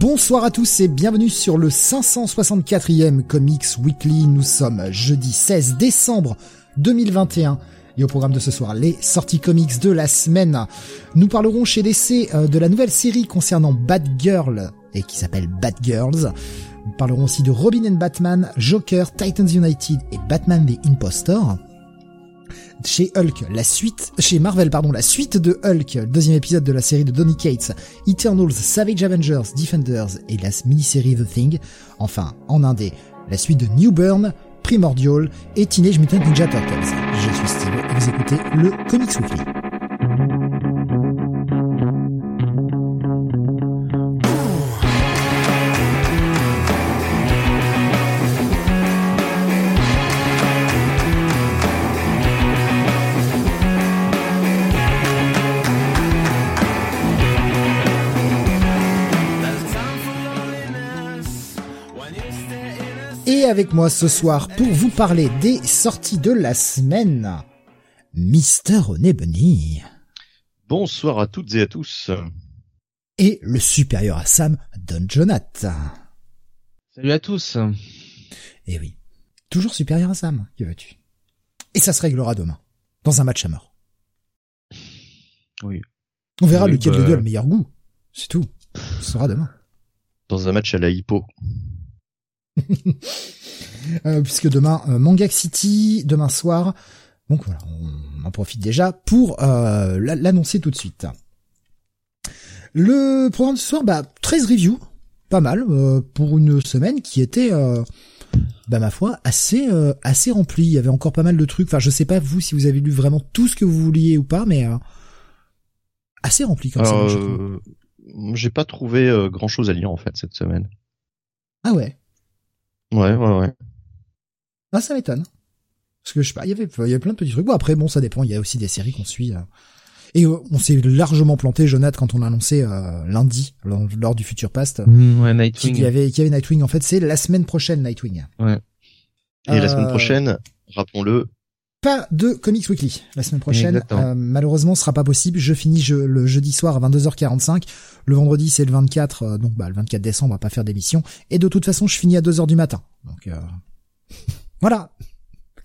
Bonsoir à tous et bienvenue sur le 564e Comics Weekly. Nous sommes jeudi 16 décembre 2021 et au programme de ce soir, les sorties comics de la semaine. Nous parlerons chez DC euh, de la nouvelle série concernant Batgirl et qui s'appelle Batgirls. Nous parlerons aussi de Robin Batman, Joker, Titans United et Batman the Impostor chez Hulk, la suite, chez Marvel, pardon, la suite de Hulk, deuxième épisode de la série de Donny Cates, Eternals, Savage Avengers, Defenders et la mini-série The Thing. Enfin, en indé, la suite de New Burn, Primordial et Teenage Mutant Ninja Turtles. Je suis Steve et vous écoutez le Comics Weekly. Avec moi ce soir pour vous parler des sorties de la semaine, Mister Onebunny Bonsoir à toutes et à tous. et le supérieur à Sam, Don Jonath. Salut à tous. Et oui, toujours supérieur à Sam, que veux-tu? Et ça se réglera demain, dans un match à mort. Oui. On verra Oui, lequel bah- des deux a le meilleur goût. C'est tout. Ce sera demain. Dans un match à la hippo. Euh, puisque demain, euh, Mangak City, demain soir. Donc voilà, on en profite déjà pour euh, la- l'annoncer tout de suite. Le programme de ce soir, bah, 13 reviews, pas mal, euh, pour une semaine qui était, bah, ma foi, assez assez remplie. Il y avait encore pas mal de trucs. Enfin, je sais pas vous si vous avez lu vraiment tout ce que vous vouliez ou pas, mais assez rempli comme ça. J'ai pas trouvé grand chose à lire en fait cette semaine. Ah ouais, Ouais, ouais, ouais. ah ça m'étonne. Parce que je sais pas, il y avait il y avait plein de petits trucs. Bon après bon ça dépend, il y a aussi des séries qu'on suit. euh. Et euh, on s'est largement planté, Jonathan, quand on a annoncé euh, lundi lors, lors du Future Past Mm, ouais, qu'il Nightwing. y avait qu'il y avait Nightwing. En fait, c'est la semaine prochaine Nightwing. Et la semaine prochaine, rappelons-le, Pas de Comics Weekly la semaine prochaine. Euh, malheureusement, ce sera pas possible. Je finis je- le jeudi soir à 22h45. Le vendredi, c'est le 24, euh, donc bah, le 24 décembre, on va pas faire d'émission. Et de toute façon, je finis à 2h du matin. Donc euh, voilà.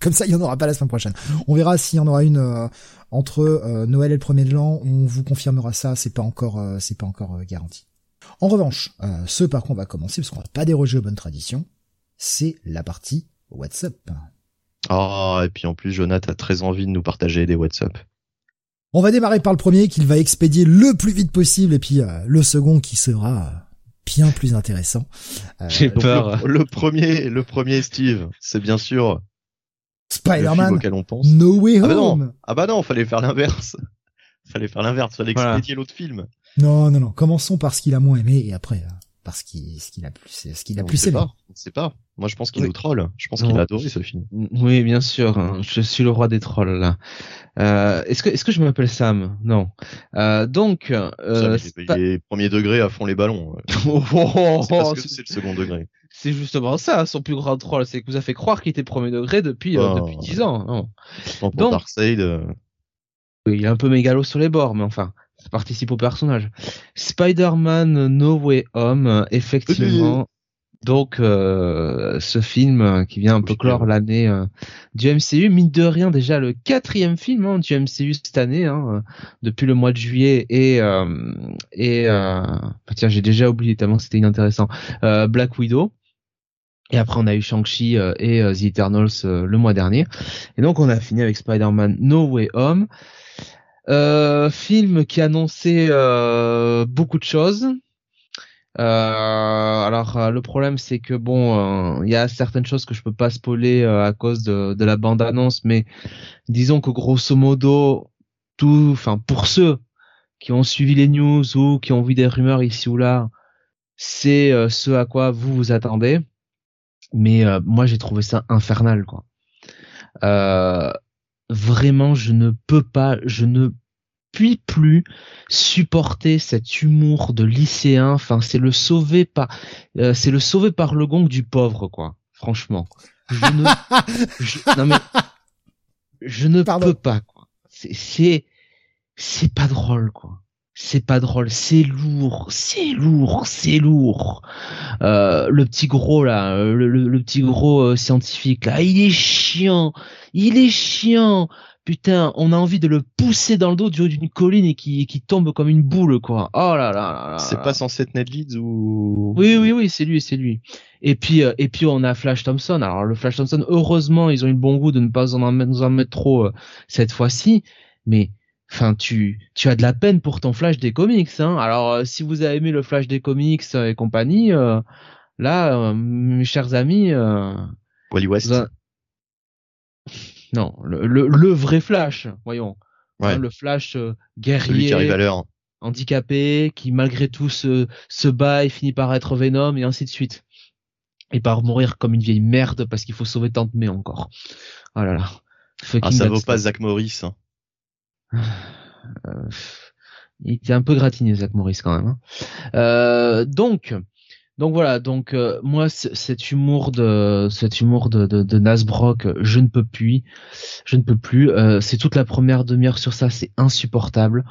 Comme ça, il y en aura pas la semaine prochaine. On verra s'il y en aura une euh, entre euh, Noël et le premier de l'an. On vous confirmera ça. C'est pas encore, euh, c'est pas encore euh, garanti. En revanche, euh, ce par quoi on va commencer, parce qu'on va pas déroger aux bonnes traditions, c'est la partie WhatsApp. Ah, et puis en plus, Jonathan a très envie de nous partager des WhatsApp. On va démarrer par le premier qu'il va expédier le plus vite possible et puis euh, le second qui sera euh, bien plus intéressant. Euh, J'ai peur. le, le premier, le premier Steve, c'est bien sûr Spider-Man auquel on pense. No Way Ah bah non. Home. Ah bah non, fallait faire l'inverse. Fallait faire l'inverse, fallait Voilà. expédier l'autre film. Non, non, non. Commençons par ce qu'il a moins aimé et après euh, par ce qu'il ce qu'il a plus ce qu'il a on plus sait aimé. pas, on sait pas. Moi, je pense qu'il Oui. nous troll. Je pense qu'il a adoré ce film. Oui, bien sûr. hein, Je suis le roi des trolls là. Euh, est-ce que est-ce que je m'appelle Sam? Non. Euh, donc, euh, il, est, Spa- il est premier degré à fond les ballons. Oh, oh, oh, C'est parce oh, que c'est- le second degré. c'est justement ça, son plus grand troll, c'est que vous a fait croire qu'il était premier degré depuis euh, Oh. depuis dix ans. non. Tant pour Donc- Darkseid, euh, Oui, il est un peu mégalo sur les bords, mais enfin, ça participe au personnage. Spider-Man No Way Home, effectivement. Donc, euh, ce film euh, qui vient un peu clore oui. l'année euh, du MCU, mine de rien, déjà le quatrième film hein, du MCU cette année, hein, euh, depuis le mois de juillet, et euh, et euh, bah tiens, j'ai déjà oublié tellement c'était inintéressant. Euh, Black Widow. Et après, on a eu Shang-Chi et The Eternals le mois dernier. Et donc, on a fini avec Spider-Man No Way Home. Euh, film qui annonçait euh, beaucoup de choses. Euh, alors euh, le problème c'est que bon, euh, il y a certaines choses que je peux pas spoiler à cause de, la bande annonce, mais disons que grosso modo, tout, enfin pour ceux qui ont suivi les news ou qui ont vu des rumeurs ici ou là, c'est ce à quoi vous vous attendez. Mais moi j'ai trouvé ça infernal quoi. Euh, vraiment, je ne peux pas, je ne puis plus supporter cet humour de lycéen. Enfin, c'est le sauver par, euh, c'est le sauver par le gong du pauvre, quoi. Franchement, je ne, je- non mais, je ne Pardon. peux pas, quoi. C'est, c'est, c'est pas drôle, quoi. c'est pas drôle, c'est lourd, c'est lourd, c'est lourd. Euh, le petit gros là, euh, le, petit gros euh, scientifique là, il est chiant, il est chiant. Putain, on a envie de le pousser dans le dos du haut d'une colline et qui, qui tombe comme une boule quoi. Oh là là là. là c'est pas censé être Ned Leeds ou Oui oui oui, c'est lui, c'est lui. Et puis et puis on a Flash Thompson. Alors le Flash Thompson, heureusement ils ont eu le bon goût de ne pas en nous en mettre trop cette fois-ci, mais enfin tu tu as de la peine pour ton Flash des comics hein. Alors euh, si vous avez aimé le Flash des comics et compagnie euh, là euh, mes chers amis Wally West Non, le, le, vrai Flash, voyons. Hein, le Flash guerrier handicapé qui malgré tout se se bat et finit par être Venom et ainsi de suite. Et par mourir comme une vieille merde parce qu'il faut sauver Tante May encore. Oh là là. Ah, ça vaut pas Zach Morris. Hein. Euh, il était un peu gratiné Zach Morris quand même. Hein. Euh, donc, donc voilà, donc euh, moi cet humour de cet humour de, de, Nasbrock, je ne peux plus, je ne peux plus. c'est toute la première demi-heure sur ça, c'est insupportable.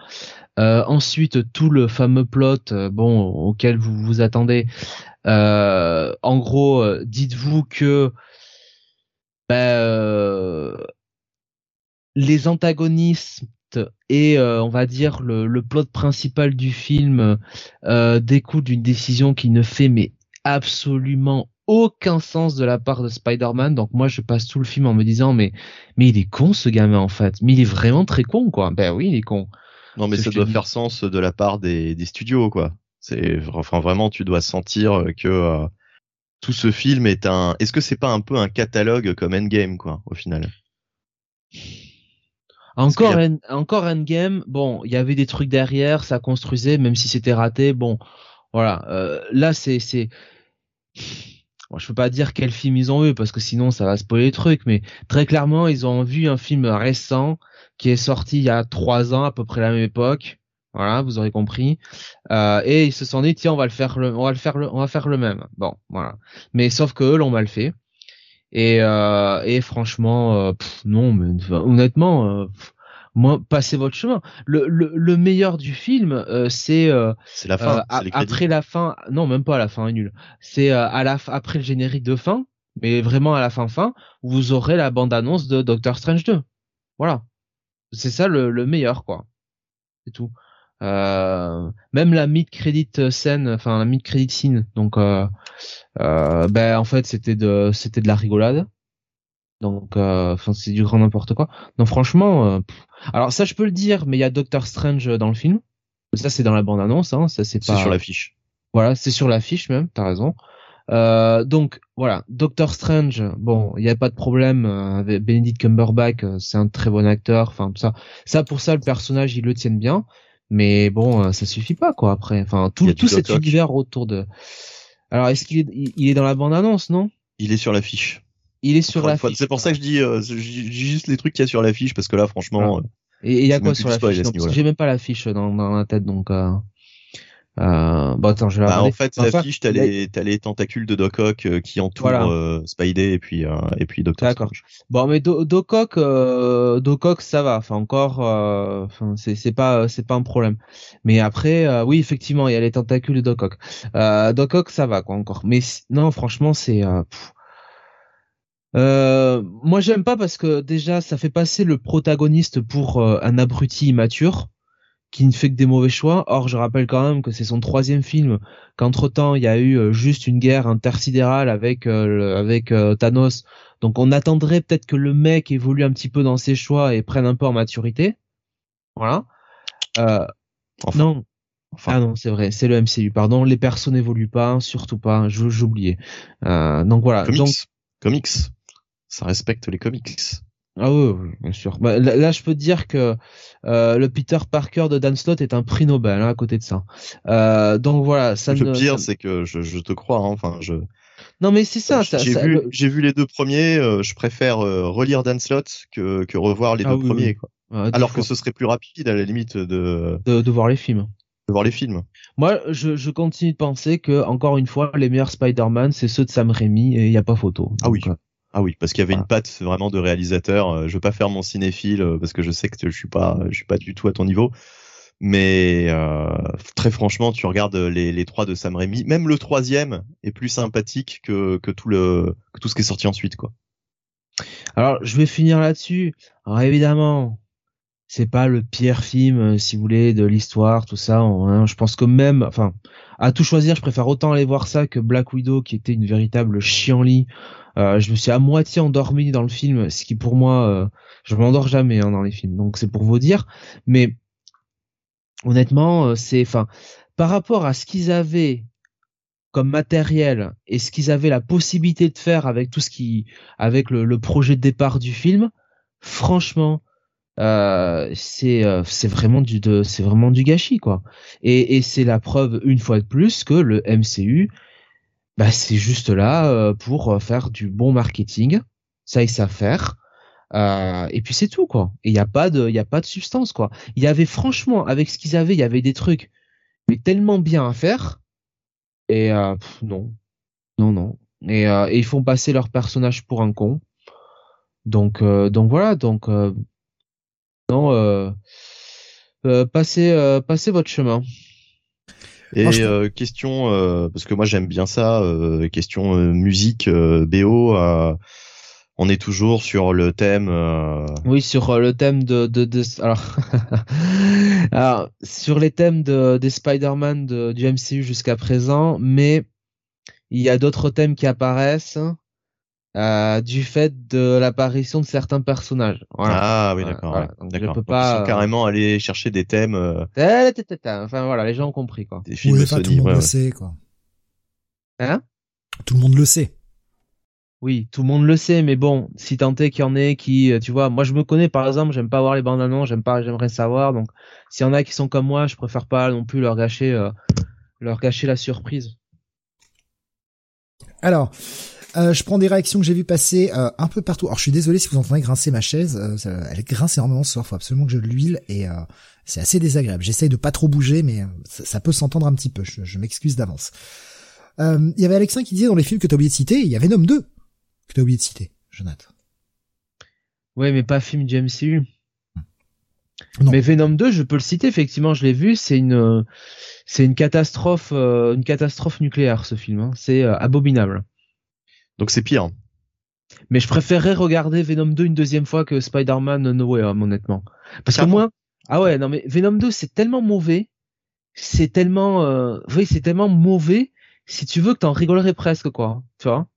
ensuite tout le fameux plot, bon auquel vous vous attendez. en gros, dites-vous que ben, les antagonistes et euh, on va dire le, le, plot principal du film euh, découle d'une décision qui ne fait mais absolument aucun sens de la part de Spider-Man. Donc moi je passe tout le film en me disant mais mais il est con ce gamin en fait. Mais il est vraiment très con quoi. Ben oui il est con. Non mais ça doit faire sens de la part des, des studios quoi. C'est enfin vraiment tu dois sentir que euh, tout ce film est un. Est-ce que c'est pas un peu un catalogue comme Endgame quoi au final? Encore, encore Endgame, bon, il y avait des trucs derrière, ça construisait, même si c'était raté. Bon, voilà. Euh, là, c'est, c'est, bon, je peux pas dire quel film ils ont eu parce que sinon ça va spoiler les trucs, mais très clairement, ils ont vu un film récent qui est sorti il y a trois ans à peu près la même époque. Voilà, vous aurez compris. Euh, et ils se sont dit tiens, on va le faire, le, on va le faire, le, on va faire le même. Bon, voilà. Mais sauf que eux l'ont mal fait. Et, euh, et franchement, euh, non, mais honnêtement, euh, moi, passez votre chemin. Le, le, le meilleur du film, c'est c'est la fin. après la fin, non, même pas à la fin, est nul. C'est à la après le générique de fin, mais vraiment à la fin fin, vous aurez la bande annonce de Doctor Strange 2. Voilà, c'est ça le, le meilleur quoi. C'est tout. Euh, même la mid credit scène, enfin la mid credit scene, donc euh, euh, ben en fait c'était de c'était de la rigolade. Donc enfin c'est du grand n'importe quoi. Donc franchement, alors ça je peux le dire, mais il y a Doctor Strange dans le film. Ça c'est dans la bande annonce, hein, ça c'est pas. C'est sur l'affiche. Voilà, c'est sur l'affiche même, t'as raison. Euh, donc voilà, Doctor Strange, bon, il n'y a pas de problème avec Benedict Cumberbatch, c'est un très bon acteur, enfin ça, ça pour ça le personnage ils le tiennent bien. Mais bon, euh, ça suffit pas quoi. Après, enfin tout, tout cet univers autour de. Alors est-ce qu'il est, il est dans la bande annonce, non? Il est sur l'affiche. Il est sur l'affiche. C'est pour ça que je dis, euh, juste les trucs qu'il y a sur l'affiche parce que là, franchement. Et il y a quoi sur l'affiche? J'ai même pas l'affiche dans, dans la tête, donc. Euh... Euh, bon attends, je vais bah, en fait, l'affiche, t'as les, t'as les tentacules de Doc Ock euh, qui entourent euh, Spidey et puis euh, et puis Doctor D'accord. Bon, mais Do Doc Ock, Doc Ock, ça va. Enfin encore, enfin c'est c'est pas c'est pas un problème. Mais après, oui effectivement, il y a les tentacules de Doc Ock. Doc Ock, ça va quoi encore. Mais non, franchement, c'est euh, moi j'aime pas parce que déjà ça fait passer le protagoniste pour un abruti immature qui ne fait que des mauvais choix. Or, je rappelle quand même que c'est son troisième film, qu'entre temps il y a eu euh, juste une guerre intersidérale avec euh, avec euh, Thanos. Donc, on attendrait peut-être que le mec évolue un petit peu dans ses choix et prenne un peu en maturité. Voilà. Non. Enfin. Ah non, c'est vrai, c'est le MCU. Pardon, les persos n'évoluent pas, surtout pas. J'oubliais. donc voilà. Comics. Donc, comics. Ça respecte les comics. Ah oui, bien sûr. Bah, là, je peux te dire que euh, le Peter Parker de Dan Slott est un prix Nobel hein, à côté de ça. Euh, donc voilà, ça. Le pire, c'est que je, je, te crois. Hein, enfin, je. Non, mais c'est ça. J'ai vu, j'ai vu les deux premiers. Euh, je préfère euh, relire Dan Slott que, que revoir les ah deux premiers. Quoi. Alors que ce serait plus rapide à la limite de. De, de voir les films. De voir les films. Moi, je, je continue de penser que encore une fois, les meilleurs Spider-Man, c'est ceux de Sam Raimi et il n'y a pas photo. ah oui. Ah oui, parce qu'il y avait une patte vraiment de réalisateur. Euh, je veux pas faire mon cinéphile euh, parce que je sais que je suis pas, je suis pas du tout à ton niveau. Mais euh, très franchement, tu regardes les, les trois de Sam Raimi, même le troisième est plus sympathique que, que tout le que tout ce qui est sorti ensuite, quoi. Alors, je vais finir là-dessus. Alors évidemment, c'est pas le pire film, si vous voulez, de l'histoire, tout ça. Hein. Je pense que même, enfin, à tout choisir, je préfère autant aller voir ça que Black Widow, qui était une véritable chienlit. Euh, je me suis à moitié endormi dans le film, ce qui pour moi, euh, je m'endors jamais hein, dans les films. Donc c'est pour vous dire. Mais honnêtement, euh, c'est, enfin, par rapport à ce qu'ils avaient comme matériel et ce qu'ils avaient la possibilité de faire avec tout ce qui, avec le, le projet de départ du film, franchement, euh, c'est euh, c'est vraiment du c'est vraiment du gâchis quoi. Et, et c'est la preuve une fois de plus que le MCU, bah c'est juste là euh, pour faire du bon marketing, ça ils savent faire. Euh, et puis c'est tout quoi. Et il y a pas de a pas de substance quoi. Il y avait franchement avec ce qu'ils avaient, il y avait des trucs mais tellement bien à faire. Et non, non non. Et, et, ils font passer leur personnage pour un con. Donc donc voilà donc non, euh, euh, passez, euh, passez votre chemin. Et euh, question, euh, parce que moi j'aime bien ça, euh, question musique, BO, on est toujours sur le thème. Oui, sur le thème de, de, de alors, alors, sur les thèmes de, des Spider-Man de, du MCU jusqu'à présent, mais il y a d'autres thèmes qui apparaissent. Euh, du fait de l'apparition de certains personnages. Voilà. Ah oui, d'accord. Voilà. d'accord. peux pas euh, carrément aller chercher des thèmes. Euh... Enfin voilà, les gens ont compris quoi. Des films oui, Sony, tout le monde ouais, le sait quoi. Hein? Tout le monde le sait. Oui, tout le monde le sait, mais bon, si tant est qu'il y en ait qui, euh, tu vois, moi je me connais par exemple, j'aime pas voir les bandes annonces, j'aime pas, j'aimerais savoir, donc s'il y en a qui sont comme moi, je préfère pas non plus leur gâcher, euh, leur gâcher la surprise. Alors, euh, je prends des réactions que j'ai vues passer euh, un peu partout. Alors je suis désolé si vous entendez grincer ma chaise, euh, elle grince énormément ce soir, faut absolument que je l'huile et c'est assez désagréable. J'essaye de pas trop bouger, mais ça, peut s'entendre un petit peu. Je, m'excuse d'avance. Il y avait Alexin qui disait dans les films que t'as oublié de citer, il y avait Venom 2 que t'as oublié de citer, Jonathan. Ouais, mais pas film du MCU. Non. Mais Venom 2, je peux le citer effectivement, je l'ai vu, c'est une c'est une catastrophe une catastrophe nucléaire ce film, hein. c'est abominable. Donc c'est pire. Mais je préférerais regarder Venom 2 une deuxième fois que Spider-Man No Way Home, honnêtement. Parce que moi, ah ouais, non mais Venom 2 c'est tellement mauvais, c'est tellement, euh... oui c'est tellement mauvais. Si tu veux que t'en rigolerais presque quoi, tu vois.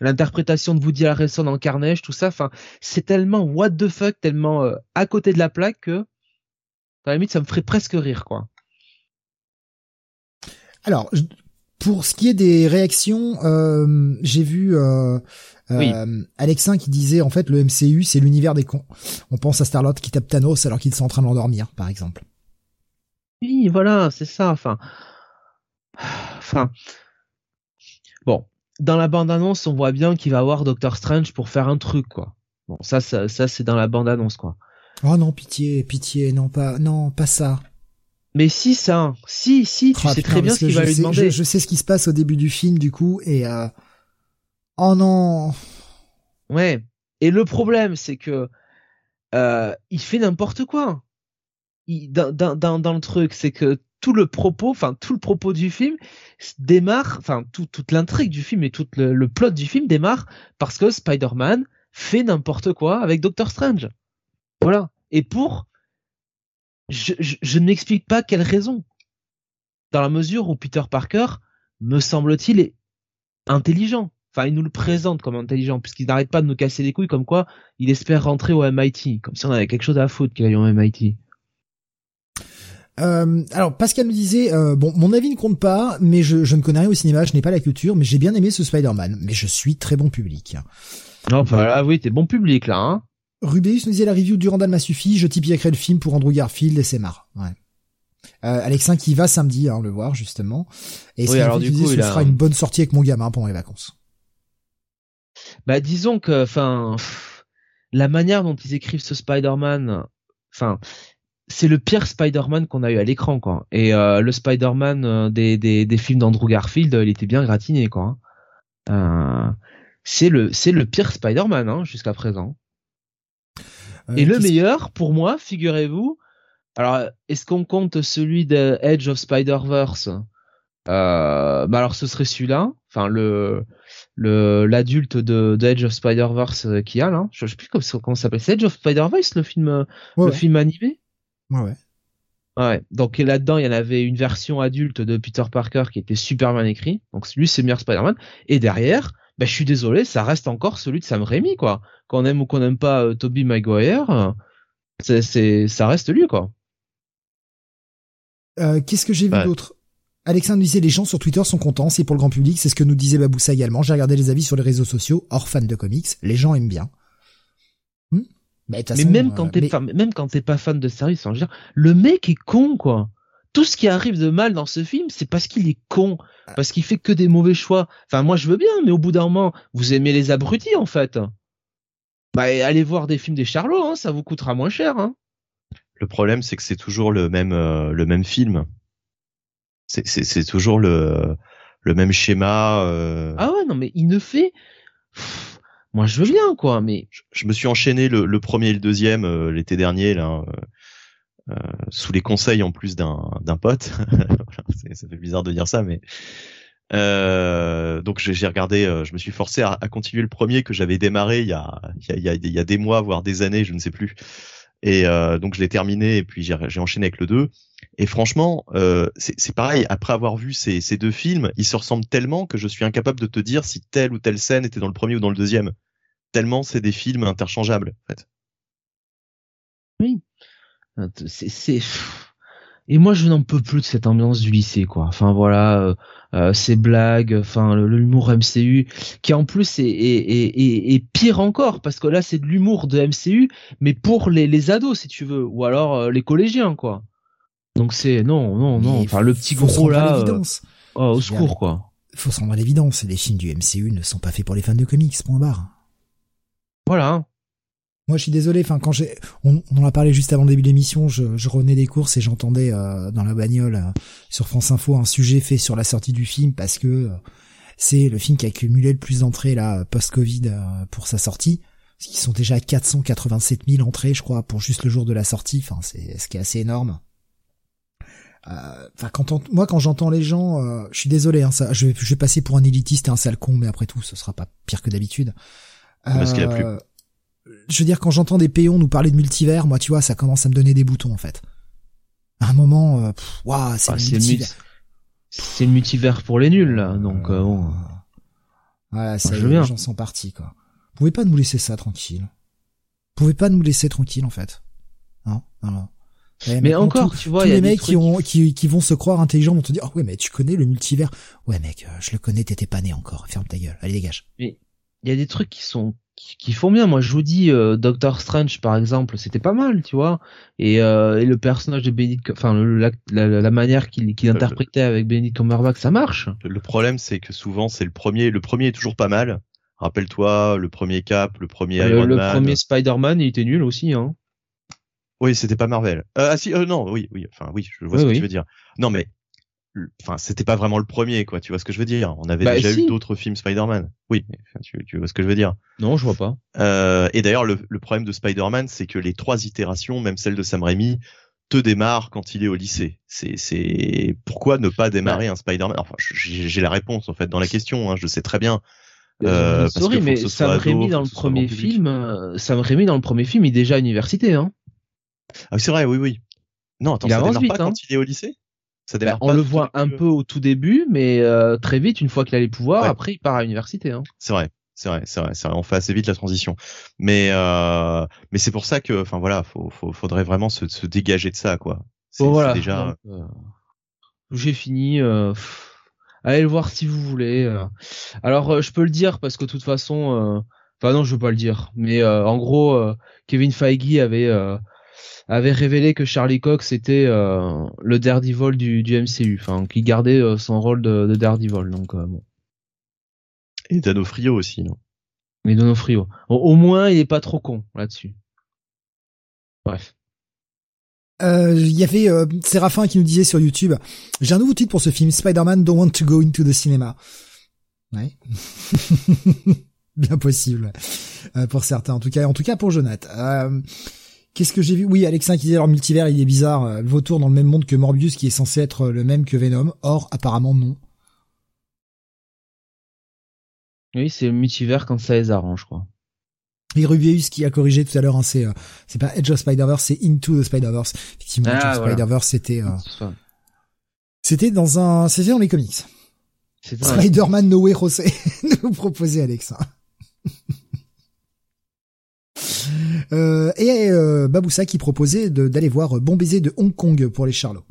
L'interprétation de Woody Harrelson en Carnage, tout ça, enfin, c'est tellement what the fuck, tellement euh, à côté de la plaque que, à la limite, ça me ferait presque rire quoi. Alors, pour ce qui est des réactions, euh, j'ai vu euh, euh, Alexin qui disait en fait le MCU c'est l'univers des cons. On pense à Starlord qui tape Thanos alors qu'il est en train de l'endormir, par exemple. Oui, voilà, c'est ça. Enfin, enfin, bon, dans la bande annonce, on voit bien qu'il va avoir Doctor Strange pour faire un truc, quoi. Bon, ça, ça, ça c'est dans la bande annonce, quoi. Oh non, pitié, pitié, non pas, non, pas ça. Mais si ça, si si, tu oh, sais très bien ce qu'il va lui demander. Je, sais ce qui se passe au début du film du coup et euh... oh non. Ouais. Et le problème c'est que euh, il fait n'importe quoi. Il, dans, dans, dans, le truc, c'est que tout le propos, enfin tout le propos du film démarre, enfin tout, toute l'intrigue du film et tout le, le plot du film démarre parce que Spider-Man fait n'importe quoi avec Doctor Strange. Voilà. Et pour je, je, ne m'explique pas quelle raison. Dans la mesure où Peter Parker, me semble-t-il, est intelligent. Enfin, il nous le présente comme intelligent, puisqu'il n'arrête pas de nous casser les couilles comme quoi il espère rentrer au MIT, comme si on avait quelque chose à foutre qu'il aille au MIT. Euh, alors Pascal me disait euh, bon mon avis ne compte pas mais je, je ne connais rien au cinéma je n'ai pas la culture mais j'ai bien aimé ce Spider-Man mais je suis très bon public. Non voilà oui t'es bon public là hein. Rubéus nous disait la review du Randall m'a suffi, je typierai le film pour Andrew Garfield et c'est marre. Ouais. Euh, Alexin qui va samedi hein, le voir justement. Et oui, alors du coup, il fera une bonne sortie avec mon gamin pendant les vacances. Bah disons que, enfin, la manière dont ils écrivent ce Spider-Man, enfin, c'est le pire Spider-Man qu'on a eu à l'écran quoi. Et euh, le Spider-Man euh, des, des, des films d'Andrew Garfield, il était bien gratiné quoi. Hein. Euh, c'est le c'est le pire Spider-Man hein, jusqu'à présent. Et le meilleur, pour moi, figurez-vous, Alors, est-ce qu'on compte celui de Edge of Spider-Verse? Euh, Bah alors, ce serait celui-là. Enfin, le le l'adulte de, Edge of Spider-Verse euh, qui a là. Je, sais plus comment, comment ça s'appelle. C'est Edge of Spider-Verse le film euh, le film animé? Ouais ouais. Ouais. Donc là-dedans, il y en avait une version adulte de Peter Parker qui était super bien écrit. Donc lui, c'est meilleur Spider-Man. Et derrière, bah, je suis désolé, ça reste encore celui de Sam Raimi, quoi. Qu'on aime ou qu'on n'aime pas euh, Tobey Maguire, c'est, ça reste lui, quoi. Euh, qu'est-ce que j'ai vu d'autre? Alexandre disait les gens sur Twitter sont contents, c'est pour le grand public, c'est ce que nous disait Baboussa également. J'ai regardé les avis sur les réseaux sociaux, hors fan de comics, les gens aiment bien. Hmm? Mais, même quand euh, t'es même quand t'es pas fan de service, dire, le mec est con quoi. Tout ce qui arrive de mal dans ce film, c'est parce qu'il est con, parce qu'il fait que des mauvais choix. Enfin, moi je veux bien, mais au bout d'un moment, vous aimez les abrutis en fait. Bah, allez voir des films des Charlots, hein, ça vous coûtera moins cher. Hein. Le problème, c'est que c'est toujours le même euh, le même film. C'est toujours le le même schéma. Euh... Ah ouais, non mais il ne fait. moi, je veux bien quoi, mais je, me suis enchaîné le, le, premier et le deuxième euh, l'été dernier là. Euh, euh, sous les conseils en plus d'un d'un pote, ça fait bizarre de dire ça, mais euh, donc j'ai regardé, je me suis forcé à, à, continuer le premier que j'avais démarré il y a il y a, il y a des mois voire des années, je ne sais plus. Et euh, donc je l'ai terminé et puis j'ai enchaîné avec le 2. Et franchement, euh, c'est pareil, après avoir vu ces, ces, deux films, ils se ressemblent tellement que je suis incapable de te dire si telle ou telle scène était dans le premier ou dans le deuxième. Tellement c'est des films interchangeables, en fait. Oui. C'est et moi, je n'en peux plus de cette ambiance du lycée, quoi. Enfin voilà, euh, euh ces blagues, enfin l'humour MCU, qui en plus est, est, est, pire encore parce que là, c'est de l'humour de MCU, mais pour les, les ados, si tu veux, ou alors euh, les collégiens, quoi. Donc c'est non, non, non. Enfin le petit gros là, oh, au secours, quoi. Faut se rendre à l'évidence, les films du MCU ne sont pas faits pour les fans de comics, point barre. Voilà. Moi, je suis désolé. Enfin, quand j'ai, on, on, en a parlé juste avant le début de l'émission, je, je revenais des courses et j'entendais euh, dans la bagnole euh, sur France Info un sujet fait sur la sortie du film parce que euh, c'est le film qui a cumulé le plus d'entrées là post-Covid pour sa sortie. Parce qu'ils sont déjà à 487 000 entrées, je crois, pour juste le jour de la sortie. Enfin, c'est ce qui est assez énorme. Enfin, quand moi, quand j'entends les gens, je suis désolé. Hein, ça, je vais, je vais passer pour un élitiste et un sale con, mais après tout, ce sera pas pire que d'habitude. Parce qu'il a plus je veux dire, quand j'entends des péons nous parler de multivers, moi, tu vois, ça commence à me donner des boutons, en fait. À un moment, euh, waouh, c'est ah, le multivers. C'est le multivers pour les nuls, là, donc euh, bon. Ouais, ça les gens sont partis, quoi. Vous pouvez pas nous laisser ça tranquille. Vous pouvez pas nous laisser tranquille, en fait. Non, non, eh, mais encore, tu vois, tous les mecs qui, ont, qui, qui, vont se croire intelligents vont te dire, oh ouais, mais tu connais le multivers. Ouais, mec, euh, je le connais, t'étais pas né encore. Ferme ta gueule. Allez, dégage. Mais il y a des trucs qui sont qui, font bien. Moi, je vous dis, euh, Doctor Strange, par exemple, c'était pas mal, tu vois. Et, euh, et le personnage de Benedict, enfin, la, la, manière qu'il qu'il interprétait avec Benedict Cumberbatch, ça marche. Le problème, c'est que souvent, c'est le premier. Le premier est toujours pas mal. Rappelle-toi, le premier Cap, le premier Iron Man. Le premier Spider-Man, il était nul aussi, hein. Oui, c'était pas Marvel. Euh, ah si, euh, non, oui, oui, enfin oui, je vois ce que tu veux dire. Non, mais enfin c'était pas vraiment le premier quoi tu vois ce que je veux dire. On avait bah, déjà eu d'autres films Spider-Man. Oui tu, tu, vois ce que je veux dire. Non je vois pas. Euh, et d'ailleurs le, le, problème de Spider-Man c'est que les trois itérations même celle de Sam Raimi te démarrent quand il est au lycée. C'est c'est pourquoi ne pas démarrer un Spider-Man? Enfin j'ai la réponse en fait dans la question hein, je sais très bien. Euh, sorry mais Sam Raimi dans le premier film euh, Sam Raimi dans le premier film il est déjà à l'université hein. Ah c'est vrai oui oui. Non attends il ça démarre pas quand hein. il est au lycée? Bah, on le voit un peu au tout début, mais euh, très vite, une fois qu'il a les pouvoirs, après il part à l'université. Hein. C'est vrai, c'est vrai, c'est vrai, c'est vrai. On fait assez vite la transition. Mais euh, mais c'est pour ça que, enfin voilà, faut, faut, faudrait vraiment se, se dégager de ça, quoi. Bon, voilà. Déjà. Euh, j'ai fini. allez le voir si vous voulez. Alors je peux le dire parce que de toute façon, enfin non, je veux pas le dire. Mais en gros, Kevin Feige avait avait révélé que Charlie Cox était euh, le Daredevil du, du MCU, enfin qui gardait euh, son rôle de, de Daredevil. Donc euh, bon. Et Danofrio aussi, non? Et Donofrio. Au, au moins, il est pas trop con là-dessus. Bref. Il y avait euh, Séraphin qui nous disait sur YouTube, j'ai un nouveau titre pour ce film, Spider-Man Don't Want to Go into the Cinema. Ouais. Bien possible. pour certains, en tout cas, en tout cas pour Jonathan. Qu'est-ce que j'ai vu? Oui, Alexin qui disait leur multivers, il est bizarre. Euh, Vautour dans le même monde que Morbius, qui est censé être le même que Venom. Or, apparemment, non. Oui, c'est le multivers quand ça les arrange, quoi. Et Rubius qui a corrigé tout à l'heure, hein, c'est euh, c'est pas Edge of Spider-Verse, c'est Into the Spider-Verse. Effectivement, Edge Ah, of voilà. Spider-Verse, c'était euh, c'était dans un, c'était dans les comics. Spider-Man No Way José nous proposait Alexa. Euh, et euh, Baboussa qui proposait d'aller voir Bon baiser de Hong Kong pour les Charlots.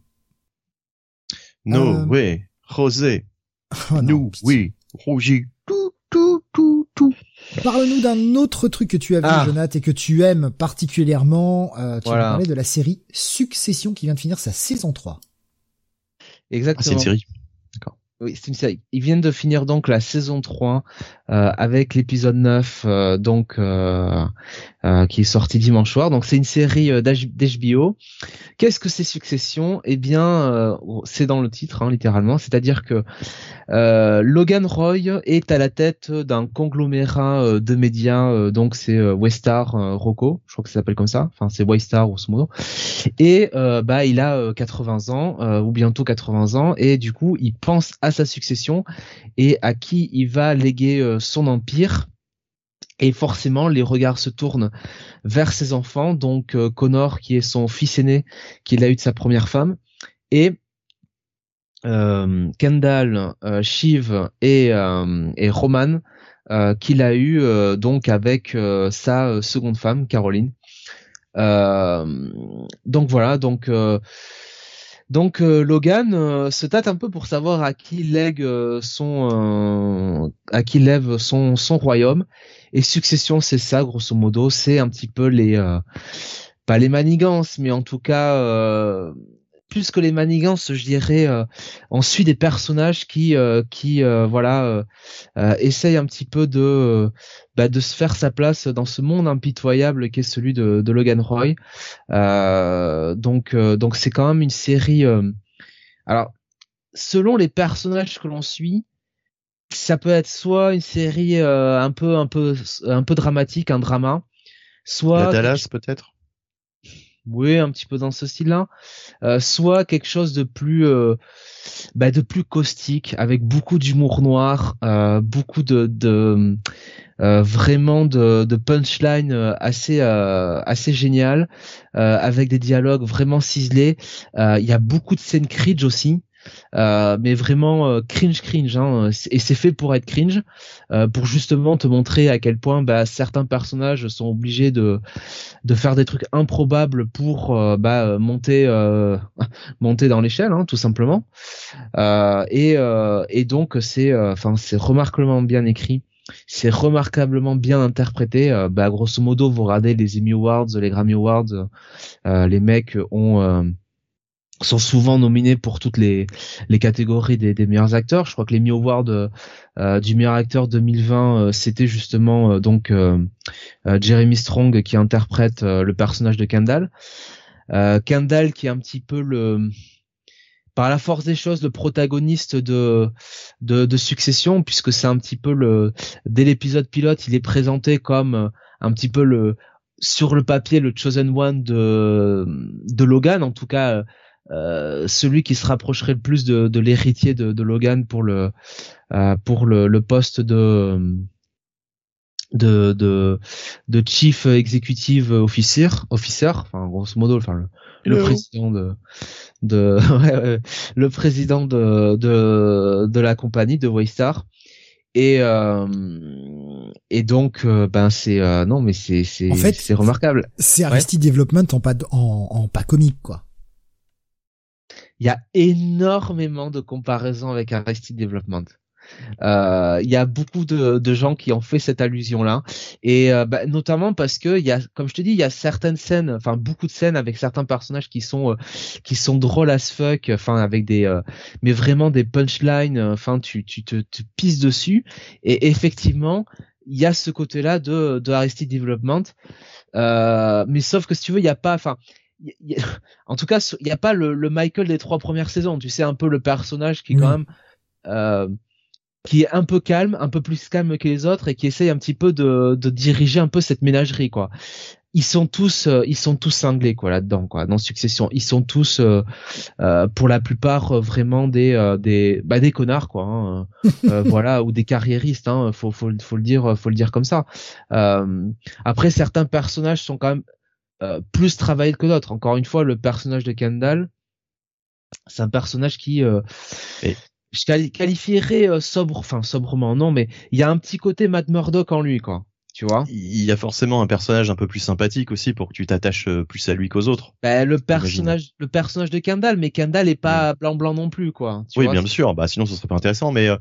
No Euh, way, Rosé, Oh non, nous, oui, Rougi, tout, tout, tout, tout. Parle-nous d'un autre truc que tu as vu, Ah. Jonathan, et que tu aimes particulièrement. Euh, tu Voilà. de la série Succession qui vient de finir sa saison 3. Ah, c'est Exactement. une série. Oui, c'est une série. Ils viennent de finir donc la saison 3 euh, avec l'épisode 9 euh, donc euh, euh, qui est sorti dimanche soir. Donc c'est une série euh, d'H- d'HBO. Qu'est-ce que c'est Succession? Eh bien, euh, c'est dans le titre hein, littéralement, c'est-à-dire que Logan Roy est à la tête d'un conglomérat de médias, donc c'est Westar Rocco, je crois que ça s'appelle comme ça, enfin c'est Waystar grosso modo, et bah il a euh, 80 ans ou bientôt 80 ans et du coup il pense sa succession et à qui il va léguer euh, son empire. Et forcément, les regards se tournent vers ses enfants, donc euh, Connor qui est son fils aîné qu'il a eu de sa première femme, et euh, Kendall, Shiv et, et Roman qu'il a eu donc avec sa seconde femme Caroline. Donc voilà, donc donc euh, Logan euh, se tâte un peu pour savoir à qui lègue euh, son à qui lève son son royaume. Et succession c'est ça grosso modo. C'est un petit peu les pas les manigances mais en tout cas plus que les manigances je dirais euh, on suit des personnages qui euh, qui euh, voilà euh, euh, essayent un petit peu de euh, bah, de se faire sa place dans ce monde impitoyable qui est celui de, Logan Roy euh, donc euh, donc c'est quand même une série euh, alors selon les personnages que l'on suit ça peut être soit une série euh, un peu un peu un peu dramatique un drama soit La Dallas, peut-être? Oui, un petit peu dans ce style-là. Euh, soit quelque chose de plus, euh, bah, de plus caustique, avec beaucoup d'humour noir, euh, beaucoup de, euh, vraiment de, de punchline assez, assez génial, avec des dialogues vraiment ciselés. Il y a beaucoup de scènes cringe aussi. Euh, mais vraiment euh, cringe cringe hein, et c'est fait pour être cringe euh, pour justement te montrer à quel point bah, certains personnages sont obligés de de faire des trucs improbables pour euh, bah, monter monter dans l'échelle hein, tout simplement. Et et donc c'est enfin c'est remarquablement bien écrit c'est remarquablement bien interprété. Bah grosso modo vous regardez les Emmy Awards les Grammy Awards euh, les mecs ont sont souvent nominés pour toutes les, les catégories des, meilleurs acteurs. Je crois que les Emmy Awards euh, du meilleur acteur 2020, euh, c'était justement euh, donc Jeremy Strong qui interprète le personnage de Kendall. Kendall qui est un petit peu le par la force des choses le protagoniste de de, de Succession puisque c'est un petit peu le dès l'épisode pilote il est présenté comme un petit peu le sur le papier le chosen one de de Logan en tout cas euh, celui qui se rapprocherait le plus de, de l'héritier de, de Logan pour le euh, pour le, le poste de de de de chief executive officer officer enfin grosso modo enfin le, le président de de ouais, ouais, le président de de de la compagnie de Waystar. Et euh, et donc euh, ben c'est euh, non mais c'est c'est En fait, c'est remarquable. C'est Aristide Development en pas, en, en pas comique, quoi. Il y a énormément de comparaisons avec Arrested Development. Euh, Il y a beaucoup de, de gens qui ont fait cette allusion-là, et euh, bah, notamment parce que il y a, comme je te dis, il y a certaines scènes, enfin beaucoup de scènes avec certains personnages qui sont euh, qui sont drôles as fuck, enfin avec des, euh, mais vraiment des punchlines, euh, enfin tu tu te, te pisses dessus, et effectivement il y a ce côté-là de de Arrested Development, euh, mais sauf que si tu veux, il y a pas, enfin y- a- en tout cas, il n'y a pas le, le Michael des trois premières saisons. Tu sais, un peu le personnage qui est quand Oui. même, euh, qui est un peu calme, un peu plus calme que les autres et qui essaye un petit peu de, de diriger un peu cette ménagerie, quoi. ils sont tous euh, ils sont tous cinglés quoi là-dedans quoi dans Succession ils sont tous euh, euh, pour la plupart vraiment des des bah des connards quoi hein, voilà ou des carriéristes hein, faut faut faut le dire faut le dire comme ça après certains personnages sont quand même plus travaillés que d'autres encore une fois le personnage de Kendall c'est un personnage qui je qualifierais sobre enfin sobrement non mais il y a un petit côté Matt Murdock en lui quoi tu vois. Il y a forcément un personnage un peu plus sympathique aussi pour que tu t'attaches euh, plus à lui qu'aux autres. Bah, le personnage, le personnage de Kendall, mais Kendall est pas blanc blanc non plus quoi. oui, bien sûr. Bah sinon ce serait pas intéressant. Mais euh,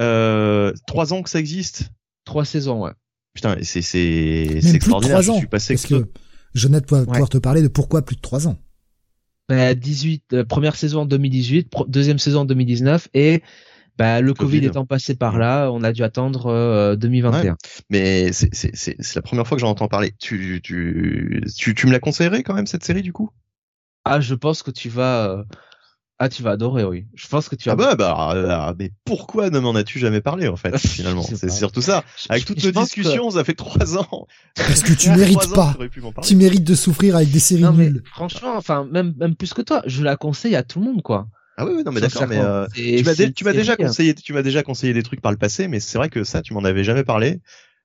euh, trois ans que ça existe? Trois saisons, ouais. Putain, c'est c'est c'est extraordinaire. Je suis passé. Parce que Jeannette pourrait pouvoir te parler de pourquoi plus de trois ans. Bah, 18, première saison en 2018, deuxième saison en 2019 et bah, le Covid, étant passé par là, on a dû attendre 2021. Euh, mais c'est la première fois que j'en entends parler. Tu, tu, tu, tu me la conseillerais quand même cette série du coup? Ah, je pense que tu vas. Euh, ah, tu vas adorer, oui. Je pense que tu vas. Ah bah, bah, euh, mais pourquoi ne m'en as-tu jamais parlé en fait finalement? C'est surtout ça. Avec toutes nos discussions, ça fait trois ans. Parce que tu mérites pas. Tu mérites de souffrir avec des séries nulles. franchement, enfin, même même plus que toi, je la conseille à tout le monde, quoi. Ah oui, non mais d'accord, mais euh, tu m'as tu m'as déjà conseillé, tu m'as déjà conseillé des trucs par le passé, mais c'est vrai que ça, tu m'en avais jamais parlé.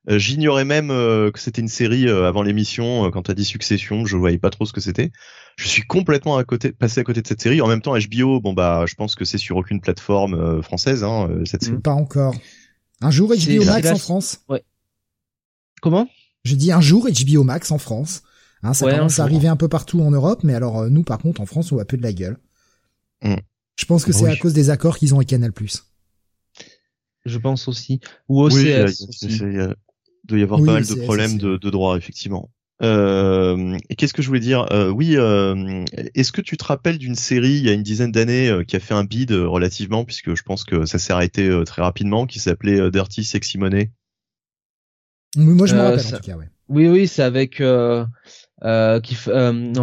Euh, j'ignorais même euh, que c'était une série avant l'émission. quand t'as dit Succession, je voyais pas trop ce que c'était. Je suis complètement à côté, passé à côté de cette série. En même temps, HBO, bon bah, je pense que c'est sur aucune plateforme française, hein, cette série. Pas encore. Un jour HBO Max en France. Ouais. Comment? Je dis un jour HBO Max en France. Hein, ça commence à arriver un peu partout en Europe, mais alors nous, par contre, en France, on voit peu de la gueule. Mm. Je pense que c'est à cause des accords qu'ils ont avec Canal+. Je pense aussi. Ou OCS. il doit y avoir pas mal de problèmes de, de droit, effectivement. Euh, Qu'est-ce que je voulais dire? Euh, Oui, euh, est-ce que tu te rappelles d'une série il y a une dizaine d'années euh, qui a fait un bid euh, relativement, puisque je pense que ça s'est arrêté très rapidement, qui s'appelait Dirty Sexy Money? Moi, je me rappelle en tout cas. Ouais. Oui, oui, c'est avec qui, non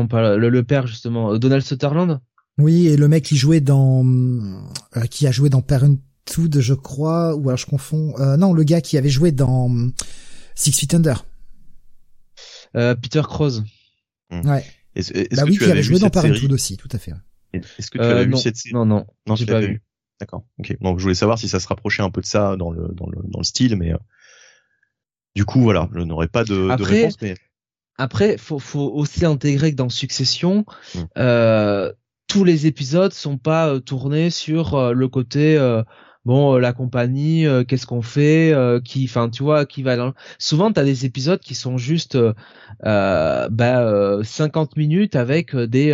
pas le, le, père justement, Donald Sutherland? Oui, et le mec qui jouait dans, euh, qui a joué dans Parenthood, je crois, ou alors je confonds. Euh, non, le gars qui avait joué dans Six Feet Under. Euh, Peter Cross. Hmm. Ouais. Est-ce, bah oui, qui avait joué dans Parenthood aussi, tout à fait. Est-ce que tu avais vu cette série Non, non, non, j'ai pas vu. D'accord. Ok. Donc je voulais savoir si ça se rapprochait un peu de ça dans le dans le dans le style, mais du coup voilà, je n'aurais pas de, Après, de réponse. Mais... Après, faut faut aussi intégrer que dans Succession, hmm. euh, tous les épisodes sont pas euh, tournés sur euh, le côté euh, bon la compagnie qu'est-ce qu'on fait qui enfin tu vois qui va souvent tu des épisodes qui sont juste euh, bah, 50 minutes avec des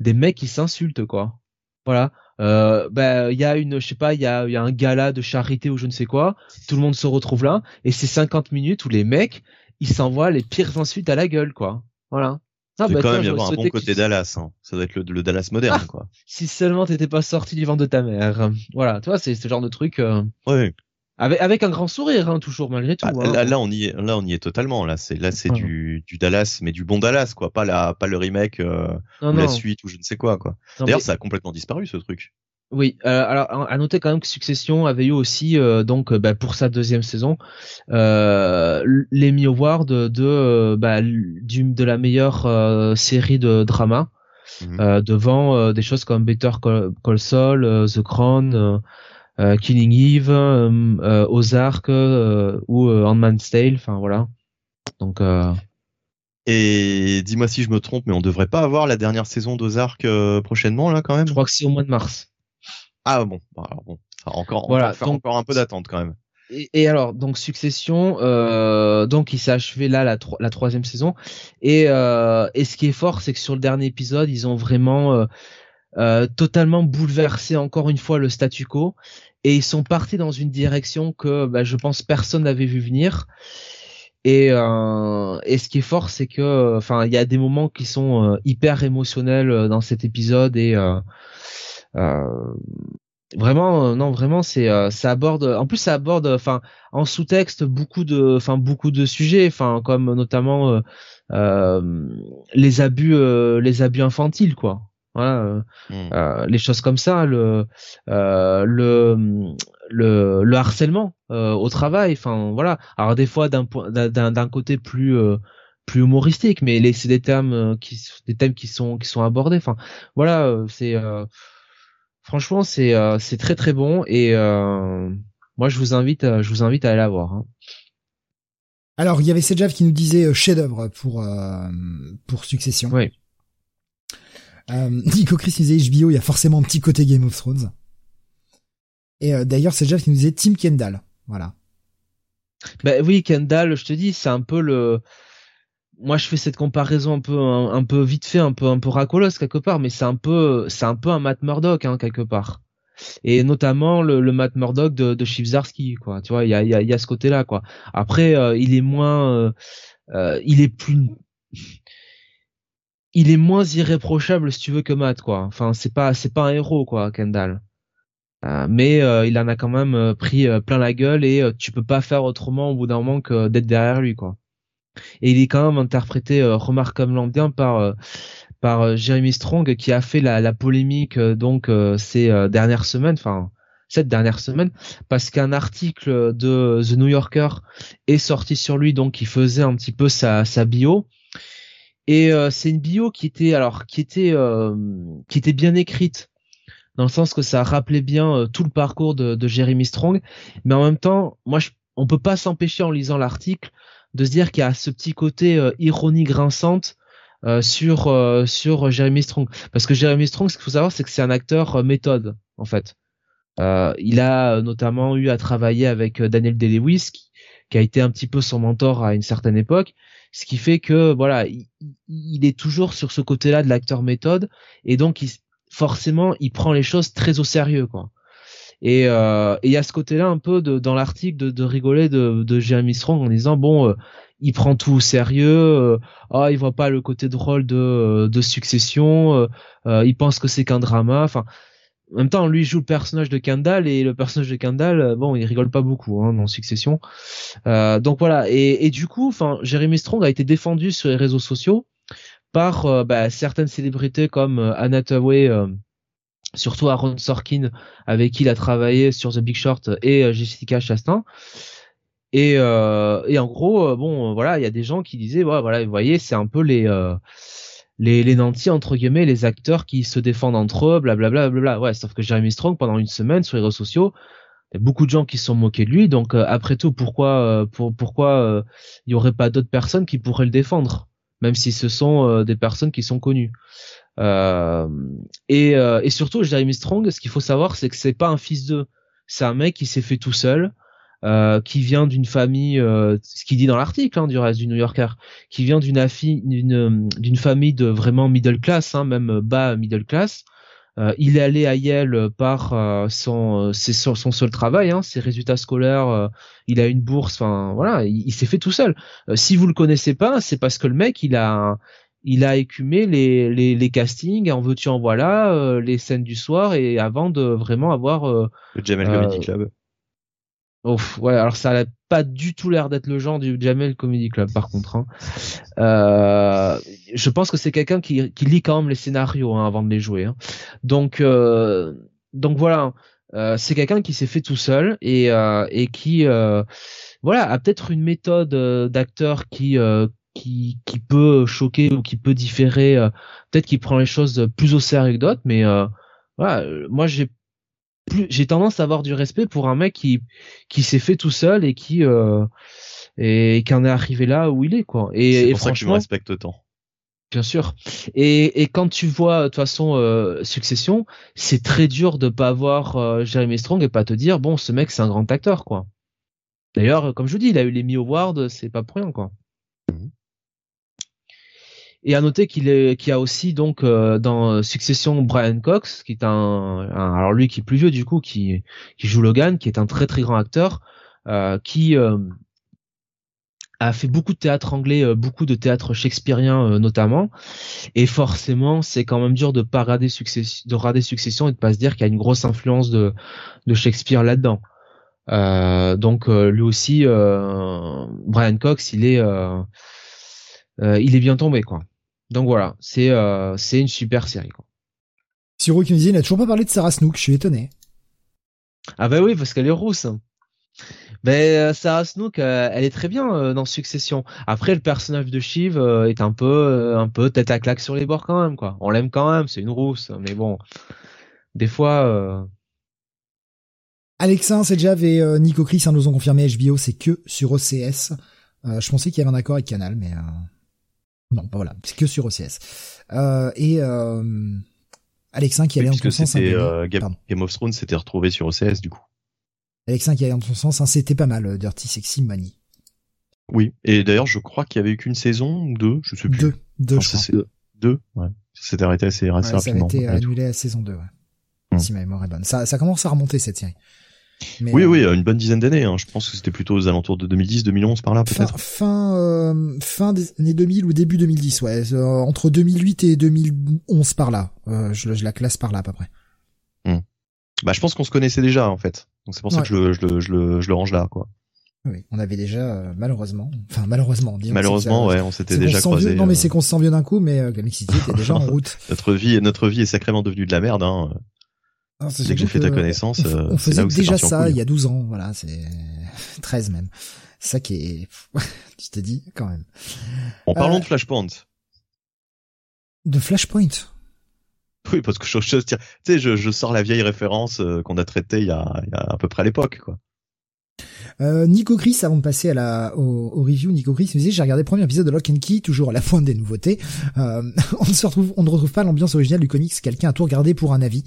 des mecs qui s'insultent quoi. Voilà. Euh, bah il y a une je sais pas il y a, y a un gala de charité ou je ne sais quoi. Tout le monde se retrouve là. Et c'est 50 minutes où les mecs ils s'envoient les pires insultes à la gueule quoi. Voilà ah, bah, quand même y avoir un bon côté Dallas. Hein. Ça doit être le, Dallas moderne, ah, quoi. Si seulement t'étais pas sorti du ventre de ta mère. Voilà, tu vois, c'est ce genre de truc. Euh... Ouais. Avec, avec un grand sourire, hein, toujours malgré tout. Ah, hein. là, on y est, là, on y est totalement. Là, c'est là, c'est du, du Dallas, mais du bon Dallas, quoi. Pas la, pas le remake euh, ou la suite ou je ne sais quoi, quoi. D'ailleurs, ça a complètement disparu ce truc. Oui, euh, alors à noter quand même que Succession avait eu aussi euh, donc euh, bah, pour sa deuxième saison euh, l'Emmy Award de bah, de la meilleure série de drama mhm. devant des choses comme Better Call, Saul, The Crown, Killing Eve, Ozark ou Handmaid's Tale, enfin voilà. Donc et dis-moi si je me trompe, mais on devrait pas avoir la dernière saison d'Ozark prochainement là quand même? Je crois que c'est au mois de mars. Ah bon, bah, alors bon, encore, voilà, faire encore un peu d'attente quand même. Et, alors donc Succession, euh, donc il s'est achevé là la, la troisième saison et euh, et ce qui est fort c'est que sur le dernier épisode ils ont vraiment euh, euh, totalement bouleversé encore une fois le statu quo et ils sont partis dans une direction que bah, je pense personne n'avait vu venir. Et, euh, et ce qui est fort, c'est que, enfin, il y a des moments qui sont euh, hyper émotionnels dans cet épisode et euh, vraiment euh, non vraiment c'est euh, ça aborde en plus ça aborde enfin en sous-texte beaucoup de enfin beaucoup de sujets enfin comme notamment euh, les abus les abus infantiles quoi voilà mmh. les choses comme ça le le le le harcèlement au travail enfin voilà alors des fois d'un d'un d'un côté plus plus humoristique, mais c'est des thèmes qui des thèmes qui sont qui sont abordés. Enfin, voilà, c'est franchement c'est c'est très très bon et moi je vous invite je vous invite à aller la voir. Hein. Alors il y avait Sejav qui nous disait chef-d'œuvre pour pour Succession. Oui. Euh, Nico Chris disait HBO, il y a forcément un petit côté Game of Thrones. Et euh, d'ailleurs, Jeff qui nous disait Tim Kendall. Voilà. Ben oui, Kendall, je te dis, c'est un peu le. Moi, je fais cette comparaison un peu, un, peu vite fait, un peu, un peu quelque part, mais c'est un peu, c'est un peu un Matt Murdock hein, quelque part. Et notamment le, le Matt Murdock de, de quoi. Tu vois, il y a, y, a, y a ce côté-là, quoi. Après, euh, il est moins, euh, il est plus il est moins irréprochable si tu veux que Matt quoi. Enfin c'est pas c'est pas un héros quoi Kendall. Euh, mais euh, il en a quand même euh, pris plein la gueule et tu peux pas faire autrement au bout d'un moment que d'être derrière lui quoi. Et il est quand même interprété remarquablement bien par par Jeremy Strong qui a fait la, polémique donc ces dernières semaines enfin cette dernière semaine parce qu'un article de The New Yorker est sorti sur lui donc qui faisait un petit peu sa sa bio. Et euh, c'est une bio qui était alors qui était euh, qui était bien écrite dans le sens que ça rappelait bien euh, tout le parcours de, de, Jeremy Strong, mais en même temps, moi, je, on peut pas s'empêcher en lisant l'article de se dire qu'il y a ce petit côté ironie grinçante sur sur Jeremy Strong, parce que Jeremy Strong, ce qu'il faut savoir, c'est que c'est un acteur méthode en fait. il a notamment eu à travailler avec Daniel Day-Lewis, qui, qui, a été un petit peu son mentor à une certaine époque, ce qui fait que voilà, il, est toujours sur ce côté-là de l'acteur méthode et donc il, forcément il prend les choses très au sérieux quoi. Et euh, il y a ce côté-là un peu de, dans l'article de, de, rigoler de, de Jeremy Strong en disant bon euh, il prend tout au sérieux, euh, ah il voit pas le côté drôle de, de succession, euh, il pense que c'est qu'un drama, enfin en même temps, lui joue le personnage de Kendall et le personnage de Kendall, euh, bon, il rigole pas beaucoup hein, dans Succession. Euh, donc voilà. Et, et du coup, enfin, Jeremy Strong a été défendu sur les réseaux sociaux par euh, bah, certaines célébrités comme euh, Anna Hathaway, surtout Aaron Sorkin, avec qui il a travaillé sur The Big Short, et Jessica Chastain. Et, et en gros, bon, voilà, il y a des gens qui disaient, voilà, vous voyez, c'est un peu les les, les nantis entre guillemets, les acteurs qui se défendent entre eux, blablabla, bla, Ouais, sauf que Jeremy Strong pendant une semaine sur les réseaux sociaux, il y a beaucoup de gens qui se sont moqués de lui. Donc euh, après tout, pourquoi euh, pour, pourquoi euh, il y aurait pas d'autres personnes qui pourraient le défendre, même si ce sont des personnes qui sont connues. Et, et surtout, Jeremy Strong, ce qu'il faut savoir, c'est que c'est pas un fils d'eux. C'est un mec qui s'est fait tout seul. Euh, qui vient d'une famille, euh, ce qu'il dit dans l'article hein, du reste du New Yorker, qui vient d'une d'une famille de vraiment middle class, hein, même bas middle class. Euh, il est allé à Yale par son, son, seul travail, hein, ses résultats scolaires. il a une bourse, enfin voilà, il, s'est fait tout seul. si vous le connaissez pas, c'est parce que le mec, il a il a écumé les, les, les castings, en veux-tu en voilà, les scènes du soir, et avant de vraiment avoir le Jamel Comedy Club. Ouf, ouais, alors ça n'a pas du tout l'air d'être le genre du Jamel Comedy Club, par contre. Hein. Euh, je pense que c'est quelqu'un qui, qui, lit quand même les scénarios hein, avant de les jouer. Hein. Donc, euh, donc voilà, euh, c'est quelqu'un qui s'est fait tout seul et, euh, et qui, euh, voilà, a peut-être une méthode euh, d'acteur qui, qui, qui peut choquer ou qui peut différer. peut-être qu'il prend les choses plus au sérieux que d'autres, mais voilà, moi j'ai j'ai tendance à avoir du respect pour un mec qui qui s'est fait tout seul et qui euh, et qui en est arrivé là où il est quoi. Et, pour franchement, ça que tu me respectes autant. Bien sûr. Et, et quand tu vois de toute façon euh, Succession, c'est très dur de pas voir euh, Jeremy Strong et pas te dire bon ce mec c'est un grand acteur quoi. D'ailleurs comme je vous dis il a eu les Mi Awards c'est pas pour rien quoi. Et à noter qu'il est, qu'il y a aussi donc euh, dans Succession Brian Cox, qui est un, alors lui qui est plus vieux du coup, qui qui joue Logan, qui est un très très grand acteur, euh, qui euh, a fait beaucoup de théâtre anglais, beaucoup de théâtre shakespearien notamment, et forcément c'est quand même dur de pas rater Succession, de rater Succession et de pas se dire qu'il y a une grosse influence de de Shakespeare là-dedans. donc lui aussi, Brian Cox, il est il est bien tombé quoi. Donc voilà, c'est euh, c'est une super série. Quoi. Siro qui nous dit, il n'a toujours pas parlé de Sarah Snook, je suis étonné. Ah bah oui, parce qu'elle est rousse. Mais euh, Sarah Snook, euh, elle est très bien dans Succession. Après, le personnage de Shiv est un peu, un peu tête à claque sur les bords quand même, quoi. On l'aime quand même, c'est une rousse, mais bon, des fois. Déjà avec Nico Chris, hein, nous ont confirmé HBO, c'est que sur OCS. je pensais qu'il y avait un accord avec Canal, mais non, bah voilà, c'est que sur OCS. et Alexin qui allait en ton sens. Game of Thrones s'était retrouvé sur OCS du coup. Alexin qui allait en ton sens, hein, c'était pas mal, Dirty Sexy Money. Oui, et d'ailleurs je crois qu'il y avait eu qu'une saison ou deux, je sais plus. Deux, deux, je crois. Deux, ouais. Ça s'était arrêté assez, assez rapidement. Ça a été annulé à saison 2, ouais. Hmm. Si ma mémoire est bonne. Ça, ça commence à remonter cette série. Oui, oui, euh, une bonne dizaine d'années. Hein. Je pense que c'était plutôt aux alentours de 2010, 2011 par là peut-être. Fin euh, fin des années 2000 ou début 2010, ouais. Euh, entre 2008 et 2011 par là. Euh, je, je, la classe par là à peu près. Hmm. Bah, je pense qu'on se connaissait déjà en fait. Donc c'est pour ça que je le, je, le, je, le, je le range là, quoi. Oui, on avait déjà euh, malheureusement, enfin malheureusement, disons malheureusement, ouais, on s'était déjà croisé. Non, mais c'est qu'on se sent vieux d'un coup, mais euh, City était déjà en route. notre vie, notre vie est sacrément devenue de la merde. Hein. Ah, Dès que j'ai fait ta connaissance, on, on faisait déjà ça il y a 12 ans, voilà, c'est 13 même. Ça qui est, tu t'es dit quand même. En parlant euh, de Flashpoint. De Flashpoint. Oui, parce que je, je, tu sais, je, je, sors la vieille référence euh, qu'on a traitée il y a, il y a à peu près à l'époque, quoi. Euh, Nico Chris, avant de passer à la, au, au review, Nico Chris me disait, j'ai regardé le premier épisode de Lock and Key, toujours à la pointe des nouveautés. Euh, on ne se retrouve, on ne retrouve pas l'ambiance originale du comics. Quelqu'un a tout regardé pour un avis.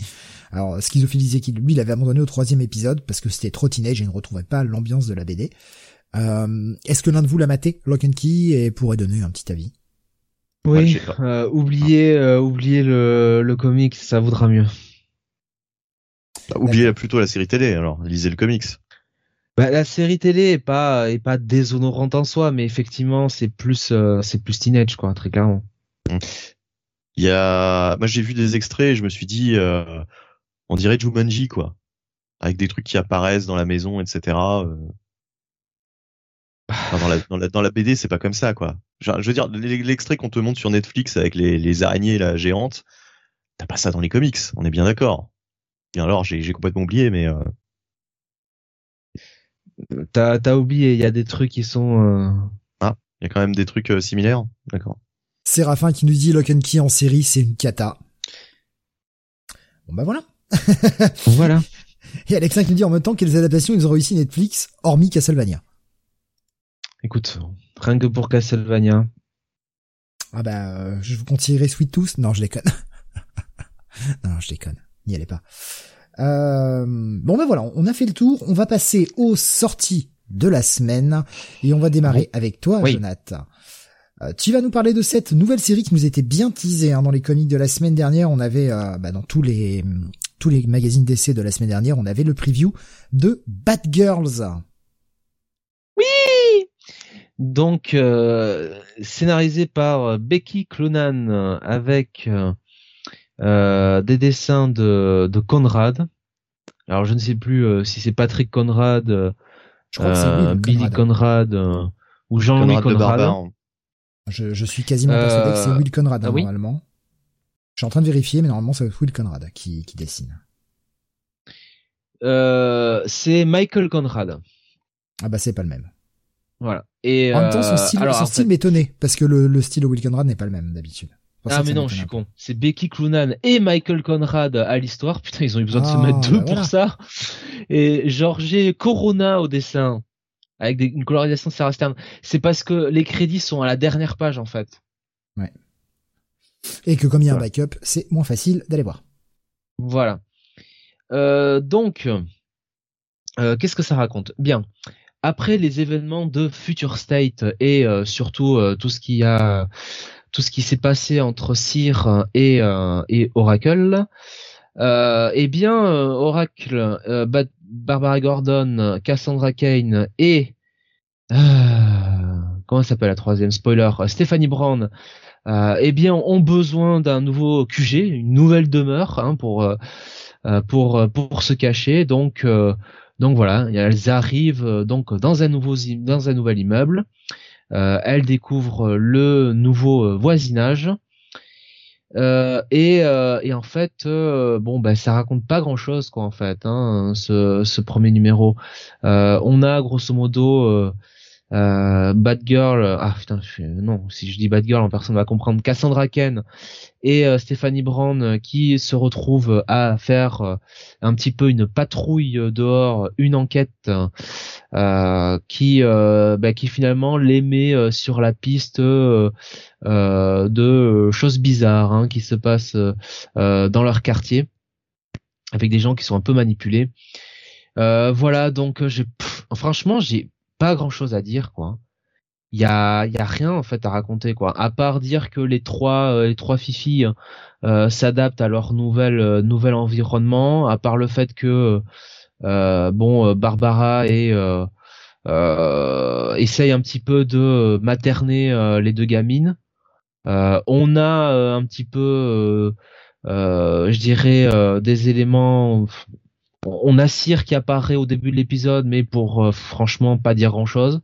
Alors, Schizophile disait qu'il, lui, l'avait abandonné au troisième épisode parce que c'était trop teenage et ne retrouvait pas l'ambiance de la BD. Euh, est-ce que l'un de vous l'a maté, Lock and Key, et pourrait donner un petit avis? Oui, euh, oubliez, euh, oubliez le, le comics, ça vaudra mieux. Bah, oubliez plutôt la série télé, alors lisez le comics. Bah, la série télé est pas est pas déshonorante en soi, mais effectivement c'est plus euh, c'est plus teenage quoi, très clairement. Il y a, moi j'ai vu des extraits, et je me suis dit, euh, on dirait Jumanji quoi, avec des trucs qui apparaissent dans la maison, etc. Euh. dans, la, dans, la, dans la BD, c'est pas comme ça, quoi. je veux dire, l'extrait qu'on te montre sur Netflix avec les, les araignées là, géantes, t'as pas ça dans les comics, on est bien d'accord. Bien alors, j'ai complètement oublié, mais. Euh... T'as as oublié, il y a des trucs qui sont. Euh... Ah, il y a quand même des trucs euh, similaires, d'accord. Séraphin qui nous dit Lock and Key en série, c'est une cata. Bon bah voilà. voilà. Et Alexa qui nous dit en même temps quelles adaptations ils ont réussi Netflix, hormis Castlevania? Écoute, rien que pour Castlevania. Ah bah, euh, je vous continuerai Sweet Tooth. Non, je déconne. non, je déconne. N'y allez pas. Euh, bon ben voilà, on a fait le tour. On va passer aux sorties de la semaine et on va démarrer avec toi, Jonathan. Euh, tu vas nous parler de cette nouvelle série qui nous était bien teasée hein, dans les comics de la semaine dernière. On avait bah, dans tous les tous les magazines d'essai de la semaine dernière, on avait le preview de Batgirls. Donc euh, scénarisé par euh, Becky Clunan euh, avec des dessins de, de Conrad. Alors je ne sais plus si c'est Patrick Conrad, je crois que Billy Conrad, ou Jean-Louis Conrad. Je, je, suis quasiment persuadé que c'est Will Conrad ah normalement. Je suis en train de vérifier, mais normalement c'est Will Conrad qui, qui dessine. c'est Michael Conrad. Ah bah c'est pas le même. Voilà. Et en même temps, son euh, style, son style m'étonnait parce que le, le style de Will Conrad n'est pas le même d'habitude. Ah mais non, je suis con. C'est Becky Clunan et Michael Conrad à l'histoire. Putain, ils ont eu besoin de se mettre ah, deux bah pour ça. Et Georges Corona au dessin avec des, une colorisation Sarah Stern. C'est parce que les crédits sont à la dernière page en fait. Ouais. Et que comme il y a un backup, c'est moins facile d'aller voir. Voilà. Euh, donc, euh, qu'est-ce que ça raconte? Bien après les événements de Future State et euh, surtout euh, tout ce qui a tout ce qui s'est passé entre Seer et, euh, et Oracle, eh bien Oracle, Barbara Gordon, Cassandra Kane et comment s'appelle la troisième? Spoiler Stephanie Brown. Eh bien ont besoin d'un nouveau QG, une nouvelle demeure hein, pour pour pour se cacher. Donc donc voilà, elles arrivent euh, donc dans un nouveau dans un nouvel immeuble. Euh, elles découvrent le nouveau euh, voisinage. Euh, et, euh, et en fait, euh, bon, bah, ça raconte pas grand chose, quoi, en fait, hein, ce, ce premier numéro. on a grosso modo euh, Bad Girl, ah putain, non, si je dis Bad Girl, personne va comprendre. Cassandra Ken et euh, Stephanie Brown euh, qui se retrouvent à faire euh, un petit peu une patrouille dehors, une enquête qui bah, qui finalement les met sur la piste de choses bizarres hein, qui se passent dans leur quartier avec des gens qui sont un peu manipulés. voilà, donc j'ai franchement j'ai pas grand chose à dire quoi. Il y a, y a rien en fait à raconter quoi. À part dire que les trois euh, les trois filles euh, s'adaptent à leur nouvel euh, nouvel environnement. À part le fait que bon Barbara et essaye un petit peu de materner les deux gamines. on a un petit peu, je dirais, des éléments on a Cyr qui apparaît au début de l'épisode, mais pour euh, franchement pas dire grand chose.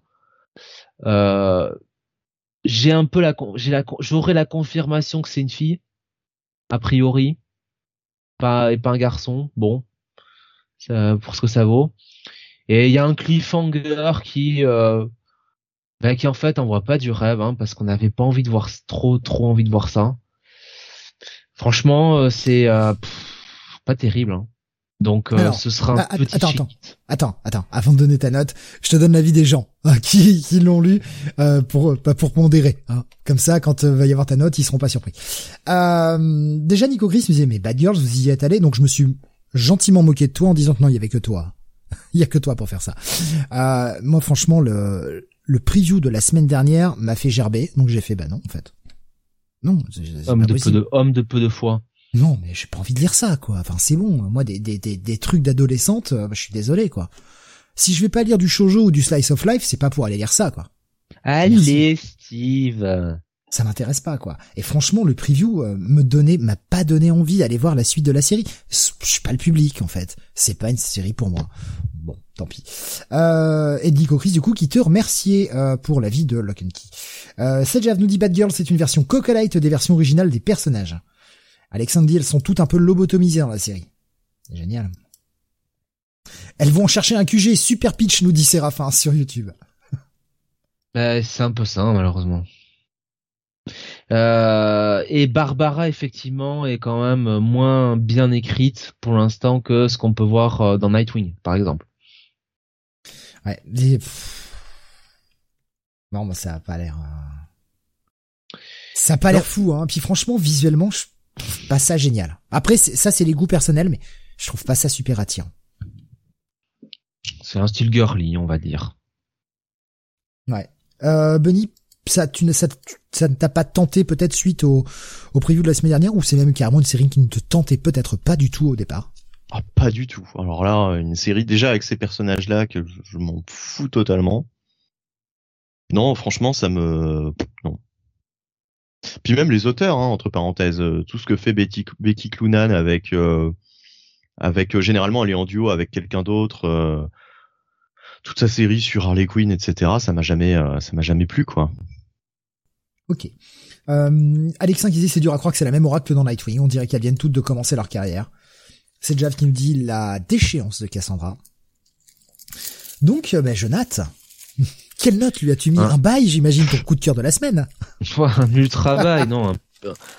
Euh, j'ai un peu la, j'ai la, j'aurais la confirmation que c'est une fille, a priori, pas et pas un garçon. Bon, pour ce que ça vaut. Et il y a un cliffhanger qui, euh, ben, qui en fait voit pas du rêve, hein, parce qu'on n'avait pas envie de voir trop, trop envie de voir ça. Franchement, euh, c'est pas terrible. Hein. Donc euh, ce sera un bah, petit attends, attends, attends, attends, avant de donner ta note, je te donne l'avis des gens hein, qui, qui l'ont lu euh, pour pas pour pondérer. Hein. Comme ça, quand euh, va y avoir ta note, ils seront pas surpris. Euh, déjà, Nico Chris me disait mais Bad Girls, vous y êtes allé, donc je me suis gentiment moqué de toi en disant que non, il y avait que toi. il y a que toi pour faire ça. Euh, moi, franchement, le le preview de la semaine dernière m'a fait gerber, donc j'ai fait bah non en fait. Non, homme de, peu de homme de peu de foi. Non, mais j'ai pas envie de lire ça, quoi. Enfin, c'est bon. Moi, des, des, des, des trucs d'adolescente, euh, je suis désolé, quoi. Si je vais pas lire du shoujo ou du slice of life, c'est pas pour aller lire ça, quoi. Allez, Steve. Ça m'intéresse pas, quoi. Et franchement, le preview euh, me donnait, m'a pas donné envie d'aller voir la suite de la série. Je suis pas le public, en fait. C'est pas une série pour moi. Bon, tant pis. Euh, Eddie Chris, du coup, qui te remerciait euh, pour la vie de Lock and Key. Euh, Sejav nous dit Bad Girl, c'est une version Coca-Light des versions originales des personnages. Alexandre dit elles sont toutes un peu lobotomisées dans la série. C'est génial. Elles vont chercher un QG super pitch, nous dit Séraphin sur YouTube. Bah, c'est un peu ça, malheureusement. Euh, et Barbara, effectivement, est quand même moins bien écrite pour l'instant que ce qu'on peut voir euh, dans Nightwing, par exemple. Ouais. Non, moi, ça a pas l'air. Euh, ça a pas l'air fou, hein. Puis franchement, visuellement, je pas ça génial. Après, ça c'est les goûts personnels, mais je trouve pas ça super attirant. C'est un style girly, on va dire. Ouais. Euh, Bunny, ça, tu ne, ça, ça ne t'a pas tenté peut-être suite au, au preview de la semaine dernière, ou c'est même carrément une série qui ne te tentait peut-être pas du tout au départ? Ah, pas du tout. Alors là, une série déjà avec ces personnages-là que je m'en fous totalement. Non, franchement, ça me, non, puis même les auteurs, hein, entre parenthèses, euh, tout ce que fait Betty, Becky Clunan avec, euh, avec euh, généralement elle est en duo avec quelqu'un d'autre, toute sa série sur Harley Quinn, etc. Ça m'a jamais, ça m'a jamais plu, quoi. Ok. Alexin qui dit c'est dur à croire que c'est la même oracle que dans Nightwing. On dirait qu'elles viennent toutes de commencer leur carrière. C'est Jav qui me dit la déchéance de Cassandra. Donc, ben, Jonath, quelle note lui as-tu mis Un bail, j'imagine, pour coup de cœur de la semaine Un ultra bail, non,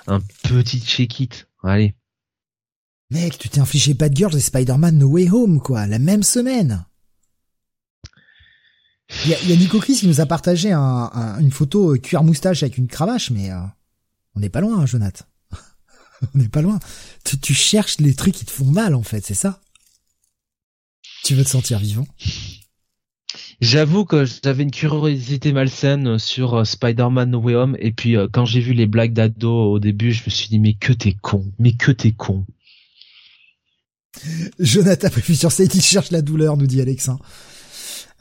un, petit check-it. Allez. Mec, tu t'es infligé Bad Girls et Spider-Man No Way Home, quoi, la même semaine. Il y a, y a, Nico Chris qui nous a partagé une photo euh, cuir moustache avec une cravache, mais euh, on n'est pas loin, hein, Jonathan. on n'est pas loin. Tu, tu cherches les trucs qui te font mal, en fait, c'est ça? Tu veux te sentir vivant? J'avoue que j'avais une curiosité malsaine sur euh, Spider-Man No Way Home et puis euh, quand j'ai vu les blagues d'ado au début, je me suis dit mais que t'es con, mais que t'es con. Jonathan prévu sur ça, il cherche la douleur, nous dit Alexin.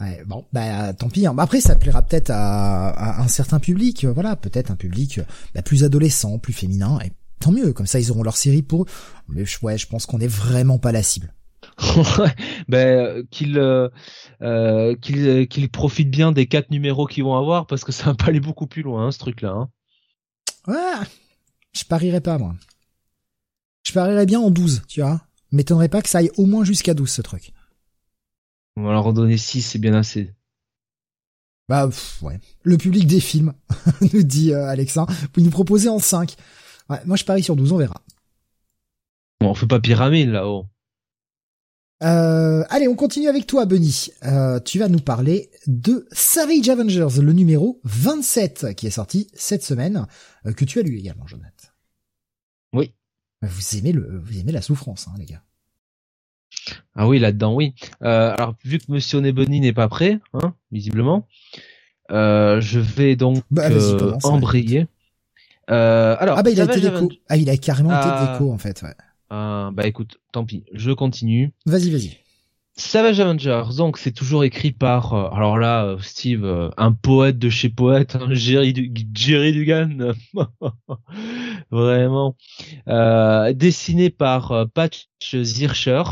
Ouais, bon, bah tant pis. Hein. Bah, après, ça plaira peut-être à, un certain public, euh, voilà, peut-être un public bah, plus adolescent, plus féminin, et tant mieux. Comme ça, ils auront leur série pour. Mais ouais, je pense qu'on est vraiment pas la cible. Ben qu'il euh, euh qu'il profite bien des quatre numéros qu'ils vont avoir parce que ça va pas aller beaucoup plus loin hein, ce truc là. Hein. Ouais. Je parierais pas, moi. Je parierais bien en 12, tu vois. M'étonnerait pas que ça aille au moins jusqu'à 12, ce truc. On va leur donner 6, c'est bien assez. Bah, ouais. Le public des films, nous dit euh, Alexa. Vous nous proposez en 5. Ouais, moi je parie sur 12, on verra. Bon, on fait pas pyramide là-haut. Euh, allez, on continue avec toi, Benny. Euh, tu vas nous parler de Savage Avengers, le numéro 27, qui est sorti cette semaine, euh, que tu as lu également, Jonathan. Oui. Vous aimez le, vous aimez la souffrance, hein, les gars. Ah oui, là-dedans, oui. Euh, alors, vu que Monsieur Nebony n'est pas prêt, hein, visiblement, euh, je vais donc Bah, euh, commence, embrayer. Euh, alors, Ah bah il a été. Aven- Ah il a carrément Ah. été d'écho en fait. Ouais. Ah, bah écoute, tant pis, je continue. Vas-y, vas-y. Savage Avengers, donc c'est toujours écrit par, euh, alors là, euh, Steve, euh, un poète de chez poète, hein, Jerry, Du- Jerry Dugan, vraiment, euh, dessiné par euh, Patch Zircher.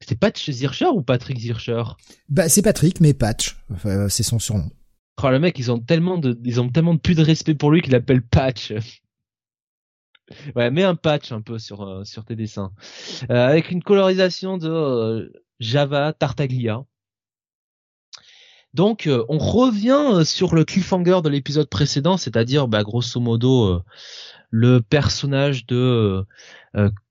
C'était Patch Zircher ou Patrick Zircher Bah c'est Patrick, mais Patch, euh, c'est son surnom. Oh, le mec, ils ont tellement de, ils ont tellement de plus de respect pour lui qu'il appelle Patch. Ouais, mets un patch un peu sur euh, sur tes dessins, Euh, avec une colorisation de euh, Java Tartaglia. Donc, on revient sur le cliffhanger de l'épisode précédent, c'est-à-dire, bah, grosso modo, le personnage de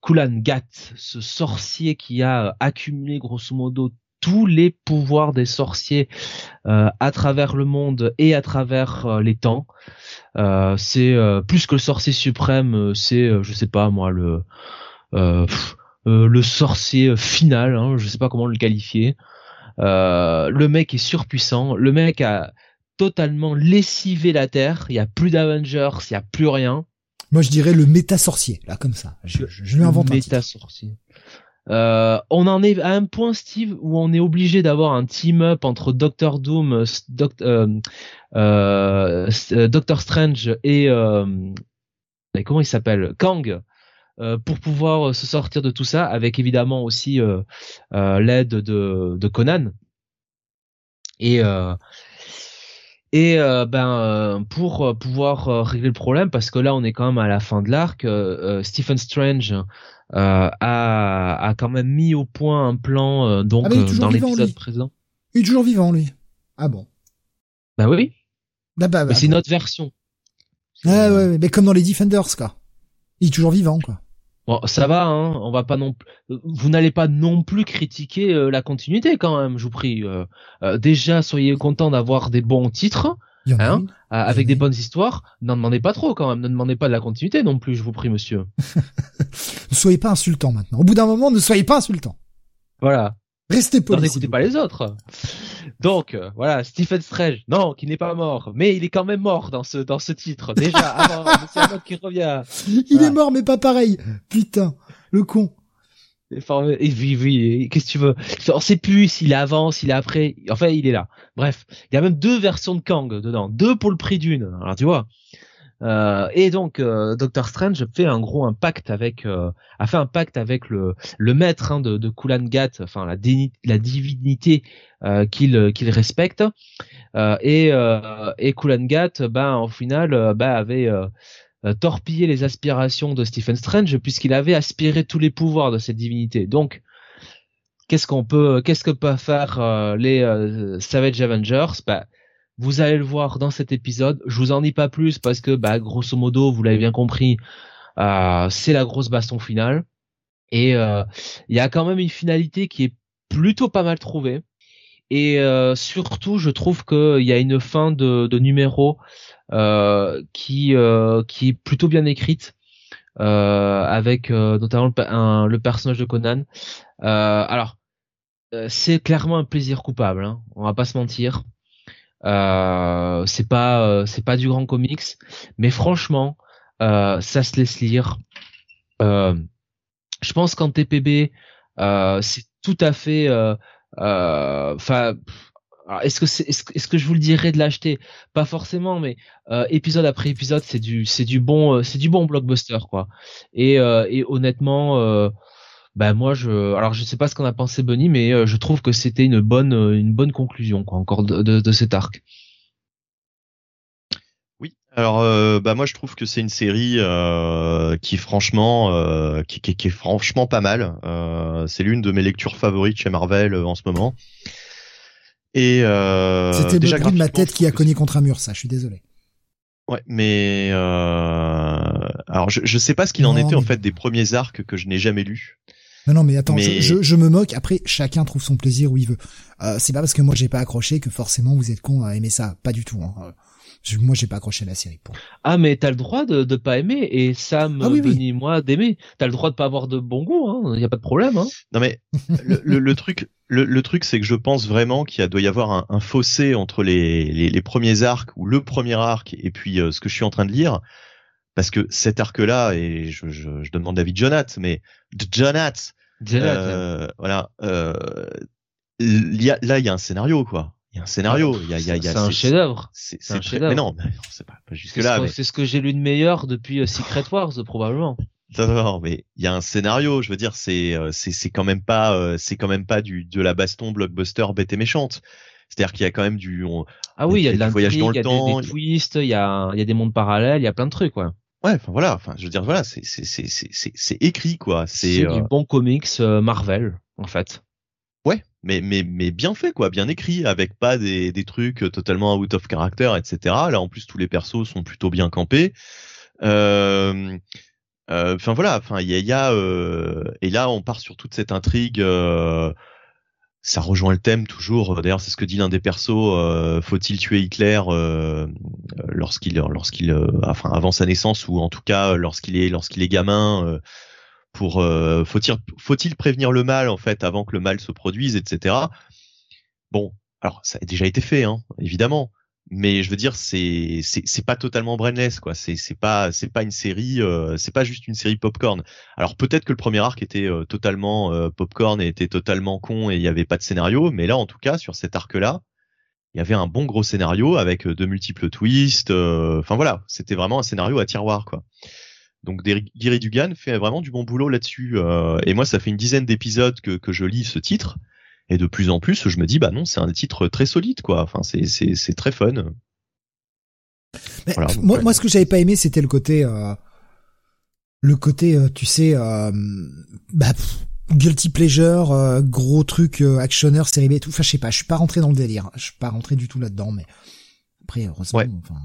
Kulan Gat, ce sorcier qui a accumulé grosso modo tous les pouvoirs des sorciers euh, à travers le monde et à travers euh, les temps. Euh, c'est plus que le sorcier suprême, c'est je sais pas moi le pff, le sorcier final, hein, je sais pas comment le qualifier. Le mec est surpuissant, le mec a totalement lessivé la Terre, il y a plus d'Avengers, il y a plus rien. Moi je dirais le méta sorcier, là comme ça. Je, je, je lui invente un méta titre. Euh, on en est à un point, Steve, où on est obligé d'avoir un team-up entre Doctor Doom, euh, euh, Doctor Strange et comment il s'appelle? Kang pour pouvoir se sortir de tout ça, avec évidemment aussi l'aide de, Conan. Et et ben pour pouvoir régler le problème, parce que là on est quand même à la fin de l'arc, Stephen Strange a, a quand même mis au point un plan euh, donc Ah, euh, dans l'épisode présent. Il est toujours vivant lui. Ah bon. Bah oui, Bah bah, bah mais c'est notre version. Ouais, ouais, ouais, mais comme dans les Defenders quoi. Il est toujours vivant quoi. Bon, ça va, hein, on va pas non plus. Vous n'allez pas non plus critiquer euh, la continuité quand même, je vous prie. Euh, euh, déjà, soyez contents d'avoir des bons titres Il y en a Hein euh, avec des bonnes histoires. N'en demandez pas trop quand même. Ne demandez pas de la continuité non plus, je vous prie, monsieur. Ne soyez pas insultant maintenant. Au bout d'un moment, ne soyez pas insultant. Voilà. Restez poli. n'écoutez pas les autres. Donc euh, voilà, Stephen Strange, non, qui n'est pas mort, mais il est quand même mort dans ce dans ce titre. Déjà, avant, c'est un autre qui revient. Il Voilà. est mort mais pas pareil. Putain, le con. Et oui, oui, qu'est-ce que tu veux? On sait plus s'il est avant, s'il est après. Enfin, il est là. Bref, il y a même deux versions de Kang dedans, deux pour le prix d'une. Alors tu vois. Euh, et donc, euh, Doctor Strange fait un gros un pacte avec, euh, a fait un pacte avec le le maître hein, de, de Kulan Gat, enfin la, divinité qu'il respecte. Et et Kulan Gat, ben au final, ben, avait euh, torpillé les aspirations de Stephen Strange puisqu'il avait aspiré tous les pouvoirs de cette divinité. Donc, qu'est-ce qu'on peut, qu'est-ce que peuvent faire euh, les euh, Savage Avengers? Bah, vous allez le voir dans cet épisode. Je vous en dis pas plus parce que, bah, grosso modo, vous l'avez bien compris, euh, c'est la grosse baston finale. Et euh, il y a quand même une finalité qui est plutôt pas mal trouvée. Et euh, surtout, je trouve qu'il y a une fin de, de numéro qui euh, qui est plutôt bien écrite, euh, avec euh, notamment le, un- le personnage de Conan. Euh, alors, euh, c'est clairement un plaisir coupable. Hein, on va pas se mentir. Euh, c'est pas euh, c'est pas du grand comics, mais franchement, euh, ça se laisse lire. Euh, je pense qu'en TPB, euh, c'est tout à fait. euh, euh, Enfin, est-ce que c'est est-ce, que- je vous le dirais de l'acheter? Pas forcément, mais euh, épisode après épisode, c'est du c'est du bon euh, c'est du bon blockbuster quoi. Et euh, et honnêtement. Euh, bah moi je alors je sais pas ce qu'on a pensé Bunny mais euh, je trouve que c'était une bonne euh, une bonne conclusion quoi encore de, de, de cet arc. Oui, Alors, bah moi je trouve que c'est une série qui franchement, qui, qui, qui, est franchement pas mal. C'est l'une de mes lectures favorites chez Marvel en ce moment. Et euh, c'était déjà le bruit de ma tête qui a cogné contre un mur, ça. Je suis désolé. Ouais, mais euh, alors je, je sais pas ce qu'il en était en fait des premiers arcs que je n'ai jamais lus. Non, non, mais attends, Mais- Je, je, je me moque. Après, chacun trouve son plaisir où il veut. Euh, c'est pas parce que moi j'ai pas accroché que forcément vous êtes con à aimer ça. Pas du tout. Hein. Je- moi, j'ai pas accroché à la série. Point. Ah mais t'as le droit de de pas aimer et Sam, Ah oui, oui. Denis, moi d'aimer. T'as le droit de pas avoir de bon goût, hein. Y a pas de problème, hein. Non mais le, le, le truc, le, le truc c'est que je pense vraiment qu'il doit y avoir un, un fossé entre les, les, les premiers arcs ou le premier arc et puis euh, ce que je suis en train de lire, parce que cet arc-là et je, je, je demande l'avis de Jonath, mais de Jonath, euh, voilà, euh, il y a, là il y a un scénario quoi, il y a un scénario, il y a, il y c'est un chef-d'œuvre. C'est un chef-d'œuvre. mais non, mais non, c'est pas, pas jusque là, mais c'est ce que j'ai lu de meilleur depuis euh, Secret Wars, probablement. Non, mais il y a un scénario. Je veux dire, c'est euh, c'est c'est quand même pas euh, c'est quand même pas du de la baston blockbuster bête et méchante. C'est-à-dire qu'il y a quand même du on- Ah oui, il y a de l'intrigue, dans il y a le des- temps, des, il y a- twists, il y a il y a des mondes parallèles, il y a plein de trucs, quoi. ouais, enfin voilà, enfin je veux dire voilà, c'est c'est c'est c'est écrit quoi. C'est euh, du bon comics Marvel, en fait. Ouais, mais mais mais bien fait quoi, bien écrit avec pas des des trucs totalement out of character, etc. Là en plus tous les persos sont plutôt bien campés. Euh, euh, Enfin voilà, enfin il y a, euh, et là on part sur toute cette intrigue. euh, ça rejoint le thème toujours. D'ailleurs, c'est ce que dit l'un des persos. euh, Faut-il tuer Hitler euh, euh, lorsqu'il lorsqu'il euh, avant sa naissance ou en tout cas euh, lorsqu'il est lorsqu'il est gamin euh, pour euh, faut-il prévenir le mal en fait avant que le mal se produise, etc. Bon, alors ça a déjà été fait, hein, évidemment. Mais je veux dire, c'est c'est pas totalement brainless quoi. C'est c'est pas c'est pas une série, euh, c'est pas juste une série popcorn. Alors peut-être que le premier arc était euh, totalement euh, popcorn et était totalement con et il y avait pas de scénario, mais là en tout cas sur cet arc-là, il y avait un bon gros scénario avec euh, de multiples twists. euh, Enfin voilà, c'était vraiment un scénario à tiroir quoi. Donc Gary Dugan fait vraiment du bon boulot là-dessus. euh, et moi, ça fait une dizaine d'épisodes que que je lis ce titre. Et de plus en plus, je me dis, bah non, c'est un titre très solide, quoi. Enfin, c'est très fun. Mais, Voilà, pff, donc, moi, ouais. moi, ce que j'avais pas aimé, c'était le côté, euh, le côté, euh, tu sais, euh, bah, pff, guilty pleasure, euh, gros truc, actionneur, série B, et tout. Enfin, je sais pas, je suis pas rentré dans le délire. Je suis pas rentré du tout là-dedans, mais après, heureusement, Ouais. enfin,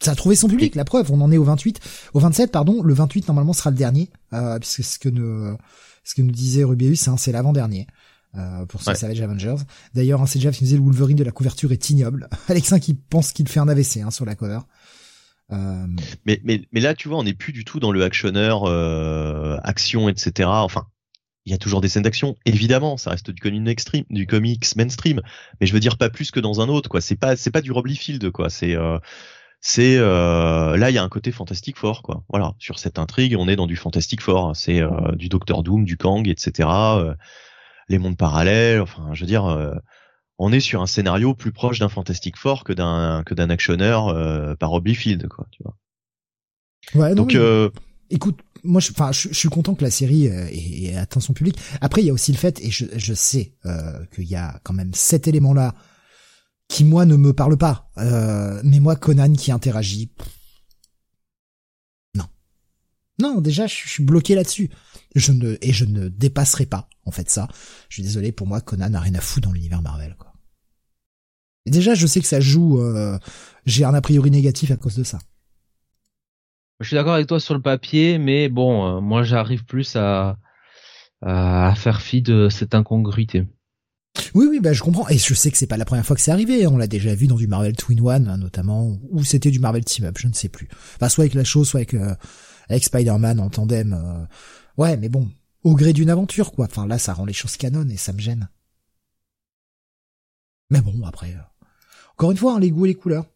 ça a trouvé son public. La preuve, on en est au 28, au 27, pardon. Le 28 normalement sera le dernier, euh, puisque ce que nous, ce que nous disait Rubius, hein, c'est l'avant-dernier. Euh, pour ce Ouais. Savage Avengers. D'ailleurs, un c'est Jeff qui disait le Wolverine de la couverture est ignoble. Alexin qui pense qu'il fait un AVC hein, sur la cover. Euh, Mais, mais, mais là, tu vois, on n'est plus du tout dans le actionneur, euh, action, etc. Enfin, il y a toujours des scènes d'action. Évidemment, ça reste du comics extreme, du comics mainstream. Mais je veux dire pas plus que dans un autre, quoi. C'est pas, c'est pas du Rob Liefeld, quoi. C'est, euh, c'est, euh, là, il y a un côté fantastique fort, quoi. Voilà. Sur cette intrigue, on est dans du fantastique fort. C'est euh, du Docteur Doom, du Kang, etc. euh, les mondes parallèles. Enfin, je veux dire. euh, on est sur un scénario plus proche d'un Fantastic Four que d'un que d'un actionneur euh, par Rob Liefeld, quoi. Tu vois. ouais, non, Donc mais- euh, écoute, moi, je, enfin, je, je suis content que la série euh, ait, ait atteint son public. Après, il y a aussi le fait, et je, je sais euh, qu'il y a quand même cet élément-là qui moi ne me parle pas. Euh, mais moi, Conan qui interagit, non, non. Déjà, je, suis bloqué là-dessus. Et je ne dépasserai pas en fait ça. Je suis désolé, pour moi, Conan n'a rien à foutre dans l'univers Marvel. Quoi. Déjà, je sais que ça joue. euh, J'ai un a priori négatif à cause de ça. Je suis d'accord avec toi sur le papier, mais bon, euh, moi j'arrive plus à, à faire fi de cette incongruité. Oui, oui, bah, je comprends. Et je sais que c'est pas la première fois que c'est arrivé. On l'a déjà vu dans du Marvel Twin One, notamment, ou c'était du Marvel Team Up, je ne sais plus. Enfin, soit avec la chose, soit avec, euh, avec Spider-Man en tandem. euh. Ouais, mais bon, au gré d'une aventure, quoi. Enfin, là, ça rend les choses canon et ça me gêne. Mais bon, après, euh, encore une fois, hein, les goûts et les couleurs.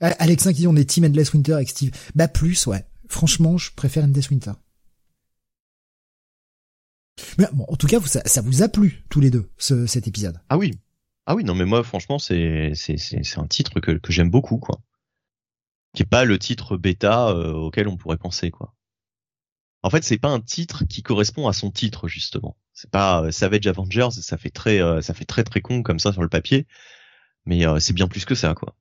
Alexin qui dit on est Team Endless Winter avec Steve. Bah plus, ouais. Franchement, je préfère Endless Winter. Mais bon, en tout cas, ça, ça vous a plu tous les deux ce, cet épisode. ah oui, ah oui, non mais moi franchement c'est c'est c'est c'est un titre que que j'aime beaucoup quoi. Qui est pas le titre bêta euh, auquel on pourrait penser quoi. En fait, c'est pas un titre qui correspond à son titre justement. C'est pas euh, Savage Avengers, ça fait très euh, ça fait très très con comme ça sur le papier, mais euh, c'est bien plus que ça quoi.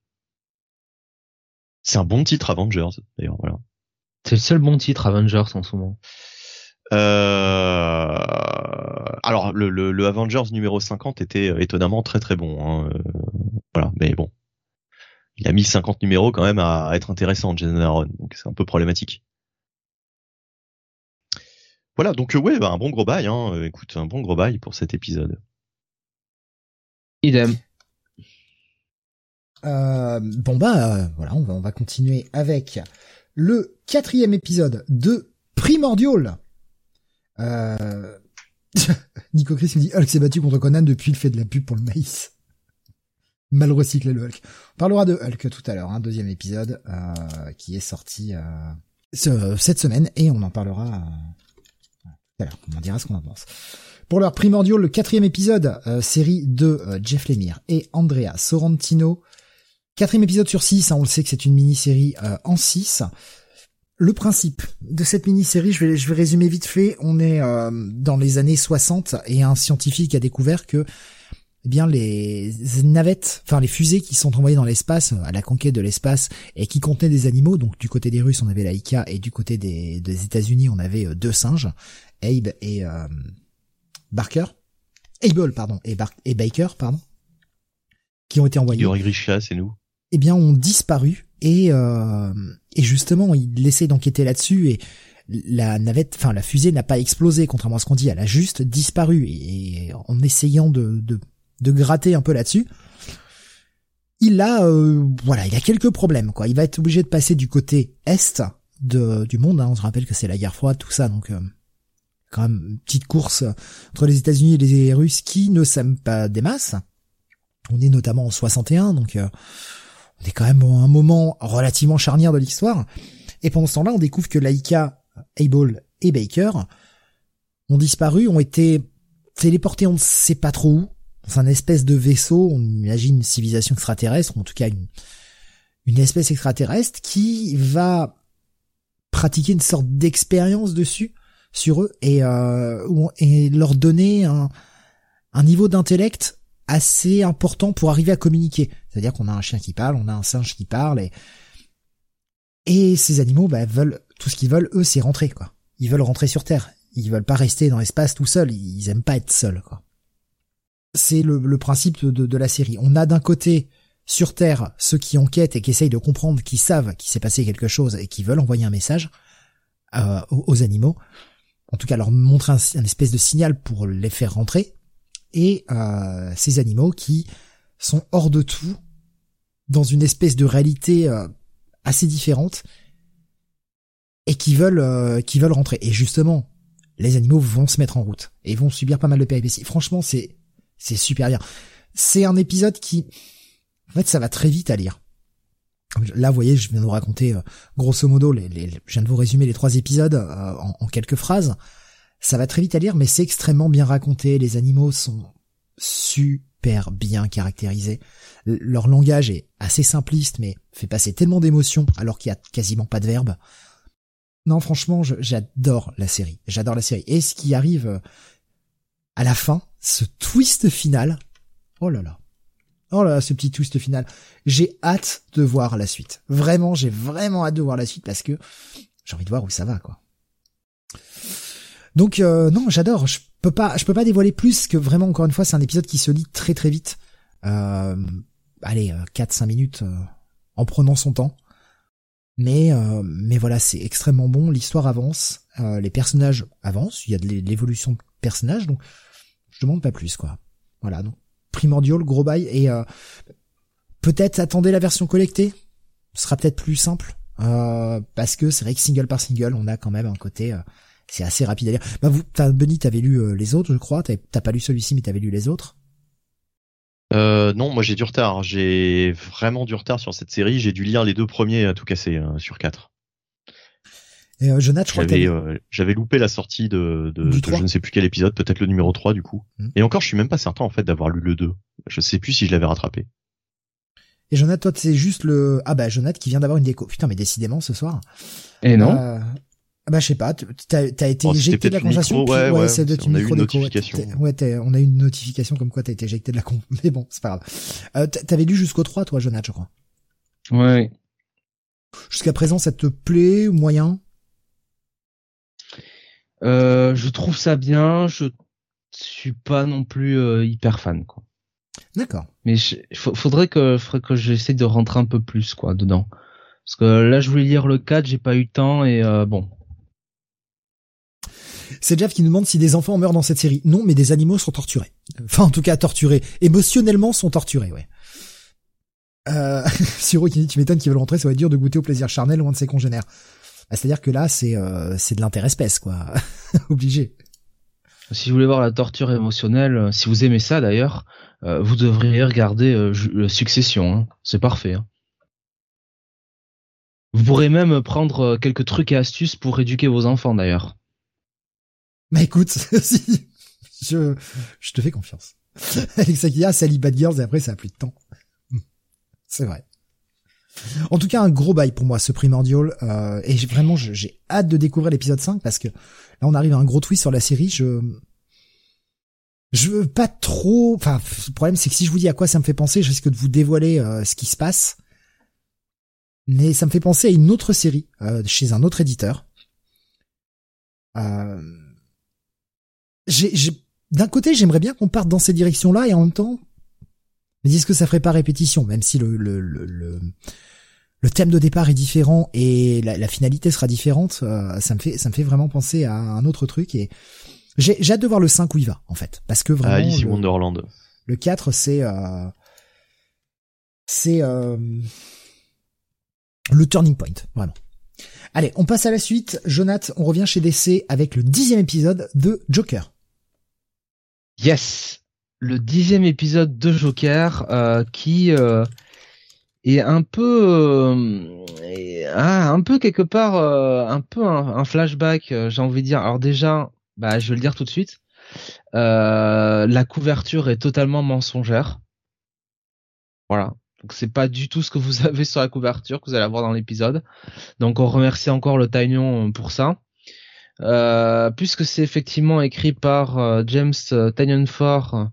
C'est un bon titre Avengers, d'ailleurs, voilà. C'est le seul bon titre Avengers en ce moment. Euh... Alors, le, le, le, Avengers numéro 50 était étonnamment très très bon. Hein. Euh, voilà, mais bon. Il a mis 50 numéros quand même à, être intéressant, Jason Aaron, donc c'est un peu problématique. Voilà, donc euh, ouais, bah, un bon gros bail. Hein. Euh, écoute, un bon gros bail pour cet épisode. Idem. Euh, bon bah voilà, on va, on va continuer avec le quatrième épisode de Primordial. Euh... Nico Chris me dit Hulk s'est battu contre Conan depuis le fait de la pub pour le maïs. Mal recyclé le Hulk. On parlera de Hulk tout à l'heure, un hein, deuxième épisode euh, qui est sorti euh, cette semaine et on en parlera euh, tout à l'heure. On en dira ce qu'on en pense. Pour leur primordial, le quatrième épisode, euh, série de euh, Jeff Lemire et Andrea Sorrentino. Quatrième épisode sur six, hein, on le sait que c'est une mini-série en six le principe de cette mini-série, je vais, je vais résumer vite fait. On est euh, dans les années 60 et un scientifique a découvert que eh bien les navettes, enfin les fusées qui sont envoyées dans l'espace à la conquête de l'espace et qui contenaient des animaux. Donc du côté des Russes, on avait Laika et du côté des, des États-Unis, on avait euh, deux singes, Abe et euh, Barker, Able pardon et, et Baker pardon, qui ont été envoyés. Grisha, c'est nous. Eh bien, ont disparu et euh, et justement, il essaie d'enquêter là-dessus et la navette, enfin la fusée n'a pas explosé, contrairement à ce qu'on dit, elle a juste disparu. Et, en essayant de, de, gratter un peu là-dessus, il a, euh, voilà, il a quelques problèmes. Quoi, il va être obligé de passer du côté est de, du monde. Hein. On se rappelle que c'est la guerre froide, tout ça, donc euh, quand même petite course entre les États-Unis et les Russes qui ne s'aiment pas des masses. On est notamment en 61, donc euh, on est quand même à un moment relativement charnière de l'histoire. Et pendant ce temps-là, on découvre que Laika, Able et Baker ont disparu, ont été téléportés on ne sait pas trop où, dans un espèce de vaisseau, on imagine une civilisation extraterrestre, ou en tout cas une, une espèce extraterrestre qui va pratiquer une sorte d'expérience dessus, sur eux, et, euh, et leur donner un, un niveau d'intellect assez important pour arriver à communiquer. C'est-à-dire qu'on a un chien qui parle, on a un singe qui parle et et ces animaux bah, veulent tout ce qu'ils veulent eux c'est rentrer quoi. Ils veulent rentrer sur terre. Ils veulent pas rester dans l'espace tout seuls, ils aiment pas être seuls quoi. C'est le, principe de, de, la série. On a d'un côté sur Terre ceux qui enquêtent et qui essayent de comprendre, qui savent qu'il s'est passé quelque chose et qui veulent envoyer un message euh, aux, animaux. En tout cas, leur montrer un, un, espèce de signal pour les faire rentrer et euh, ces animaux qui sont hors de tout, dans une espèce de réalité euh, assez différente, et qui veulent euh, qui veulent rentrer. Et justement, les animaux vont se mettre en route et vont subir pas mal de péripéties. Franchement, c'est c'est super bien. C'est un épisode qui, en fait, ça va très vite à lire. Là, vous voyez, je viens de vous raconter grosso modo, les, les, je viens de vous résumer les trois épisodes en, quelques phrases. Ça va très vite à lire, mais c'est extrêmement bien raconté. Les animaux sont super bien caractérisés. Leur langage est assez simpliste, mais fait passer tellement d'émotions alors qu'il y a quasiment pas de verbe. Non, franchement, j'adore la série. J'adore la série. Et ce qui arrive euh, à la fin, ce twist final. Oh là là. Oh là là, ce petit twist final. J'ai hâte de voir la suite. Vraiment, j'ai vraiment hâte de voir la suite parce que j'ai envie de voir où ça va, quoi. Donc euh, non, j'adore. Je peux pas, je peux pas dévoiler plus que vraiment encore une fois, c'est un épisode qui se lit très très vite. Euh, allez, 4-5 euh, minutes euh, en prenant son temps. Mais mais voilà, c'est extrêmement bon. L'histoire avance, les personnages avancent. Il y a de l'évolution de personnages, donc je demande pas plus quoi. Voilà, donc primordial, gros bail et peut-être attendez la version collectée. Ce sera peut-être plus simple parce que c'est vrai que single par single, on a quand même un côté c'est assez rapide à lire. Bah vous, Benny, t'avais lu euh, les autres, je crois. T'as pas lu celui-ci, mais t'avais lu les autres? Euh, non, moi j'ai du retard. J'ai vraiment du retard sur cette série. J'ai dû lire les deux premiers à tout casser euh, sur quatre. Et euh, Jonathan, je crois j'avais, euh, j'avais loupé la sortie de, de, de je ne sais plus quel épisode, peut-être le numéro 3 du coup. Hmm. Et encore, je suis même pas certain en fait d'avoir lu le 2. Je sais plus si je l'avais rattrapé. Et Jonathan, toi, c'est juste le... Ah bah, Jonathan qui vient d'avoir une déco. Putain, mais décidément, ce soir. Et non. Ah bah je sais pas, t'as as été éjecté de la conversation. Ouais, ouais, c'est on a eu une notification. Ouais, on a eu une notification comme quoi t'as été éjecté de la con. Mais bon, c'est pas grave. Euh, T'avais lu jusqu'au 3, toi, Jonathan, je crois. Ouais. Jusqu'à présent, ça te plaît moyen? Euh, Je trouve ça bien. Je suis pas non plus euh, hyper fan, quoi. D'accord. Mais il faudrait que, faudrait que j'essaie de rentrer un peu plus, quoi, dedans. Parce que là, je voulais lire le 4, j'ai pas eu le temps et euh, bon. C'est Jeff qui nous demande si des enfants meurent dans cette série. Non, mais des animaux sont torturés. Enfin, en tout cas, torturés. Émotionnellement sont torturés, ouais. Euh, qui dit, tu m'étonnes qu'ils veulent rentrer, ça va être dur de goûter au plaisir charnel loin de ses congénères. Bah, C'est-à-dire que là, c'est euh, c'est de l'interespèce, quoi. Obligé. Si vous voulez voir la torture émotionnelle, euh, si vous aimez ça d'ailleurs, euh, vous devriez regarder Succession. Hein. C'est parfait. Hein. Vous pourrez même prendre quelques trucs et astuces pour éduquer vos enfants d'ailleurs. Bah écoute, si, je, je te fais confiance. Alexa qui a Sally Bad Girls et après ça a plus de temps. C'est vrai. En tout cas, un gros bail pour moi, ce Primordial. Euh, et vraiment, j'ai hâte de découvrir l'épisode 5 parce que là, on arrive à un gros twist sur la série. Je je veux pas trop. Enfin, le problème, c'est que si je vous dis à quoi ça me fait penser, je risque de vous dévoiler euh, ce qui se passe. Mais ça me fait penser à une autre série euh, chez un autre éditeur. Euh... J'ai, d'un côté, j'aimerais bien qu'on parte dans ces directions-là et en même temps, mais est-ce que ça ferait pas répétition, même si le, le, le, le, thème de départ est différent et la, la finalité sera différente, euh, ça me fait ça me fait vraiment penser à un autre truc et j'ai, j'ai hâte de voir le 5 où il va en fait, parce que vraiment. Alice le, Wonderland. Le 4 c'est euh, c'est euh, le turning point vraiment. Allez, on passe à la suite. Jonath, on revient chez DC avec le dixième épisode de Joker. Yes, le dixième épisode de Joker euh, qui euh, est un peu, euh, un peu quelque part, un peu un, flashback, j'ai envie de dire. Alors déjà, bah, je vais le dire tout de suite. la couverture est totalement mensongère. Voilà. Donc c'est pas du tout ce que vous avez sur la couverture que vous allez avoir dans l'épisode. Donc on remercie encore le Taignon pour ça. Euh, puisque c'est effectivement écrit par euh, James Tanyon Ford,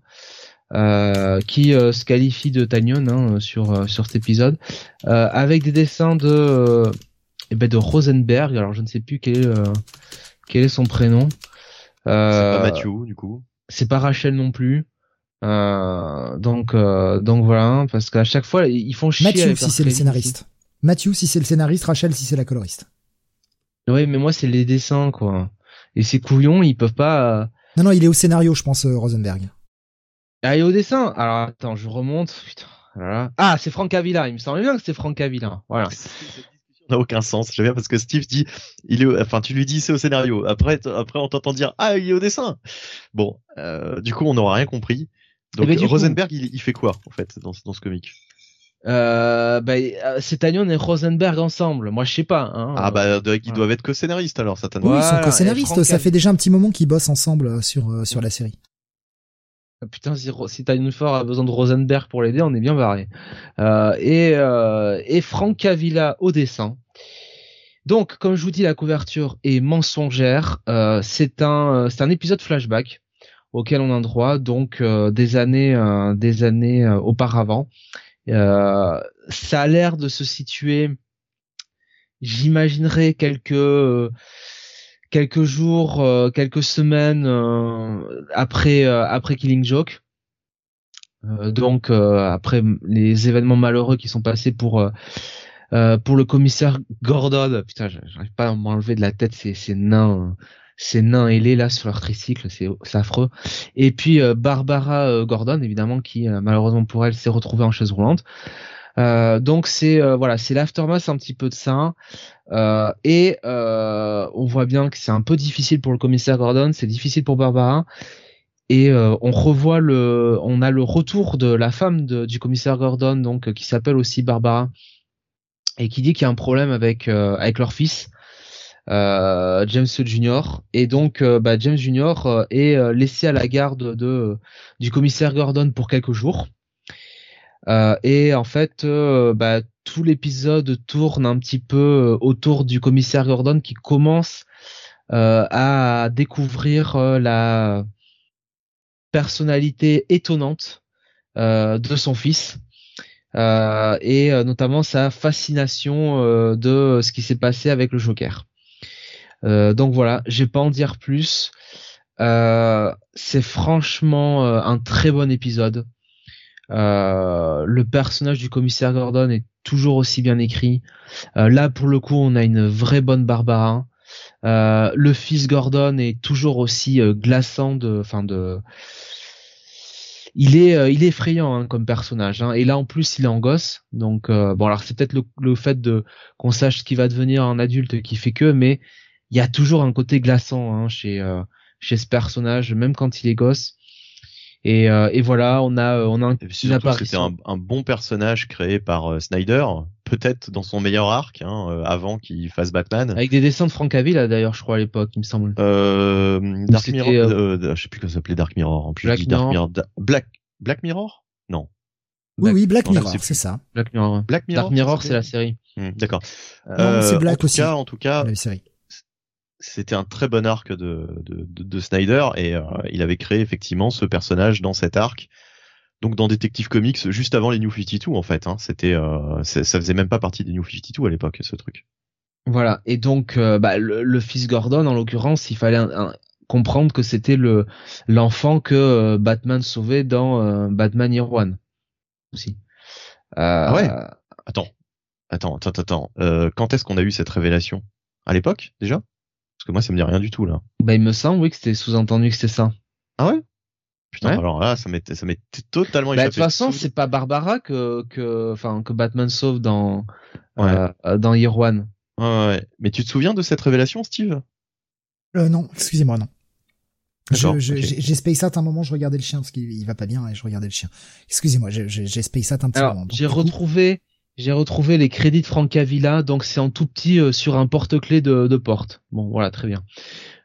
euh, qui se qualifie de Tanyon hein, sur sur cet épisode, avec des dessins de eh ben de Rosenberg. Alors je ne sais plus quel est quel est son prénom. c'est pas Matthew du coup. C'est pas Rachel non plus. donc donc voilà, parce qu'à chaque fois ils font chier. Matthew si c'est le scénariste. Matthew si c'est le scénariste, Rachel si c'est la coloriste. Oui, mais moi c'est les dessins quoi. Et ces couillons, ils peuvent pas. Euh, non, non, il est au scénario, je pense, euh, Rosenberg. Ah, il est au dessin. Alors attends, je remonte. Putain. Voilà. Ah, c'est Frank Avila. Il me semblait bien que c'était Frank Avila. Voilà. n'a aucun sens. J'aime bien parce que Steve dit, il est, enfin, tu lui dis c'est au scénario. Après, après, on t'entend dire, ah, il est au dessin. Bon, euh, du coup, on n'aura rien compris. Donc, eh ben, Rosenberg, il, il, fait quoi, en fait, dans, dans ce comic? Euh, bah, euh, c'est Tanyon et Rosenberg ensemble. Moi, je sais pas. Hein. Ah bah, ils doivent être co-scénaristes alors, certainement. Oui, ils sont co-scénaristes. Ça fait déjà un petit moment qu'ils bossent ensemble euh, sur euh, sur la série. Ah, putain, si, si Tanyon Ford a besoin de Rosenberg pour l'aider, on est bien barré. Euh, et et Frank Cavilla au dessin. Donc, comme je vous dis, la couverture est mensongère. c'est un c'est un épisode flashback auquel on a droit donc des années des années auparavant. Euh, ça a l'air de se situer, j'imaginerais quelques quelques jours, euh, quelques semaines euh, après après Killing Joke. donc après les événements malheureux qui sont passés pour pour le commissaire Gordon, putain, j'arrive pas à m'enlever de la tête ces, ces nains ces nains ailés là sur leur tricycle, c'est affreux. Et puis euh, Barbara euh, Gordon, évidemment, qui euh, malheureusement pour elle s'est retrouvée en chaise roulante. donc c'est voilà, c'est l'aftermath un petit peu de ça. et on voit bien que c'est un peu difficile pour le commissaire Gordon, c'est difficile pour Barbara. Et on revoit le, on a le retour de la femme du commissaire Gordon, donc qui s'appelle aussi Barbara, et qui dit qu'il y a un problème avec avec leur fils. Euh, James Junior. Et donc euh, bah, James Junior euh, est laissé à la garde de du commissaire Gordon pour quelques jours. Et en fait bah, tout l'épisode tourne un petit peu autour du commissaire Gordon qui commence à découvrir la personnalité étonnante de son fils. Euh, et notamment sa fascination de ce qui s'est passé avec le Joker. Donc voilà, je vais pas en dire plus. c'est franchement un très bon épisode. le personnage du commissaire Gordon est toujours aussi bien écrit. là, pour le coup, on a une vraie bonne Barbara. Euh, le fils Gordon est toujours aussi euh, glaçant de, enfin de, il est, euh, il est effrayant hein, comme personnage. Hein. Et là en plus il est en gosse, donc bon alors c'est peut-être le, le, fait de qu'on sache ce qu'il va devenir en adulte qui fait que, mais il y a toujours un côté glaçant hein, chez chez ce personnage, même quand il est gosse. Et, euh, et voilà, on a on a un, C'était un, un, bon personnage créé par euh, Snyder, peut-être dans son meilleur arc, hein, euh, avant qu'il fasse Batman. Avec des dessins de Frank Cavill d'ailleurs, je crois à l'époque, il me semble. Euh, Dark Mirror, je sais plus comment ça s'appelait Dark Mirror. En plus, Black Mirror. Dark Mirror. Black Black Mirror? Non. Oui, oui, Black Mirror, c'est ça. Black Mirror. Black Mirror. Dark Mirror, c'est la série. Hmm, d'accord. Euh, c'est Black en aussi. Cas, en tout cas, la série c'était un très bon arc de, de, de, Snyder et euh, il avait créé effectivement ce personnage dans cet arc. Donc dans Detective Comics juste avant les New 52 en fait. Hein, c'était euh, ça faisait même pas partie des New 52 à l'époque ce truc. Voilà et donc euh, bah, le, fils Gordon en l'occurrence il fallait comprendre que c'était le l'enfant que Batman sauvait dans Batman Year One aussi. Ah ouais. Attends attends attends attends. quand est-ce qu'on a eu cette révélation? À l'époque déjà? Parce que moi, ça me dit rien du tout, là. Bah, il me semble, oui, que c'était sous-entendu que c'était ça. Ah ouais? Putain, alors là, ça m'était, ça m'était totalement bah, De toute façon, c'est pas Barbara que, que, enfin, que Batman sauve dans, euh, dans Year One. Ouais, ouais. Mais tu te souviens de cette révélation, Steve? Euh, non, excusez-moi, non. Je, je, J'ai Space Out un moment, je regardais le chien parce qu'il va pas bien et je regardais le chien. Excusez-moi, j'ai Space Out un petit moment. J'ai retrouvé, j'ai retrouvé les crédits de Francavilla, donc c'est en tout petit euh, sur un porte-clés de, de, porte. Bon, voilà, très bien.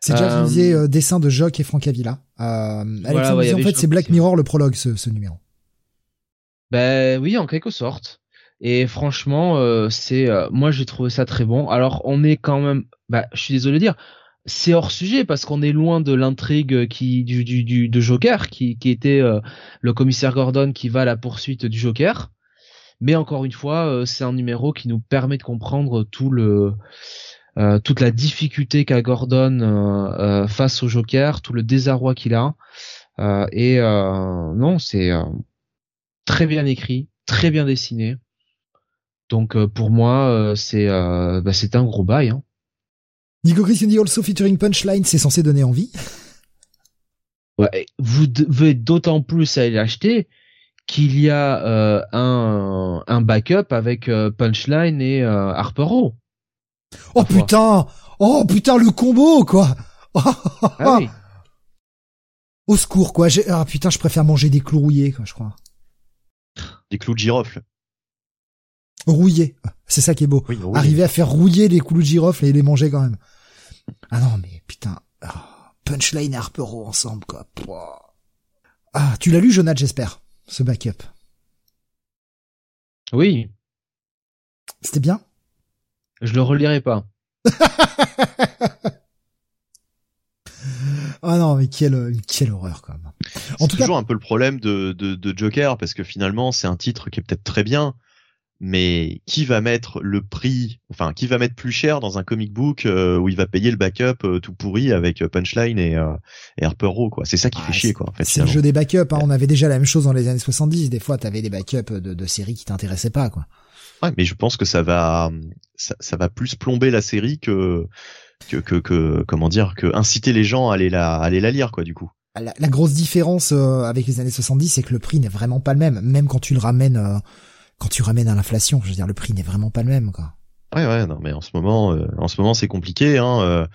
C'est déjà euh... euh, dessin de Jock et Francavilla. Euh, voilà, en fait, c'est Black Mirror le prologue, ce, ce numéro. Ben oui, en quelque sorte. Et franchement, euh, c'est moi j'ai trouvé ça très bon. Alors on est quand même, bah, je suis désolé de dire, c'est hors sujet parce qu'on est loin de l'intrigue qui du, du, du, de Joker, qui, qui était le commissaire Gordon qui va à la poursuite du Joker. Mais encore une fois, euh, c'est un numéro qui nous permet de comprendre tout le euh, toute la difficulté qu'a Gordon euh, face au Joker, tout le désarroi qu'il a. et non, c'est très bien écrit, très bien dessiné. Donc pour moi, c'est bah, c'est un gros bail. Hein. Nico Chris dit also featuring Punchline, c'est censé donner envie. Ouais, vous devez d'autant plus aller l'acheter qu'il y a euh, un, un backup avec euh, Punchline et euh, Harper Oh putain Oh putain le combo quoi ah oui. Au secours quoi Ah putain je préfère manger des clous rouillés quoi je crois. Des clous de girofle. Rouillés, c'est ça qui est beau. Arriver à faire rouiller des clous de girofle et les manger quand même. Ah non mais putain, ah, Punchline et Harper ensemble quoi. Ah tu l'as lu Jonathan j'espère? Ce backup. Oui. C'était bien? Je le relirai pas. Ah non, mais quelle, quelle horreur quand même. En tout toujours un peu le problème de, de, de Joker parce que finalement c'est un titre qui est peut-être très bien, mais qui va mettre le prix, enfin qui va mettre plus cher dans un comic book euh, où il va payer le backup euh, tout pourri avec euh, Punchline et, et Harper Row quoi? C'est ça qui fait ah, chier quoi. En fait, c'est le jeu des backups. Hein. On avait déjà la même chose dans les années 70. Des fois, t'avais des backups de, de séries qui t'intéressaient pas quoi. Ouais, mais je pense que ça va ça, ça va plus plomber la série que, que que, que comment dire que inciter les gens à aller la à aller la lire quoi du coup. La, la grosse différence avec les années 70, c'est que le prix n'est vraiment pas le même. Même quand tu le ramènes quand tu ramènes à l'inflation, je veux dire, le prix n'est vraiment pas le même, quoi. Ouais, ouais, non, mais en ce moment, euh, en ce moment, c'est compliqué, hein, euh,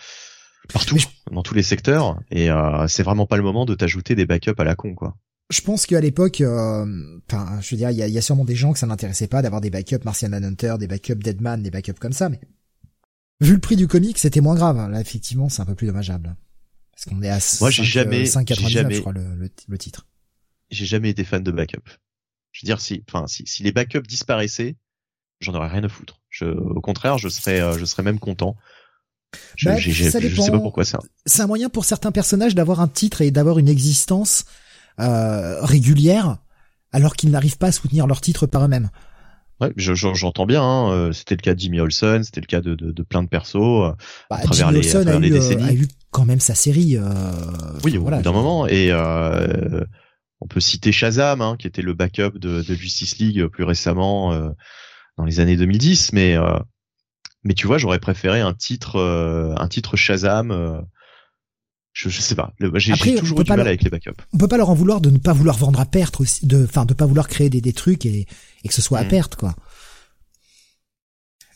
partout, dans tous les secteurs, et euh, c'est vraiment pas le moment de t'ajouter des backups à la con, quoi. Je pense qu'à l'époque, enfin, je veux dire, il y a, y a, sûrement des gens que ça n'intéressait pas d'avoir des backups Martian Manhunter, des backups Deadman, des backups comme ça, mais vu le prix du comic, c'était moins grave. Là, effectivement, c'est un peu plus dommageable. Parce qu'on est à Moi, j'ai jamais, jamais, je crois, le, le, le titre. J'ai jamais été fan de backup. Je veux dire, si, enfin, si, si les backups disparaissaient, j'en aurais rien à foutre. Je, au contraire, je serais, euh, je serais même content. Je, bah, sais pas pourquoi ça. C'est un moyen pour certains personnages d'avoir un titre et d'avoir une existence euh, régulière alors qu'ils n'arrivent pas à soutenir leur titre par eux-mêmes. Ouais, j'entends bien. Hein, euh, c'était le cas de Jimmy Olsen, c'était le cas de, de, de, plein de persos. Euh, bah, à travers Jimmy les, Olsen a, eu, décennies. a eu quand même sa série. Euh, oui, au voilà, bout d'un moment. Et euh, on peut citer Shazam, hein, qui était le backup de, de Justice League plus récemment euh, dans les années 2010. Mais mais tu vois, j'aurais préféré un titre un titre Shazam je, je sais pas. J'ai toujours eu du mal avec les backups. On peut pas leur en vouloir de ne pas vouloir vendre à perte aussi, de, enfin, de pas vouloir créer des, des trucs et, et que ce soit à mm. perte, quoi.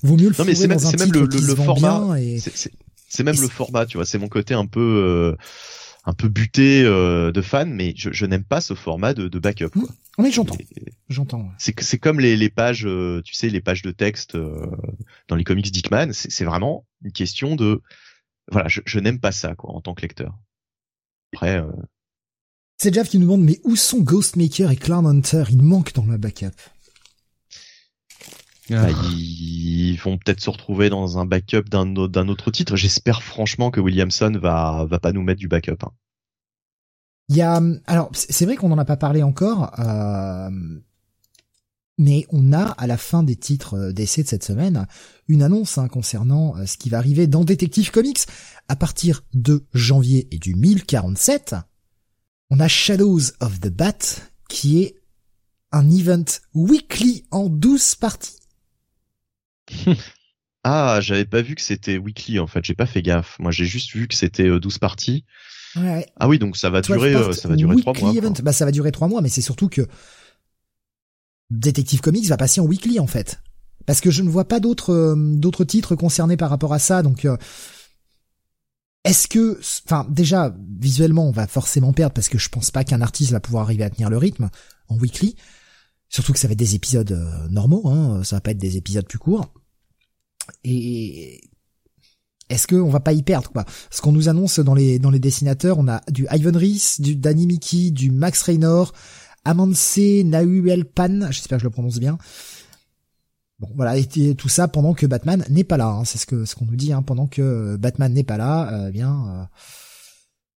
Vaut mieux le non, mais c'est même, même le, le, format. Et... C'est même le format, tu vois. C'est mon côté un peu, euh, un peu buté euh, de fan, mais je, je n'aime pas ce format de, de backup. Quoi. Mmh. Oui, j'entends. J'entends. C'est c'est comme les, les pages, euh, tu sais, les pages de texte euh, dans les comics Dickman. C'est vraiment une question de voilà, je, je n'aime pas ça quoi en tant que lecteur. Après. C'est Jeff qui nous demande mais où sont Ghostmaker et Clown Hunter? Ils manquent dans ma backup. Bah, ils vont peut-être se retrouver dans un backup d'un autre, titre. J'espère franchement que Williamson va va pas nous mettre du backup. Hein. Il y a alors c'est vrai qu'on n'en a pas parlé encore, euh, mais on a à la fin des titres euh, d'essai de cette semaine une annonce hein, concernant euh, ce qui va arriver dans Detective Comics à partir de janvier et du 1047. On a Shadows of the Bat qui est un event weekly en 12 parties. ah, j'avais pas vu que c'était weekly en fait, j'ai pas fait gaffe. Moi, j'ai juste vu que c'était 12 euh, parties. Ouais. Ah oui, donc ça va durer ça va durer 3 mois. Event. Bah ça va durer 3 mois mais c'est surtout que Detective Comics va passer en weekly en fait. Parce que je ne vois pas d'autres euh, d'autres titres concernés par rapport à ça, donc euh, est-ce que, enfin déjà visuellement on va forcément perdre parce que je pense pas qu'un artiste va pouvoir arriver à tenir le rythme en weekly, surtout que ça va être des épisodes euh, normaux, hein, ça va pas être des épisodes plus courts. Et est-ce qu'on va pas y perdre quoi? Ce qu'on nous annonce dans les dans les dessinateurs, on a du Ivan Reese, du Danny Mickey, du Max Raynor, Amanse Nahuel Pan, j'espère que je le prononce bien. Bon, voilà, et, tout ça pendant que Batman n'est pas là. Hein, c'est ce que ce qu'on nous dit. Hein, pendant que Batman n'est pas là, euh, eh bien, euh,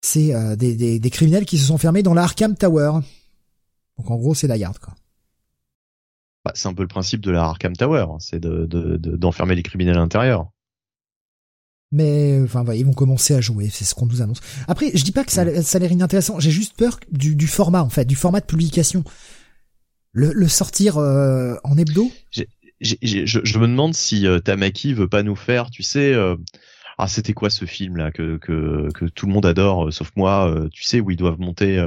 c'est euh, des, des, des, criminels qui se sont fermés dans la Arkham Tower. Donc en gros, c'est la garde, quoi. Bah, c'est un peu le principe de la Arkham Tower, hein, c'est de, d'enfermer les criminels à l'intérieur. Mais enfin, ils vont commencer à jouer, c'est ce qu'on nous annonce. Après, je dis pas que ça, ça a l'air inintéressant. J'ai juste peur du, du, format, en fait, du format de publication. Le, le sortir euh, en hebdo? je, je, me demande si euh, Tamaki veut pas nous faire, tu sais. Euh, ah, c'était quoi ce film là que, que, que tout le monde adore, euh, sauf moi. tu sais où ils doivent monter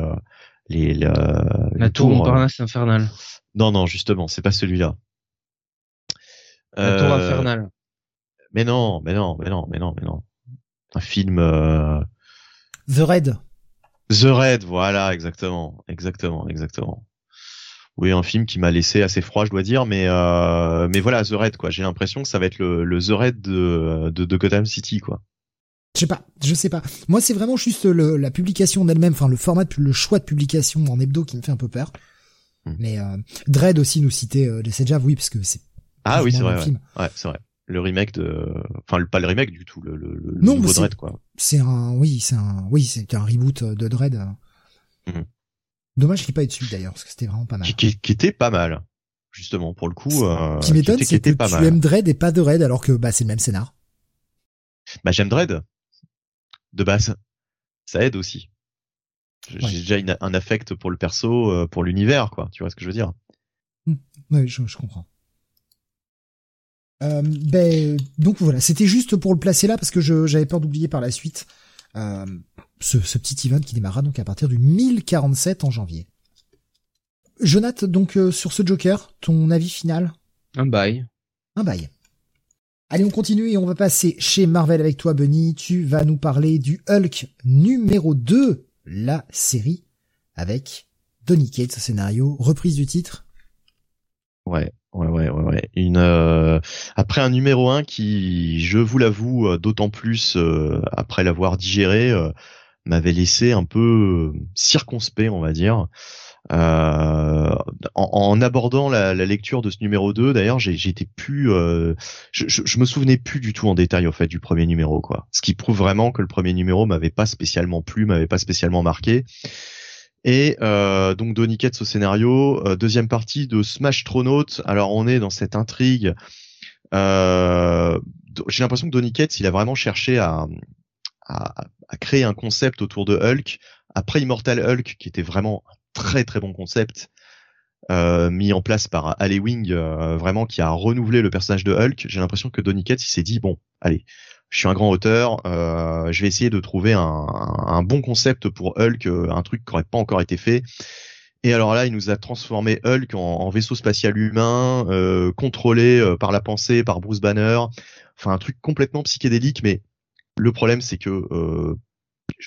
les, la, la tour Montparnasse infernale. Non, non, justement, c'est pas celui-là. La tour infernale. Mais non, mais non, mais non, mais non, mais non. Un film. Euh... The Red. The Red, voilà, exactement, exactement, exactement. Oui, un film qui m'a laissé assez froid, je dois dire, mais euh, mais voilà, The Red, quoi. J'ai l'impression que ça va être le, le The Red de, de, de Gotham City, quoi. Je sais pas, je sais pas. Moi, c'est vraiment juste le, la publication d'elle-même, enfin le format, le choix de publication en hebdo qui me fait un peu peur. Hmm. Mais euh, Dread aussi nous citait euh, déjà, oui, parce que c'est. Ah oui, c'est vrai. Ouais, ouais c'est vrai le remake de, enfin pas le remake du tout, le, le, le non, nouveau Dread quoi. C'est un, oui, c'est un, oui, c'est un reboot de Dread. Mhm. Dommage qu'il n'y ait pas eu dessus d'ailleurs, parce que c'était vraiment pas mal. Qui, qui, était pas mal, justement pour le coup. Euh, qui m'étonne, c'est que tu aimes Dread et pas Dread, alors que bah c'est le même scénar. Bah j'aime Dread de base, ça aide aussi. J'ai déjà un affect pour le perso, euh, pour l'univers, quoi. Tu vois ce que je veux dire? Mmh. Oui, je, je comprends. Euh, ben, donc voilà, c'était juste pour le placer là parce que j'avais peur d'oublier par la suite euh, ce, ce, petit event qui démarra donc à partir du 1047 en janvier. Jonathan, donc euh, sur ce Joker, ton avis final? Un bail. Un bail. Allez, on continue et on va passer chez Marvel avec toi, Bunny. Tu vas nous parler du Hulk numéro 2, la série, avec Donny Cates, scénario, reprise du titre. Ouais, Ouais, ouais, ouais, ouais. Une euh, après un numéro 1 qui, je vous l'avoue, euh, d'autant plus euh, après l'avoir digéré, m'avait laissé un peu circonspect, on va dire. En, en, abordant la, la, lecture de ce numéro 2, d'ailleurs, j'étais plus, je, je, je, me souvenais plus du tout en détail au fait du premier numéro, quoi. Ce qui prouve vraiment que le premier numéro m'avait pas spécialement plu, m'avait pas spécialement marqué. Et euh, donc Donny Cates au scénario, euh, deuxième partie de Smash Tronaut. Alors on est dans cette intrigue. Euh, J'ai l'impression que Donny Cates, il a vraiment cherché à, à, à, créer un concept autour de Hulk. Après Immortal Hulk, qui était vraiment très très bon concept, euh, mis en place par Wing, euh, vraiment qui a renouvelé le personnage de Hulk. J'ai l'impression que Donny Cates, il s'est dit bon, allez, je suis un grand auteur, euh, je vais essayer de trouver un, un, bon concept pour Hulk, euh, un truc qui n'aurait pas encore été fait. Et alors là, il nous a transformé Hulk en, en vaisseau spatial humain, euh, contrôlé euh, par la pensée, par Bruce Banner. Enfin, un truc complètement psychédélique, mais le problème, c'est que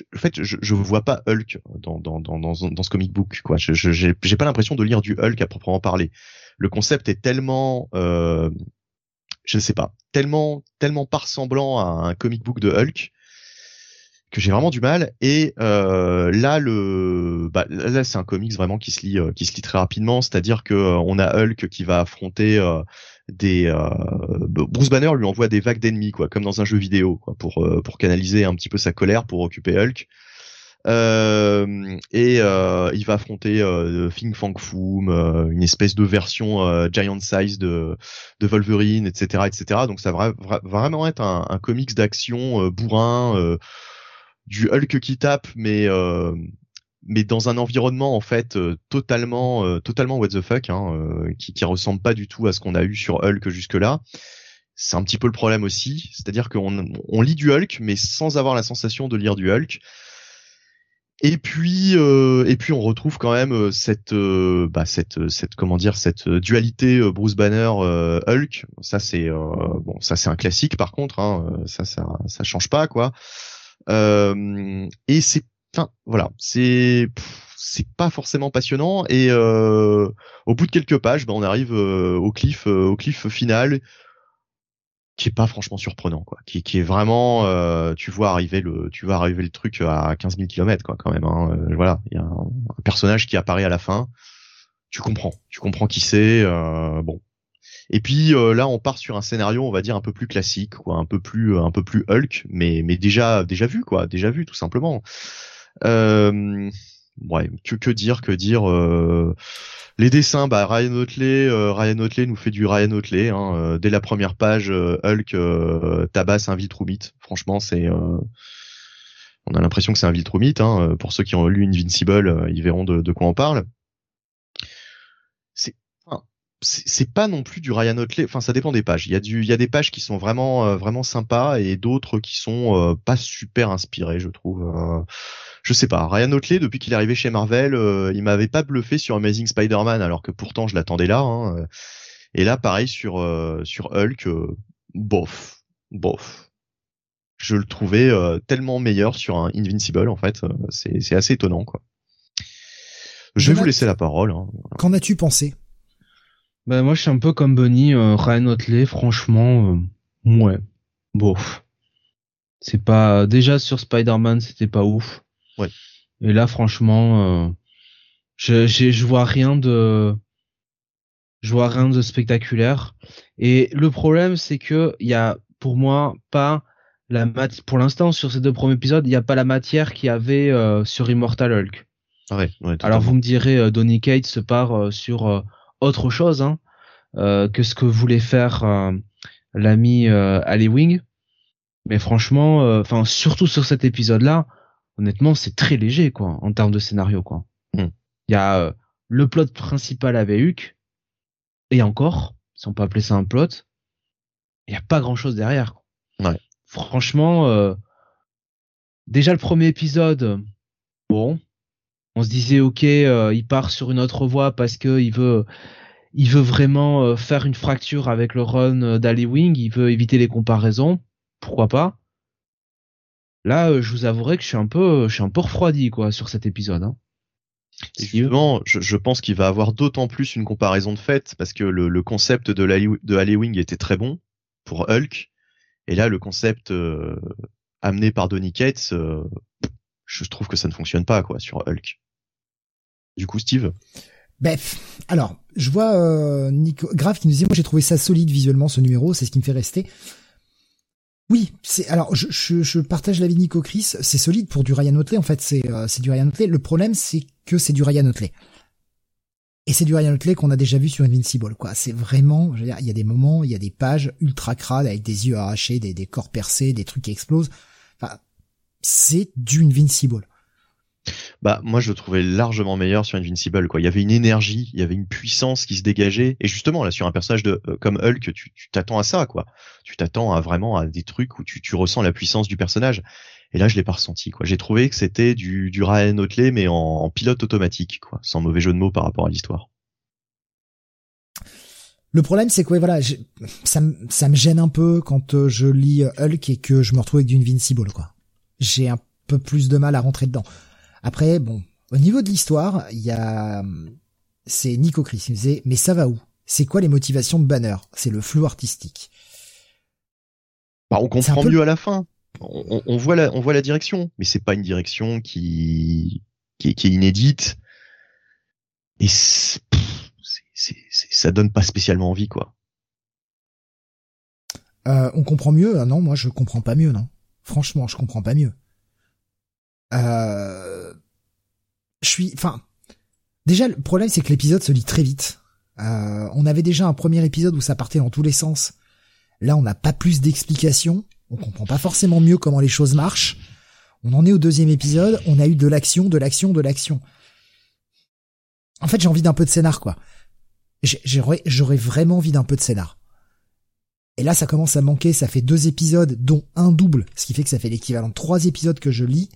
euh, en fait, je, je vois pas Hulk dans, dans, dans, dans, ce comic book. Quoi. Je j'ai pas l'impression de lire du Hulk à proprement parler. Le concept est tellement euh, je ne sais pas, tellement tellement pas à un comic book de Hulk que j'ai vraiment du mal. Et euh, là, le, bah, là, c'est un comics vraiment qui se lit, euh, qui se lit très rapidement. C'est-à-dire que on a Hulk qui va affronter des euh, Bruce Banner lui envoie des vagues d'ennemis, quoi, comme dans un jeu vidéo, quoi, pour pour canaliser un petit peu sa colère, pour occuper Hulk. Euh, et euh, il va affronter euh, Fing Fang Foom, euh, une espèce de version euh, giant size de, de Wolverine, etc., etc. Donc ça va, va vraiment être un, un comics d'action bourrin, du Hulk qui tape, mais mais dans un environnement en fait totalement totalement what the fuck, hein, qui, qui ressemble pas du tout à ce qu'on a eu sur Hulk jusque là c'est un petit peu le problème aussi, c'est-à-dire qu'on on lit du Hulk mais sans avoir la sensation de lire du Hulk. Et puis, euh, et puis on retrouve quand même euh, cette, euh, bah, cette, cette, comment dire, cette dualité euh, Bruce Banner Hulk. Ça c'est, bon, ça c'est un classique par contre. Hein, ça, ça, ça change pas quoi. et c'est, voilà, c'est, c'est pas forcément passionnant. Et au bout de quelques pages, bah, on arrive au cliff, au cliff final qui est pas franchement surprenant quoi qui, qui est vraiment euh, tu vois arriver le tu vois arriver le truc à 15 000 km quoi quand même hein. Euh, voilà il y a un, personnage qui apparaît à la fin tu comprends tu comprends qui c'est euh, bon et puis euh, là on part sur un scénario on va dire un peu plus classique quoi un peu plus un peu plus Hulk mais mais déjà déjà vu quoi déjà vu tout simplement euh, ouais, que, que dire, que dire. Euh, les dessins, bah Ryan Otley, euh, Ryan Otley nous fait du Ryan Otley. Hein, euh, dès la première page, Hulk tabasse un Viltrumite. Franchement, c'est on a l'impression que c'est un Viltrumite. Hein. Pour ceux qui ont lu Invincible, ils verront de, de quoi on parle. C'est c'est pas non plus du Ryan Otley. Enfin, ça dépend des pages. Il y a du, il y a des pages qui sont vraiment, vraiment sympas et d'autres qui sont pas super inspirées, je trouve je sais pas. Ryan Otley, depuis qu'il est arrivé chez Marvel, euh, il m'avait pas bluffé sur Amazing Spider-Man, alors que pourtant je l'attendais là. Hein. Et là, pareil sur euh, sur Hulk, euh, bof, bof. Je le trouvais tellement meilleur sur un Invincible, en fait. c'est c'est assez étonnant, quoi. Je vais vous laisser la parole. Hein. Qu'en as-tu pensé? Ben moi, je suis un peu comme Bonnie. Ryan Otley, franchement, ouais, bof. C'est pas déjà sur Spider-Man, c'était pas ouf. Ouais. Et là, franchement, euh, je, je vois rien de, je vois rien de spectaculaire. Et le problème, c'est que il y a, pour moi, pas la mat pour l'instant sur ces deux premiers épisodes, il n'y a pas la matière qu'il y avait euh, sur Immortal Hulk. Ah ouais, ouais, Alors vous me direz, euh, Donny Cates se part euh, sur euh, autre chose hein, que ce que voulait faire l'ami Ali Wing. Mais franchement, enfin surtout sur cet épisode-là, honnêtement, c'est très léger, quoi, en termes de scénario, quoi. Hmm. Il y a euh, le plot principal avec Huck, et encore, si on peut appeler ça un plot, il n'y a pas grand chose derrière. Ouais. Franchement, euh, déjà le premier épisode, bon, on se disait ok, euh, il part sur une autre voie parce que il veut, il veut vraiment euh, faire une fracture avec le run d'Ali Wing, il veut éviter les comparaisons, pourquoi pas. Là, euh, je vous avouerai que je suis un peu, je suis un peu refroidi quoi sur cet épisode. Hein. Justement, je, je, pense qu'il va avoir d'autant plus une comparaison de fait parce que le, le concept de, la, de Wing était très bon pour Hulk, et là le concept euh, amené par Donny Cates, euh, je trouve que ça ne fonctionne pas quoi sur Hulk. Du coup, Steve? Bref, alors je vois euh, Nico Grave qui nous dit moi j'ai trouvé ça solide visuellement ce numéro, c'est ce qui me fait rester. Oui, c'est alors je, je, je partage l'avis de Nico Chris, c'est solide pour du Ryan Otley en fait, c'est euh, c'est du Ryan Otley. Le problème c'est que c'est du Ryan Otley. Et c'est du Ryan Otley qu'on a déjà vu sur Invincible quoi. C'est vraiment, je dire, il y a des moments, il y a des pages ultra crades avec des yeux arrachés, des, des corps percés, des trucs qui explosent. Enfin, c'est du Invincible. Bah moi je le trouvais largement meilleur sur Invincible quoi. Il y avait une énergie, il y avait une puissance qui se dégageait et justement là sur un personnage de euh, comme Hulk tu t'attends à ça quoi. Tu t'attends à vraiment à des trucs où tu, ressens la puissance du personnage. Et là je l'ai pas ressenti quoi. J'ai trouvé que c'était du, du Ryan Otley mais en, pilote automatique quoi, sans mauvais jeu de mots par rapport à l'histoire. Le problème, c'est que voilà, ça, ça me gêne un peu quand euh, je lis Hulk et que je me retrouve avec du Invincible, quoi. J'ai un peu plus de mal à rentrer dedans. Après, bon, au niveau de l'histoire, il y a, c'est Nico Chris qui me disait, mais ça va où? C'est quoi les motivations de Banner? C'est le flou artistique. Bah, on comprend mieux à la fin. On, voit la, on voit la direction, mais c'est pas une direction qui, qui, est inédite. Et c'est, ça donne pas spécialement envie, quoi. Euh, on comprend mieux ah Non, moi je comprends pas mieux, non? Franchement, je comprends pas mieux. Euh, je suis, enfin, déjà le problème c'est que l'épisode se lit très vite. Euh, on avait déjà un premier épisode où ça partait dans tous les sens. Là, on n'a pas plus d'explications. On comprend pas forcément mieux comment les choses marchent. On en est au deuxième épisode. On a eu de l'action, de l'action, de l'action. En fait, j'ai envie d'un peu de scénar, quoi. J'aurais, j'aurais vraiment envie d'un peu de scénar. Et là, ça commence à manquer. Ça fait deux épisodes, dont un double, ce qui fait que ça fait l'équivalent de trois épisodes que je lis.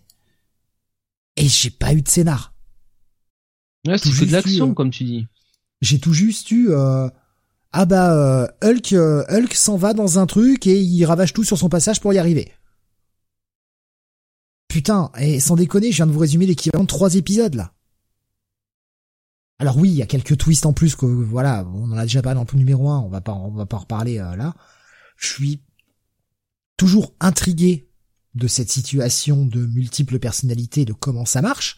Et j'ai pas eu de scénar. Ouais, c'est de l'action, euh, comme tu dis. J'ai tout juste eu, euh, ah bah, euh, Hulk, Hulk s'en va dans un truc et il ravage tout sur son passage pour y arriver. Putain, et sans déconner, je viens de vous résumer l'équivalent de trois épisodes, là. Alors oui, il y a quelques twists en plus que, voilà, on en a déjà parlé dans le numéro 1, on va pas, on va pas en reparler, là. Je suis toujours intrigué de cette situation de multiples personnalités, de comment ça marche.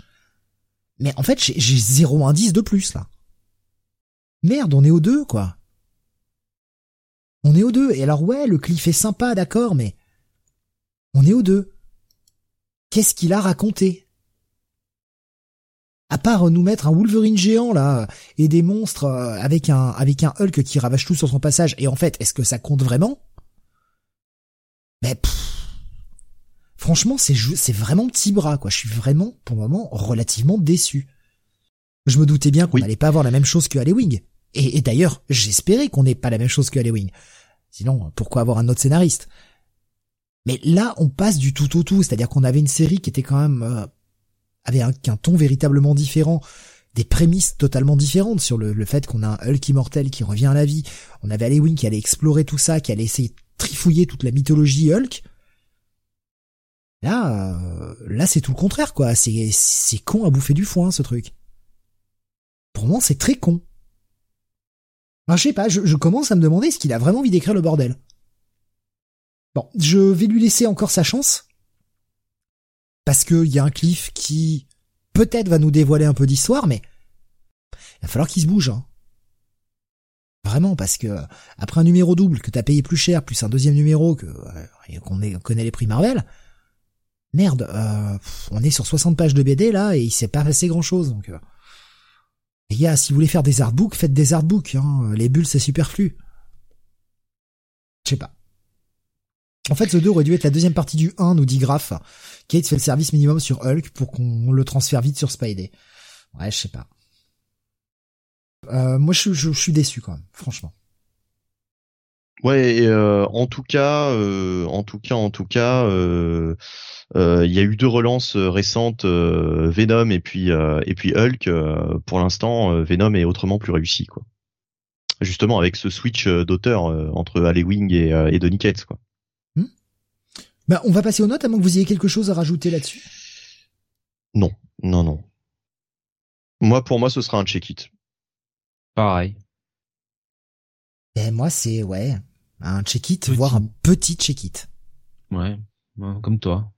Mais en fait, j'ai zéro indice de plus, là. Merde, on est aux deux, quoi. On est aux deux. Et alors, ouais, le cliff est sympa, d'accord, mais on est aux deux. Qu'est-ce qu'il a raconté? À part nous mettre un Wolverine géant, là, et des monstres euh, avec un, avec un Hulk qui ravage tout sur son passage, et en fait, est-ce que ça compte vraiment? Mais Franchement, c'est c'est vraiment petit bras, quoi. Je suis vraiment, pour le moment, relativement déçu. Je me doutais bien qu'on n'allait pas avoir la même chose que Halloween. Et, et d'ailleurs, j'espérais qu'on n'ait pas la même chose que Halloween. Sinon, pourquoi avoir un autre scénariste? Mais là, on passe du tout au tout. C'est-à-dire qu'on avait une série qui était quand même... Euh, avait un, un, ton véritablement différent, des prémices totalement différentes sur le, le fait qu'on a un Hulk immortel qui revient à la vie. On avait Halloween qui allait explorer tout ça, qui allait essayer de trifouiller toute la mythologie Hulk. Là, euh, là c'est tout le contraire quoi. C'est c'est con à bouffer du foin ce truc. Pour moi, c'est très con. je sais pas, je, commence à me demander ce qu'il a vraiment envie d'écrire le bordel. Bon, je vais lui laisser encore sa chance. Parce qu'il y a un cliff qui peut-être va nous dévoiler un peu d'histoire, mais il va falloir qu'il se bouge. Hein. Vraiment, parce que après un numéro double que t'as payé plus cher, plus un deuxième numéro que euh, qu'on connaît les prix Marvel, merde, euh, on est sur 60 pages de BD là et il s'est pas passé grand chose donc. Euh. Les gars, si vous voulez faire des artbooks, faites des artbooks. Hein. Les bulles c'est superflu. Je sais pas. En fait, ce 2 aurait dû être la deuxième partie du 1, nous dit Graf. Kate fait le service minimum sur Hulk pour qu'on le transfère vite sur Spidey. Ouais, je sais pas. Euh, moi, je, je, suis déçu quand même, franchement. Ouais, euh, en tout cas, euh, en tout cas, en tout cas, euh, euh, il y a eu deux relances euh, récentes, euh, Venom et puis et puis Hulk. pour l'instant, Venom est autrement plus réussi, quoi. Justement avec ce switch d'auteur entre Halloween et, et Donny Cates, quoi. Hmm. Bah, on va passer aux notes, à moins que vous ayez quelque chose à rajouter là-dessus. Non, non, non. Moi, pour moi, ce sera un check-it. Pareil. Et moi, c'est ouais, un check-it, voire un petit check-it. Ouais, comme toi.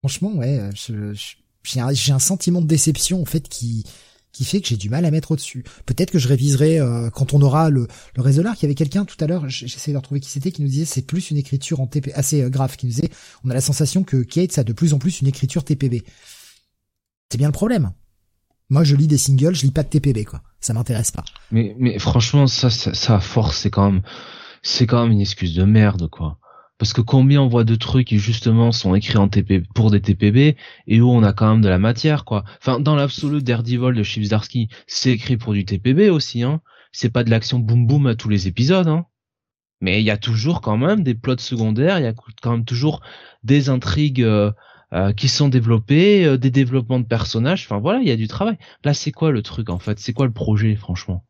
Franchement, ouais, j'ai un, sentiment de déception en fait qui qui fait que j'ai du mal à mettre au-dessus. Peut-être que je réviserai euh, quand on aura le, le réseau Il y avait quelqu'un tout à l'heure, j'essaie de retrouver qui c'était, qui nous disait c'est plus une écriture en TP assez euh, grave, qui nous disait on a la sensation que Kate a de plus en plus une écriture TPB. C'est bien le problème. Moi, je lis des singles, je lis pas de TPB, quoi. Ça m'intéresse pas. Mais, mais franchement, ça, ça, ça force, c'est quand même, c'est quand même une excuse de merde, quoi. Parce que combien on voit de trucs qui justement sont écrits en TP pour des TPB et où on a quand même de la matière quoi. Enfin dans l'absolu Daredevil de Chipsdarsky, c'est écrit pour du TPB aussi hein. C'est pas de l'action boum boum à tous les épisodes hein. Mais il y a toujours quand même des plots secondaires, il y a quand même toujours des intrigues euh, euh, qui sont développées, euh, des développements de personnages. Enfin voilà, il y a du travail. Là c'est quoi le truc en fait? C'est quoi le projet franchement?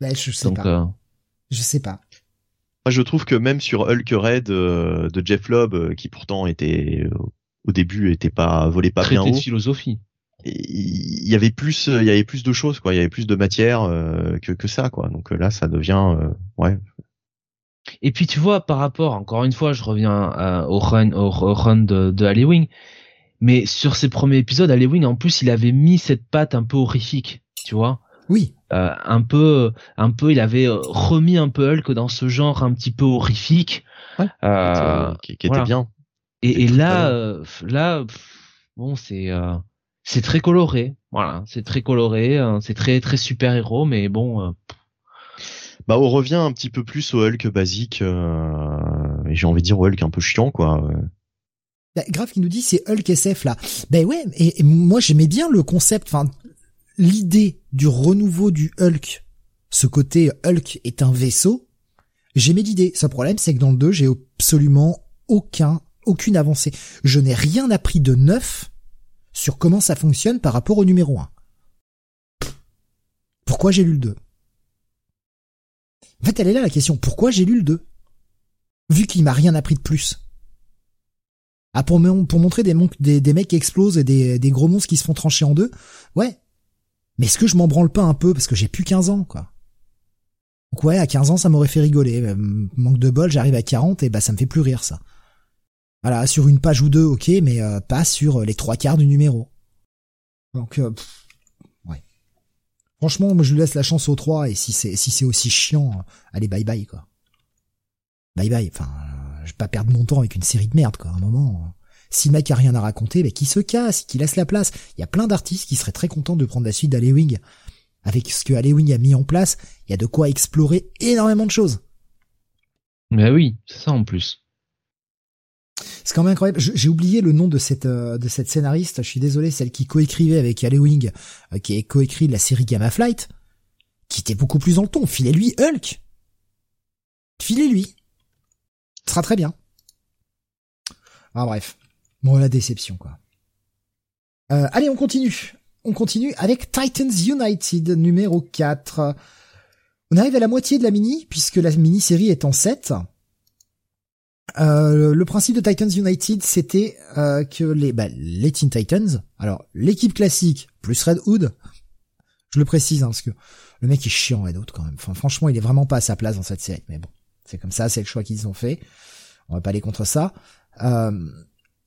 Bah, je sais pas. Je sais pas. Moi, je trouve que même sur Hulk Red euh, de Jeff Lobb, euh, qui pourtant était euh, au début était pas volé pas bien haut. de philosophie. Il y avait plus, il y avait plus de choses quoi, il y avait plus de matière que que ça quoi. Donc là, ça devient ouais. Et puis tu vois, par rapport, encore une fois, je reviens au run, au, run de, de Wing, mais sur ses premiers épisodes, Wing, en plus, il avait mis cette patte un peu horrifique, tu vois. Oui. Euh, un peu, un peu, il avait euh, remis un peu Hulk dans ce genre un petit peu horrifique, ouais, euh, qui, était bien. Et, et là, là, bon, c'est, c'est très coloré, voilà, c'est très coloré, hein, c'est très très super héros, mais bon. bah, on revient un petit peu plus au Hulk basique, et j'ai envie de dire au Hulk un peu chiant, quoi. Bah, Grave qui nous dit c'est Hulk SF là. Ben ouais, et, et moi j'aimais bien le concept, enfin l'idée du renouveau du Hulk, ce côté Hulk est un vaisseau, j'aimais l'idée. Ce problème, c'est que dans le 2, j'ai absolument aucun, aucune avancée. Je n'ai rien appris de neuf sur comment ça fonctionne par rapport au numéro 1. Pourquoi j'ai lu le 2 En fait, elle est là la question. Pourquoi j'ai lu le 2 Vu qu'il m'a rien appris de plus. Ah, pour, montrer des, des, des mecs qui explosent et des, des gros monstres qui se font trancher en deux. Ouais, mais est-ce que je m'en branle pas un peu parce que j'ai plus 15 ans, quoi? Donc ouais, à 15 ans, ça m'aurait fait rigoler. Euh, manque de bol, j'arrive à 40 et bah ça me fait plus rire, ça. Voilà, sur une page ou deux, ok, mais euh, pas sur euh, les trois quarts du numéro. Donc, ouais. Franchement, moi je lui laisse la chance aux trois et si c'est si c'est aussi chiant, allez bye bye quoi. Bye bye. Enfin, je vais pas perdre mon temps avec une série de merde quoi. À un moment. Si le mec a rien à raconter, mais qui se casse, qui laisse la place. Il y a plein d'artistes qui seraient très contents de prendre la suite d'Alewing. Avec ce que Alewing a mis en place, il y a de quoi explorer énormément de choses. Mais oui, c'est ça en plus. C'est quand même incroyable. J'ai oublié le nom de cette euh, de cette scénariste. Je suis désolé, celle qui coécrivait avec Alewing, euh, qui a coécrit la série Gamma Flight, qui était beaucoup plus dans le ton. Filez-lui Hulk. Filez-lui. Ce sera très bien. Ah bref. Bon, la déception, quoi. Euh, allez, on continue. On continue avec Titans United numéro 4. On arrive à la moitié de la mini, puisque la mini-série est en 7. Euh, le principe de Titans United, c'était euh, que les, bah, les Teen Titans, alors l'équipe classique plus Red Hood, je le précise hein, parce que le mec est chiant Red Hood quand même. Franchement, il est vraiment pas à sa place dans cette série. Mais bon, c'est comme ça, c'est le choix qu'ils ont fait. On va pas aller contre ça. Euh,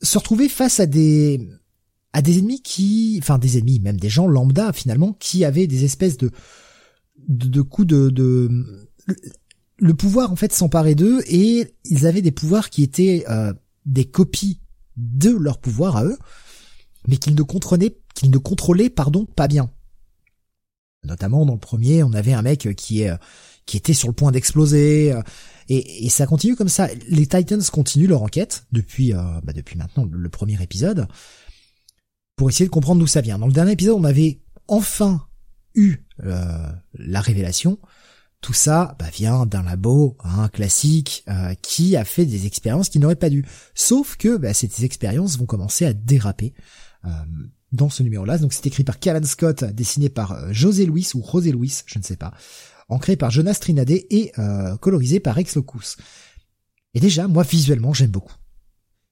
se retrouver face à des à des ennemis qui, enfin des ennemis, même des gens lambda finalement, qui avaient des espèces de de, coups de, de le pouvoir en fait s'emparait d'eux et ils avaient des pouvoirs qui étaient euh, des copies de leur pouvoir à eux, mais qu'ils ne contrôlaient qu'ils ne contrôlaient pardon pas bien. Notamment dans le premier, on avait un mec qui est qui était sur le point d'exploser. Et, et, ça continue comme ça. Les Titans continuent leur enquête depuis, euh, bah depuis maintenant le premier épisode pour essayer de comprendre d'où ça vient. Dans le dernier épisode, on avait enfin eu euh, la révélation. Tout ça bah, vient d'un labo un classique euh, qui a fait des expériences qu'il n'aurait pas dû. Sauf que bah, ces expériences vont commencer à déraper euh, dans ce numéro-là. Donc c'est écrit par Callan Scott, dessiné par José Luis ou José Luis, je ne sais pas ancré par Jonas Trinadé et euh, colorisé par Rex Locus. Et déjà, moi visuellement, j'aime beaucoup.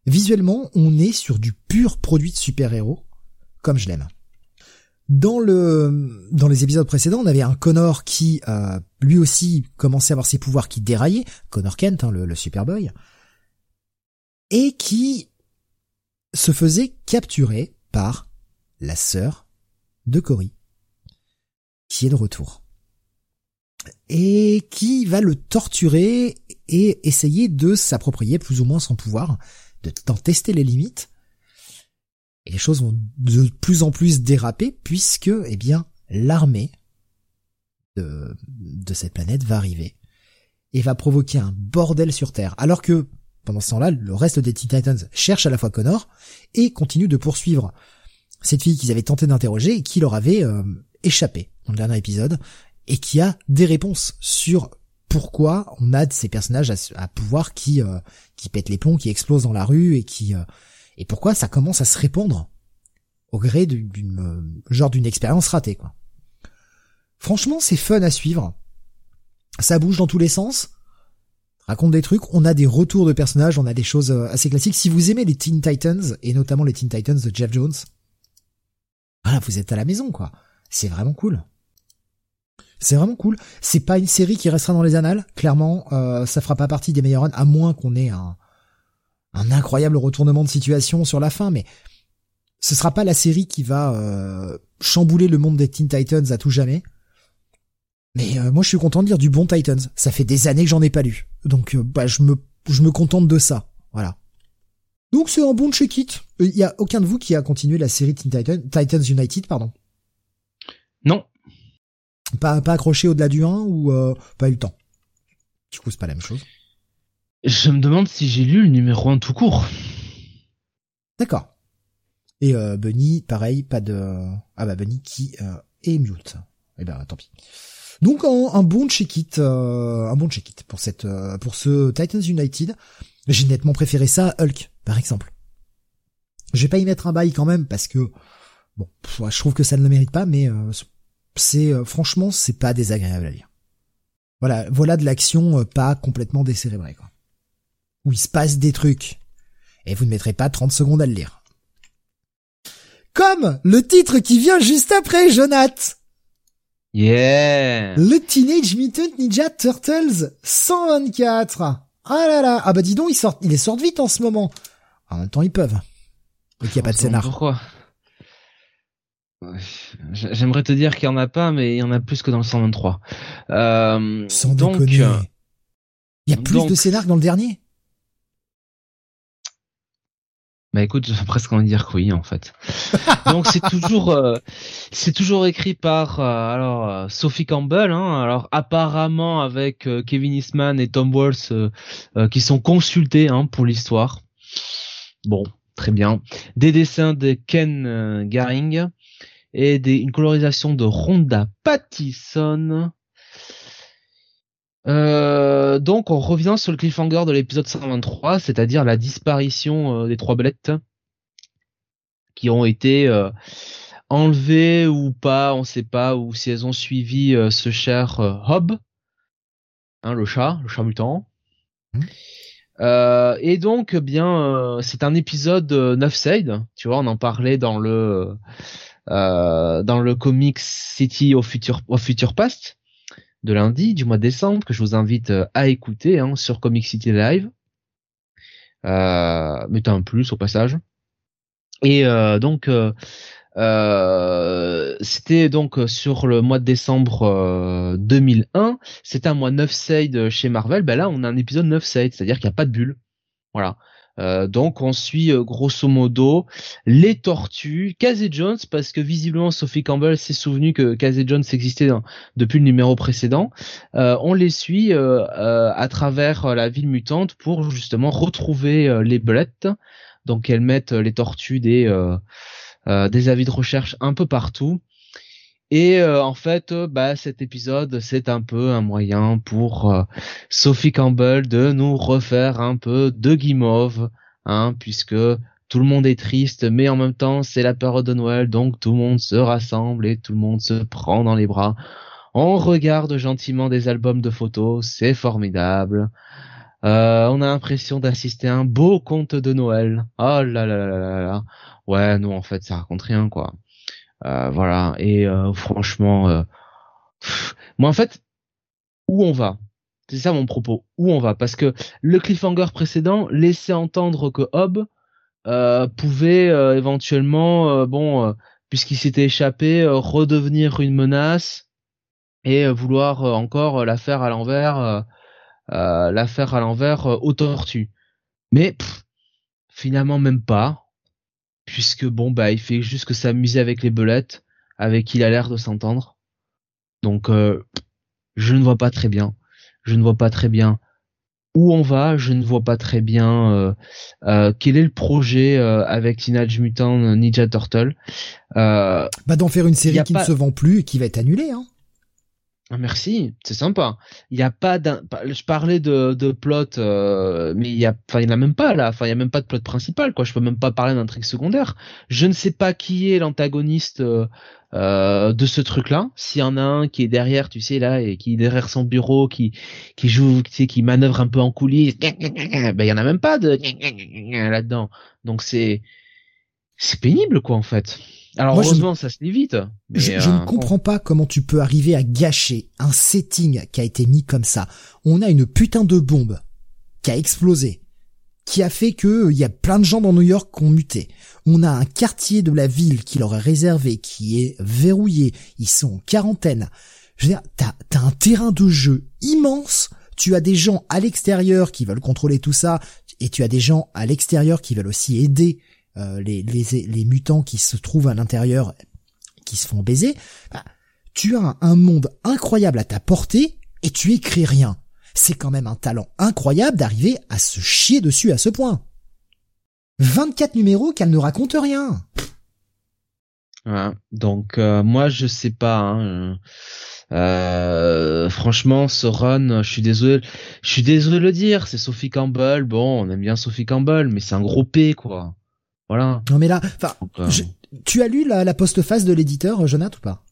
Visuellement, on est sur du pur produit de super-héros, comme je l'aime. Dans le dans les épisodes précédents, on avait un Connor qui euh, lui aussi commençait à avoir ses pouvoirs qui déraillaient, Connor Kent, hein, le, le Superboy, et qui se faisait capturer par la sœur de Cory, qui est de retour et qui va le torturer et essayer de s'approprier plus ou moins son pouvoir, de d'en tester les limites. Et les choses vont de plus en plus déraper puisque, eh bien, l'armée de, de cette planète va arriver et va provoquer un bordel sur Terre. Alors que, pendant ce temps-là, le reste des Teen Titans cherche à la fois Connor et continue de poursuivre cette fille qu'ils avaient tenté d'interroger et qui leur avait euh, échappé dans le dernier épisode et qui a des réponses sur pourquoi on a ces personnages à, pouvoir qui euh, qui pètent les plombs, qui explosent dans la rue et qui euh, et pourquoi ça commence à se répandre au gré d'une euh, genre d'une expérience ratée quoi. Franchement, c'est fun à suivre. Ça bouge dans tous les sens. Raconte des trucs, on a des retours de personnages, on a des choses assez classiques. Si vous aimez les Teen Titans et notamment les Teen Titans de Jeff Jones, voilà, vous êtes à la maison quoi. C'est vraiment cool. C'est vraiment cool. C'est pas une série qui restera dans les annales. Clairement, euh, ça fera pas partie des meilleurs runs, à moins qu'on ait un, un incroyable retournement de situation sur la fin. Mais ce sera pas la série qui va euh, chambouler le monde des Teen Titans à tout jamais. Mais euh, moi, je suis content de lire du bon Titans. Ça fait des années que j'en ai pas lu, donc bah je me je me contente de ça. Voilà. Donc c'est un bon check-it. Il y a aucun de vous qui a continué la série Teen Titans, Titans United, pardon? Non, pas, pas accroché au-delà du 1 ou euh, pas eu le temps? Du coup, c'est pas la même chose. Je me demande si j'ai lu le numéro 1 tout court. D'accord. Et euh, Bunny, pareil, pas de... Ah bah Bunny qui euh, est mute. Eh ben tant pis. Donc un, bon check-it, un bon check-it pour cette, pour ce Titans United. J'ai nettement préféré ça à Hulk, par exemple. Je vais pas y mettre un bail quand même parce que bon, je trouve que ça ne le mérite pas, mais c'est euh, franchement c'est pas désagréable à lire. Voilà, voilà de l'action euh, pas complètement décérébrée quoi. Où il se passe des trucs et vous ne mettrez pas 30 secondes à le lire. Comme le titre qui vient juste après, Jonath. Yeah. Le Teenage Mutant Ninja Turtles 124. Ah là là, ah bah dis donc, il sort, il est sort vite en ce moment. En même temps, ils peuvent. Et qu'il n'y a pas de scénar. Pourquoi J'aimerais te dire qu'il y en a pas, mais il y en a plus que dans le 123. Euh, Sans donc, Il y a plus de scénar que dans le dernier? Bah écoute, j'ai presque envie de dire que oui en fait. donc c'est toujours euh, c'est toujours écrit par euh, alors euh, Sophie Campbell hein, alors apparemment avec Kevin Eastman et Tom Walsh qui sont consultés hein, pour l'histoire. Bon, très bien. Des dessins de Ken Garing et des, une colorisation de Rhonda Pattison. Euh, donc on revient sur le cliffhanger de l'épisode 123, c'est-à-dire la disparition euh, des trois belettes qui ont été euh, enlevées ou pas, on sait pas, ou si elles ont suivi ce cher Hob, hein, le chat, le chat mutant. Mmh. et donc, bien, c'est un épisode 9 side, tu vois, on en parlait dans le dans le comics City au futur au past de lundi du mois de décembre que je vous invite euh, à écouter hein, sur Comic City Live. Euh, mettez un plus au passage. Et euh, donc euh, c'était donc sur le mois de décembre 2001. C'était un mois 9 side chez Marvel. Ben là, on a un épisode 9 side, c'est-à-dire qu'il n'y a pas de bulle. Voilà. Euh, donc on suit euh, grosso modo les tortues, Casey Jones parce que visiblement Sophie Campbell s'est souvenu que Casey Jones existait depuis le numéro précédent. Euh, on les suit à travers la ville mutante pour justement retrouver les blettes. Donc elles mettent les tortues des avis de recherche un peu partout. Et euh, en fait, euh, bah, cet épisode, c'est un peu un moyen pour euh, Sophie Campbell de nous refaire un peu de guimauve, hein, puisque tout le monde est triste, mais en même temps, c'est la période de Noël, donc tout le monde se rassemble et tout le monde se prend dans les bras. On regarde gentiment des albums de photos, c'est formidable. on a l'impression d'assister à un beau conte de Noël. Oh là là là là là. Ouais, non, en fait, ça raconte rien, quoi. Euh, voilà. Et euh, franchement, euh, moi en fait, où on va? C'est ça mon propos. Où on va? Parce que le cliffhanger précédent laissait entendre que Hob pouvait éventuellement, bon, puisqu'il s'était échappé, redevenir une menace. et vouloir encore la faire à l'envers, la faire à l'envers aux tortues. Mais finalement même pas, puisque bon bah il fait juste que s'amuser avec les belettes, avec qui il a l'air de s'entendre. Donc je ne vois pas très bien. Je ne vois pas très bien où on va. Je ne vois pas très bien euh, euh, quel est le projet euh, avec Teenage Mutant Ninja Turtle. bah d'en faire une série qui ne se vend plus et qui va être annulée. Hein. Ah, merci, c'est sympa. Il y a pas d'un, je parlais de, de plot, euh, mais il y a, enfin, il y en a même pas là. Enfin, il y a même pas de plot principal, quoi. Je peux même pas parler d'un truc secondaire. Je ne sais pas qui est l'antagoniste euh, euh, de ce truc-là. S'il y en a un qui est derrière, tu sais là, et qui est derrière son bureau, qui qui joue, tu sais, qui manœuvre un peu en coulisses, ben il y en a même pas de là-dedans. Donc c'est c'est pénible, quoi, en fait. Alors heureusement, ça se lit vite. je, ne euh, comprends pas comment tu peux arriver à gâcher un setting qui a été mis comme ça. On a une putain de bombe qui a explosé, qui a fait que il euh, y a plein de gens dans New York qui ont muté. On a un quartier de la ville qui leur est réservé, qui est verrouillé. Ils sont en quarantaine. Je veux dire, t'as as un terrain de jeu immense. Tu as des gens à l'extérieur qui veulent contrôler tout ça, et tu as des gens à l'extérieur qui veulent aussi aider euh, les, mutants qui se trouvent à l'intérieur, qui se font baiser, bah, tu as un monde incroyable à ta portée et tu écris rien. C'est quand même un talent incroyable d'arriver à se chier dessus à ce point. 24 numéros qu'elle ne raconte rien. donc euh, moi je sais pas. Hein, euh, franchement, ce run, je suis désolé, je suis désolé de le dire, c'est Sophie Campbell. Bon, on aime bien Sophie Campbell, mais c'est un gros P quoi. Voilà. Non mais là, enfin, euh, tu as lu la, la postface de l'éditeur, euh, Jonathan, ou pas?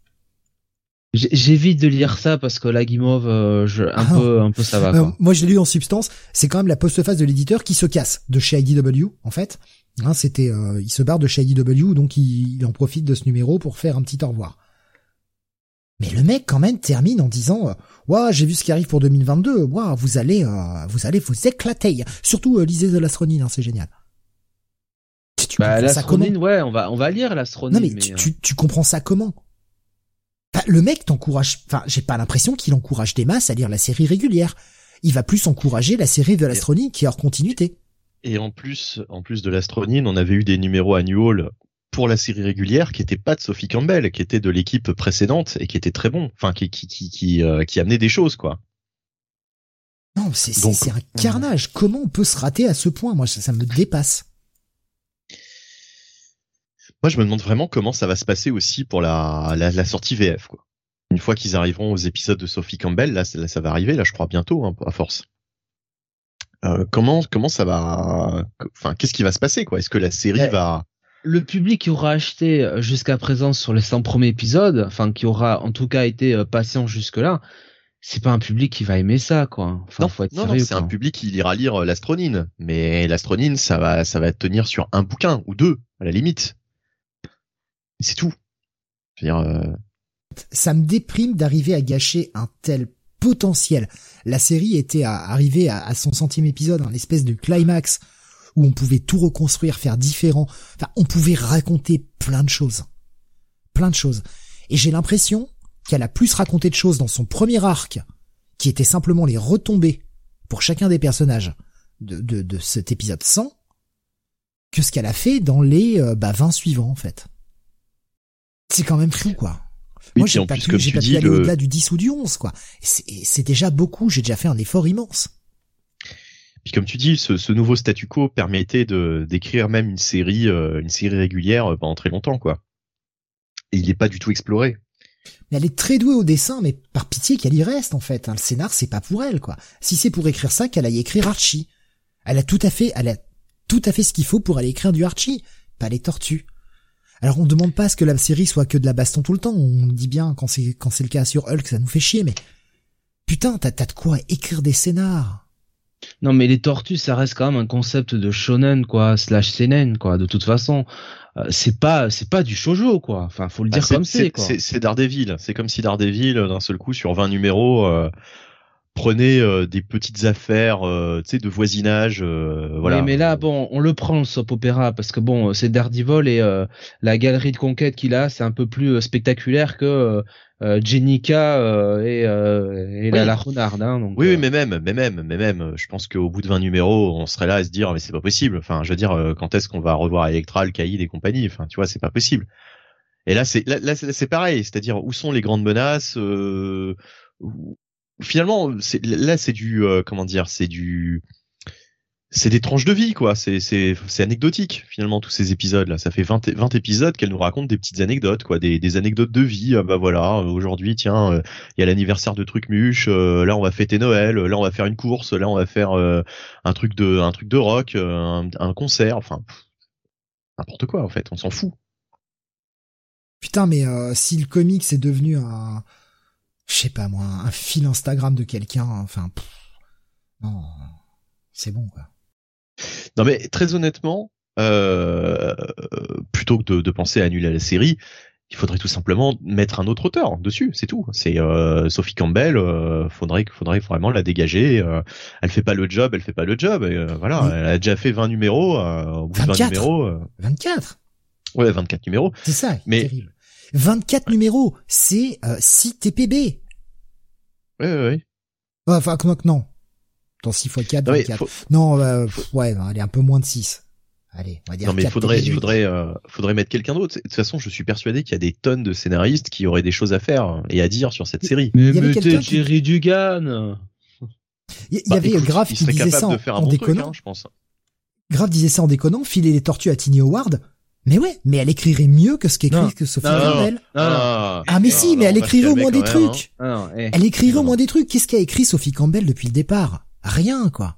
J'évite de lire ça parce que la guimauve, euh, je, un ah. peu, un peu ça va. Quoi. moi, je l'ai lu en substance. C'est quand même la postface de l'éditeur qui se casse de chez IDW, en fait. Hein, c'était, il se barre de chez IDW, donc il, il, en profite de ce numéro pour faire un petit au revoir. Mais le mec quand même termine en disant "Waouh, j'ai vu ce qui arrive pour 2022. Waouh, vous allez, vous allez vous éclater. Surtout lisez The Lastronine, hein, c'est génial." Tu bah, l'astronine, ouais, on va, on va lire l'astronine. Non, mais, tu, euh. tu, comprends ça comment? Le mec t'encourage, enfin, j'ai pas l'impression qu'il encourage des masses à lire la série régulière. Il va plus encourager la série de l'astronine qui est hors continuité. Et en plus, en plus de l'astronine, on avait eu des numéros annuels pour la série régulière qui n'étaient pas de Sophie Campbell, qui était de l'équipe précédente et qui était très bon, enfin qui qui qui qui, euh, qui amenait des choses quoi. Non, c'est c'est un carnage. Comment on peut se rater à ce point? Moi, ça me dépasse. Moi, je me demande vraiment comment ça va se passer aussi pour la, la, sortie VF, quoi. Une fois qu'ils arriveront aux épisodes de Sophie Campbell, là, ça va arriver, là, je crois bientôt, hein, à force. Euh, comment comment ça va Enfin, qu'est-ce qui va se passer, quoi? Est-ce que la série va le public qui aura acheté euh, jusqu'à présent sur les 100 premiers épisodes, enfin qui aura en tout cas été euh, patient jusque là, c'est pas un public qui va aimer ça quoi. Enfin, non, non, c'est un public qui ira lire l'astronine, mais l'astronine ça va ça va tenir sur un bouquin ou deux à la limite. C'est tout. Euh, Ça me déprime d'arriver à gâcher un tel potentiel. La série était à arriver à, son centième épisode, un espèce de climax où on pouvait tout reconstruire, faire différent. Enfin, on pouvait raconter plein de choses. Plein de choses. Et j'ai l'impression qu'elle a plus raconté de choses dans son premier arc, qui était simplement les retombées pour chacun des personnages de, de, cet épisode 100, que ce qu'elle a fait dans les euh, bah, 20 suivants, en fait. C'est quand même fou, quoi. Moi, j'ai pas pu, j'ai pas pu aller au-delà du 10 ou du 11, quoi. C'est déjà beaucoup, j'ai déjà fait un effort immense. Puis comme tu dis, ce, nouveau statu quo permettait de d'écrire même une série, euh, une série régulière euh, pendant très longtemps, quoi. Et il n'est pas du tout exploré. Mais elle est très douée au dessin, mais par pitié qu'elle y reste en fait. Hein. Le scénar, c'est pas pour elle, quoi. Si c'est pour écrire ça, qu'elle aille écrire Archie. Elle a tout à fait, elle a tout à fait ce qu'il faut pour aller écrire du Archie, pas les tortues. Alors on demande pas à ce que la série soit que de la baston tout le temps. On dit bien quand c'est quand c'est le cas sur Hulk, ça nous fait chier. Mais putain, t'as t'as de quoi écrire des scénars. Non mais les tortues, ça reste quand même un concept de shonen quoi, slash seinen quoi. De toute façon, euh, c'est pas c'est pas du shojo quoi. Enfin, faut le dire ah, comme c'est. C'est Daredevil. C'est comme si Daredevil d'un seul coup sur 20 numéros. Euh, prenez euh, des petites affaires, euh, tu sais, de voisinage, euh, voilà. mais là, bon, on le prend le soap opéra parce que bon, c'est Daredevil et la galerie de conquête qu'il a, c'est un peu plus spectaculaire que Jenica et, et la, la renarde. Hein, donc, oui, oui, mais même, mais même, mais même, je pense qu'au bout de 20 numéros, on serait là à se dire, mais c'est pas possible. Enfin, je veux dire, quand est-ce qu'on va revoir Electra, Caïd et compagnie? Enfin, tu vois, c'est pas possible. Et là, c'est là, là c'est pareil, c'est-à-dire où sont les grandes menaces finalement, là, c'est du, euh, comment dire, c'est du, c'est des tranches de vie, quoi. C'est, c'est, c'est anecdotique, finalement, tous ces épisodes-là. Ça fait 20, 20 épisodes qu'elle nous raconte des petites anecdotes, quoi. Des, anecdotes de vie. Ah, bah voilà, aujourd'hui, tiens, euh, il y a l'anniversaire de Trucmuche. Euh, là, on va fêter Noël. Là, on va faire une course. Là, on va faire un truc de, un truc de rock, un, un concert. Enfin, n'importe quoi, en fait. On s'en fout. Putain, mais si le comics est devenu un, je sais pas moi, un fil Instagram de quelqu'un, enfin, non, c'est bon quoi. Non mais très honnêtement, euh, plutôt que de, de, penser à annuler la série, il faudrait tout simplement mettre un autre auteur dessus, c'est tout. C'est euh, Sophie Campbell, euh, faudrait faudrait vraiment la dégager. Euh, elle fait pas le job, elle fait pas le job. Et, euh, voilà, elle a déjà fait 20 numéros. au bout 24 20 numéros. 24. Ouais, 24 numéros. C'est ça. Mais terrible. 24 numéros, c'est euh, 6 TPB. Oui, oui, oui. Enfin, non? Dans 6 x 4, 24. Non, euh, ouais, elle est un peu moins de 6. Allez, on va dire. Non, mais il faudrait, il faudrait, euh, faudrait mettre quelqu'un d'autre. De toute façon, je suis persuadé qu'il y a des tonnes de scénaristes qui auraient des choses à faire et à dire sur cette série. Mais mettez Jerry Dugan. Il y, bah, avait Graf qui disait ça en, en déconnant. Hein, je pense. Graf disait ça en déconnant, filer les tortues à Tiny Howard. Mais ouais, mais elle écrirait mieux que ce qu'écrit que Sophie Campbell. Ah, mais si, mais elle écrirait au moins des trucs. Hein. Eh. Elle écrirait au moins des trucs. Qu'est-ce qu'a écrit Sophie Campbell depuis le départ? Rien, quoi.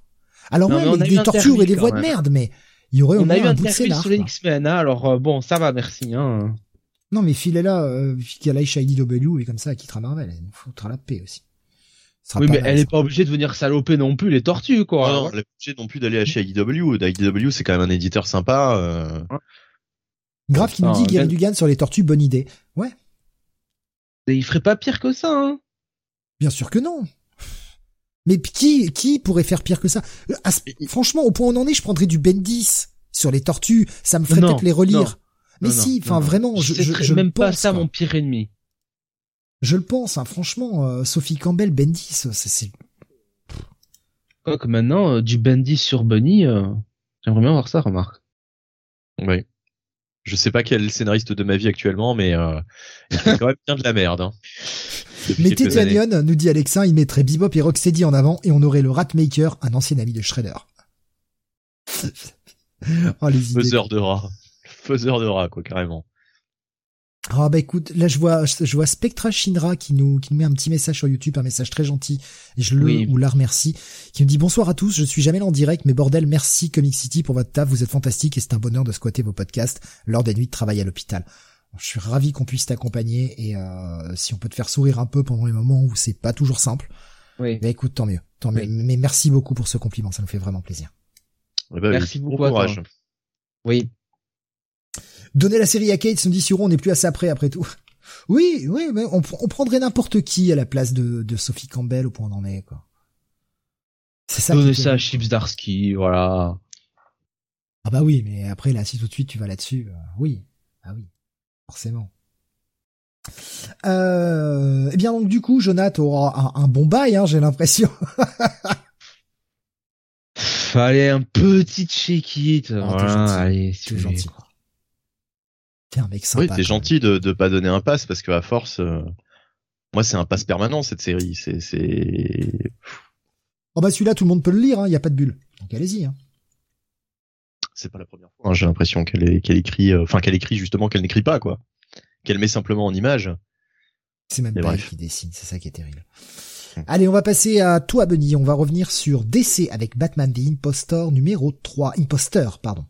Alors ouais, des tortures et des voix de merde, mais il y aurait au moins un, bout de scénar. sur les X-Men, hein, alors euh, bon, ça va, merci. Hein. Non, mais est là, euh, qu'elle aille chez IDW et comme ça, elle quittera Marvel. Elle nous foutra la paix aussi. Oui, mais elle est pas obligée de venir saloper non plus les tortues, quoi. Non, elle est pas obligée non plus d'aller chez IDW. IDW, c'est quand même un éditeur sympa. Euh... Grave qui nous dit Gary Dugan sur les tortues, bonne idée. Ouais. Et il ferait pas pire que ça, hein Bien sûr que non. Mais qui, qui pourrait faire pire que ça? Franchement, au point où on en est, je prendrais du Bendis sur les tortues. Ça me ferait peut-être les relire. Mais si, enfin vraiment, je, je, je même pas ça mon pire ennemi. Je le pense, hein, franchement, euh, Sophie Campbell, Bendis, c'est. Quoi que maintenant, euh, du Bendis sur Bunny, euh, j'aimerais bien voir ça, remarque. Oui. Je sais pas quel scénariste de ma vie actuellement, mais euh, il fait quand même bien de la merde. Hein, Mettez nous dit Alexin, il mettrait Bebop et Rocksteady en avant et on aurait le Ratmaker, un ancien ami de Shredder. oh, les Faiseur de rats. Faiseur de rats, quoi, carrément. Ah bah écoute, là je vois je vois Spectra Shinra qui nous qui nous met un petit message sur YouTube, un message très gentil, et je le ou la remercie, qui me dit bonsoir à tous, je suis jamais là en direct, mais bordel, merci Comic City pour votre taf, vous êtes fantastique et c'est un bonheur de squatter vos podcasts lors des nuits de travail à l'hôpital. Je suis ravi qu'on puisse t'accompagner et euh, si on peut te faire sourire un peu pendant les moments où c'est pas toujours simple. Oui. Bah écoute, tant mieux, tant mieux. Mais merci beaucoup pour ce compliment, ça nous fait vraiment plaisir. Eh ben merci beaucoup. Bon courage. Oui. Donner la série à Kate, nous dit on n'est plus à ça près après tout. Oui, oui, mais on, prendrait n'importe qui à la place de, de Sophie Campbell au point où on en est, quoi. C'est ça. Donner ça à Chips Darsky, voilà. Ah bah oui, mais après là, si tout de suite tu vas là-dessus, euh, oui, ah oui, forcément. Euh, eh bien donc du coup, Jonathan aura un, bon bail, hein, j'ai l'impression. Fallait un petit check-it. Oh, voilà, allez, c'est gentil. T'es un mec sympa. Oui, t'es gentil de de pas donner un pass parce que à force, euh, moi c'est un pass permanent cette série. C'est c'est. Oh bah celui-là tout le monde peut le lire, hein. y a pas de bulle. Donc allez-y. Hein. C'est pas la première fois. Hein. J'ai l'impression qu'elle qu'elle écrit, euh, enfin qu'elle écrit justement qu'elle n'écrit pas quoi, qu'elle met simplement en image. C'est même pas elle qui dessine, c'est ça qui est terrible. Hum. Allez, on va passer à toi, Benny. On va revenir sur DC avec Batman The Impostor numéro 3. Imposteur, pardon.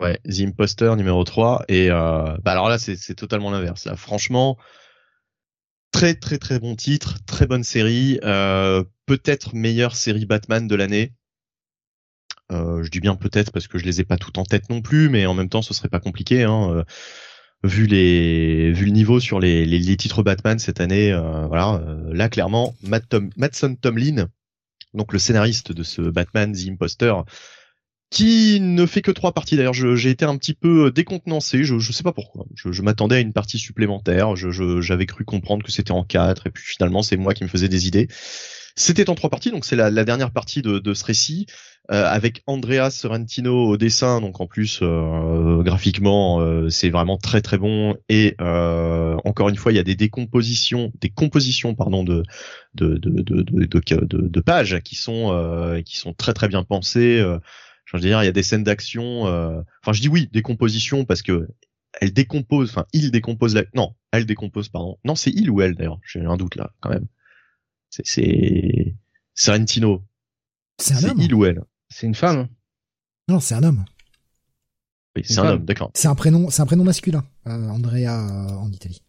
Ouais, The Imposter numéro 3 et euh, bah alors là c'est totalement l'inverse. Là franchement très très très bon titre, très bonne série, euh, peut-être meilleure série Batman de l'année. Euh, je dis bien peut-être parce que je les ai pas toutes en tête non plus, mais en même temps ce serait pas compliqué. Hein. vu les vu le niveau sur les, les, titres Batman cette année, voilà, là clairement, Matt Tom, Mattson Tomlin, donc le scénariste de ce Batman The Imposter, qui ne fait que trois parties. D'ailleurs, j'ai été un petit peu décontenancé. Je, je sais pas pourquoi. Je, je m'attendais à une partie supplémentaire. J'avais cru comprendre que c'était en quatre, et puis finalement, c'est moi qui me faisais des idées. C'était en trois parties, donc c'est la, la, dernière partie de, de ce récit euh, avec Andrea Sorrentino au dessin. Donc en plus, euh, graphiquement, euh, c'est vraiment très très bon. Et euh, encore une fois, il y a des décompositions, des compositions, pardon, de de de de, de, de pages qui sont qui sont très très bien pensées je veux dire, il y a des scènes d'action. Euh, enfin, je dis oui, des compositions parce que elle décompose. Enfin, il décompose la. Non, elle décompose, pardon. Non, c'est il ou elle d'ailleurs. J'ai un doute là, quand même. C'est c'est Sorrentino. C'est un homme. il ou elle. C'est une femme. Non, c'est un homme. Oui, c'est un homme, d'accord. C'est un prénom, c'est un prénom masculin. Euh, Andrea euh, en Italie.